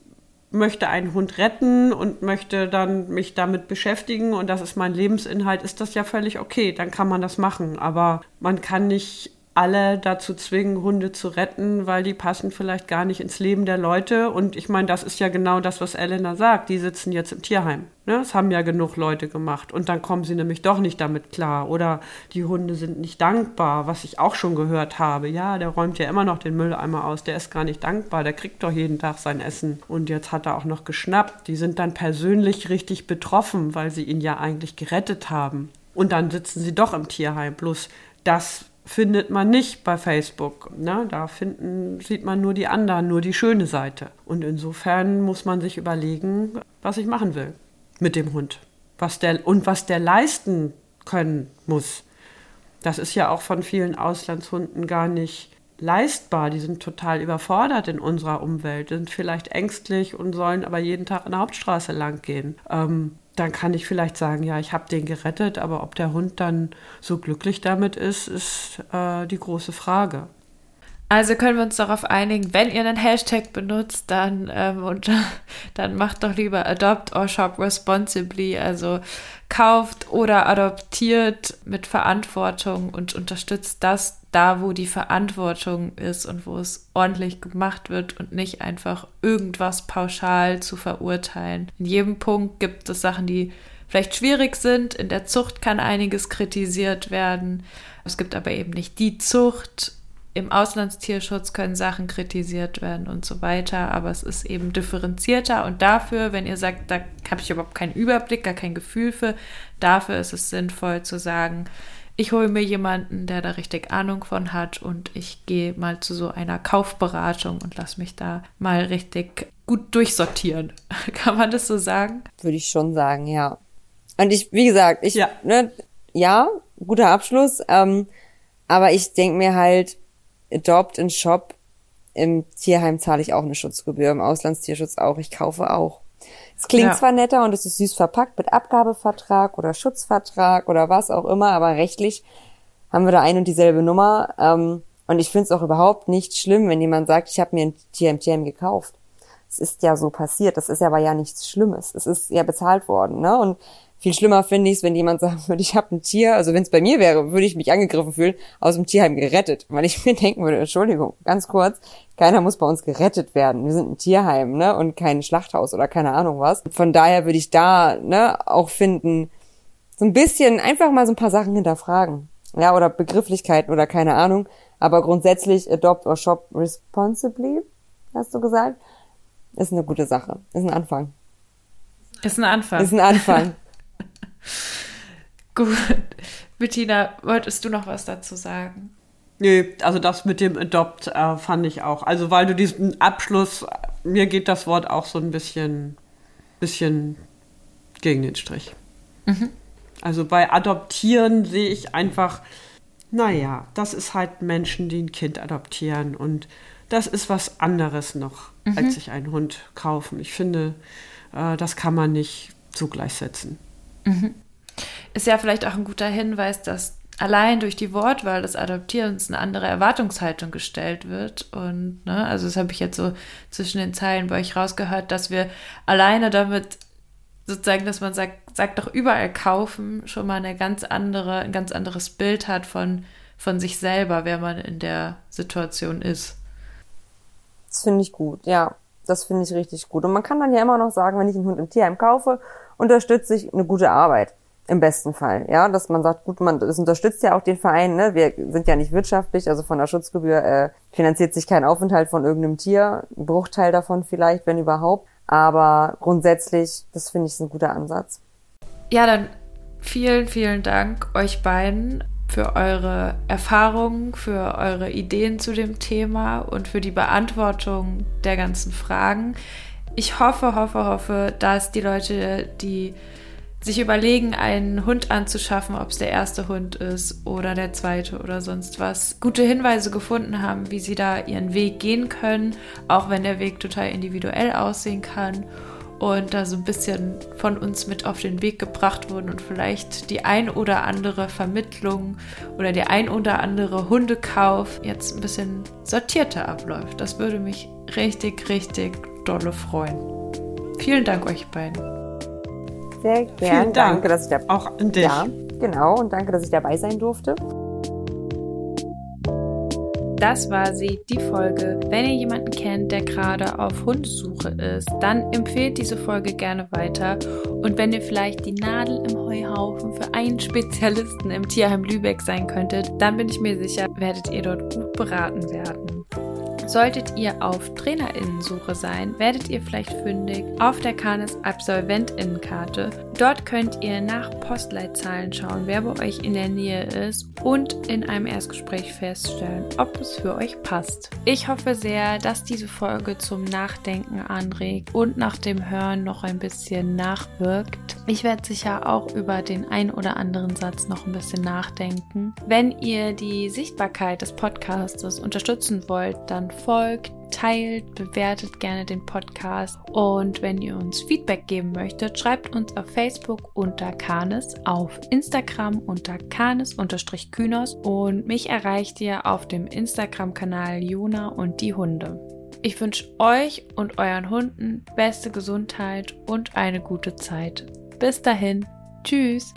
möchte einen Hund retten und möchte dann mich damit beschäftigen und das ist mein Lebensinhalt, ist das ja völlig okay, dann kann man das machen. Aber man kann nicht alle dazu zwingen, Hunde zu retten, weil die passen vielleicht gar nicht ins Leben der Leute. Und ich meine, das ist ja genau das, was Elena sagt. Die sitzen jetzt im Tierheim. Ne? Das haben ja genug Leute gemacht. Und dann kommen sie nämlich doch nicht damit klar. Oder die Hunde sind nicht dankbar, was ich auch schon gehört habe. Ja, der räumt ja immer noch den Mülleimer aus. Der ist gar nicht dankbar. Der kriegt doch jeden Tag sein Essen. Und jetzt hat er auch noch geschnappt. Die sind dann persönlich richtig betroffen, weil sie ihn ja eigentlich gerettet haben. Und dann sitzen sie doch im Tierheim. Bloß das findet man nicht bei Facebook. Ne? Da finden, sieht man nur die anderen, nur die schöne Seite. Und insofern muss man sich überlegen, was ich machen will mit dem Hund. Was der, und was der leisten können muss. Das ist ja auch von vielen Auslandshunden gar nicht leistbar. Die sind total überfordert in unserer Umwelt, sind vielleicht ängstlich und sollen aber jeden Tag an der Hauptstraße lang gehen. Ähm, dann kann ich vielleicht sagen, ja, ich habe den gerettet, aber ob der Hund dann so glücklich damit ist, ist äh, die große Frage. Also können wir uns darauf einigen, wenn ihr einen Hashtag benutzt, dann, ähm, und, dann macht doch lieber Adopt or Shop Responsibly. Also kauft oder adoptiert mit Verantwortung und unterstützt das da, wo die Verantwortung ist und wo es ordentlich gemacht wird und nicht einfach irgendwas pauschal zu verurteilen. In jedem Punkt gibt es Sachen, die vielleicht schwierig sind. In der Zucht kann einiges kritisiert werden. Es gibt aber eben nicht die Zucht. Im Auslandstierschutz können Sachen kritisiert werden und so weiter, aber es ist eben differenzierter und dafür, wenn ihr sagt, da habe ich überhaupt keinen Überblick, gar kein Gefühl für, dafür ist es sinnvoll zu sagen, ich hole mir jemanden, der da richtig Ahnung von hat und ich gehe mal zu so einer Kaufberatung und lass mich da mal richtig gut durchsortieren. Kann man das so sagen? Würde ich schon sagen, ja. Und ich, wie gesagt, ich, ja, ne, ja guter Abschluss, ähm, aber ich denke mir halt, Adopt in Shop, im Tierheim zahle ich auch eine Schutzgebühr, im Auslandstierschutz auch, ich kaufe auch. Es klingt ja. zwar netter und es ist süß verpackt mit Abgabevertrag oder Schutzvertrag oder was auch immer, aber rechtlich haben wir da ein und dieselbe Nummer. Ähm, und ich finde es auch überhaupt nicht schlimm, wenn jemand sagt, ich habe mir ein TMTM gekauft. Es ist ja so passiert. Das ist aber ja nichts Schlimmes. Es ist ja bezahlt worden. Ne? Und viel schlimmer finde ich es, wenn jemand sagen würde, ich habe ein Tier, also wenn es bei mir wäre, würde ich mich angegriffen fühlen, aus dem Tierheim gerettet. Weil ich mir denken würde, Entschuldigung, ganz kurz, keiner muss bei uns gerettet werden. Wir sind ein Tierheim, ne? Und kein Schlachthaus oder keine Ahnung was. Von daher würde ich da, ne, auch finden, so ein bisschen einfach mal so ein paar Sachen hinterfragen. Ja, oder Begrifflichkeiten oder keine Ahnung. Aber grundsätzlich adopt or shop responsibly, hast du gesagt, ist eine gute Sache. Ist ein Anfang. Ist ein Anfang. Ist ein Anfang. Gut. Bettina, wolltest du noch was dazu sagen? Nee, also das mit dem Adopt äh, fand ich auch. Also weil du diesen Abschluss, mir geht das Wort auch so ein bisschen, bisschen gegen den Strich. Mhm. Also bei Adoptieren sehe ich einfach, naja, das ist halt Menschen, die ein Kind adoptieren und das ist was anderes noch, mhm. als sich einen Hund kaufen. Ich finde, äh, das kann man nicht so gleichsetzen. Mhm. Ist ja vielleicht auch ein guter Hinweis, dass allein durch die Wortwahl des Adoptierens eine andere Erwartungshaltung gestellt wird. Und ne, also das habe ich jetzt so zwischen den Zeilen bei euch rausgehört, dass wir alleine damit sozusagen, dass man sagt, sagt doch überall kaufen, schon mal eine ganz andere, ein ganz anderes Bild hat von, von sich selber, wer man in der Situation ist. Das finde ich gut, ja. Das finde ich richtig gut. Und man kann dann ja immer noch sagen, wenn ich einen Hund im Tierheim kaufe, unterstütze ich eine gute Arbeit. Im besten Fall, ja, dass man sagt, gut, man, das unterstützt ja auch den Verein, ne? Wir sind ja nicht wirtschaftlich, also von der Schutzgebühr äh, finanziert sich kein Aufenthalt von irgendeinem Tier, ein Bruchteil davon vielleicht, wenn überhaupt. Aber grundsätzlich, das finde ich ein guter Ansatz. Ja, dann vielen, vielen Dank euch beiden für eure Erfahrungen, für eure Ideen zu dem Thema und für die Beantwortung der ganzen Fragen. Ich hoffe, hoffe, hoffe, dass die Leute, die sich überlegen, einen Hund anzuschaffen, ob es der erste Hund ist oder der zweite oder sonst was, gute Hinweise gefunden haben, wie sie da ihren Weg gehen können, auch wenn der Weg total individuell aussehen kann und da so ein bisschen von uns mit auf den Weg gebracht wurden und vielleicht die ein oder andere Vermittlung oder der ein oder andere Hundekauf jetzt ein bisschen sortierter abläuft. Das würde mich richtig, richtig dolle freuen. Vielen Dank euch beiden. Sehr gerne. Vielen Dank. Danke, dass ich da Auch an dich. Ja, genau. Und danke, dass ich dabei sein durfte. Das war sie, die Folge. Wenn ihr jemanden kennt, der gerade auf Hundesuche ist, dann empfehlt diese Folge gerne weiter. Und wenn ihr vielleicht die Nadel im Heuhaufen für einen Spezialisten im Tierheim Lübeck sein könntet, dann bin ich mir sicher, werdet ihr dort gut beraten werden. Solltet ihr auf Trainerinnensuche sein, werdet ihr vielleicht fündig auf der Canis Absolventinnenkarte. Dort könnt ihr nach Postleitzahlen schauen, wer bei euch in der Nähe ist und in einem Erstgespräch feststellen, ob es für euch passt. Ich hoffe sehr, dass diese Folge zum Nachdenken anregt und nach dem Hören noch ein bisschen nachwirkt. Ich werde sicher auch über den ein oder anderen Satz noch ein bisschen nachdenken. Wenn ihr die Sichtbarkeit des Podcastes unterstützen wollt, dann folgt, teilt, bewertet gerne den Podcast und wenn ihr uns Feedback geben möchtet, schreibt uns auf Facebook unter Kanes, auf Instagram unter Kanes-Kynos und mich erreicht ihr auf dem Instagram-Kanal Jona und die Hunde. Ich wünsche euch und euren Hunden beste Gesundheit und eine gute Zeit. Bis dahin, tschüss!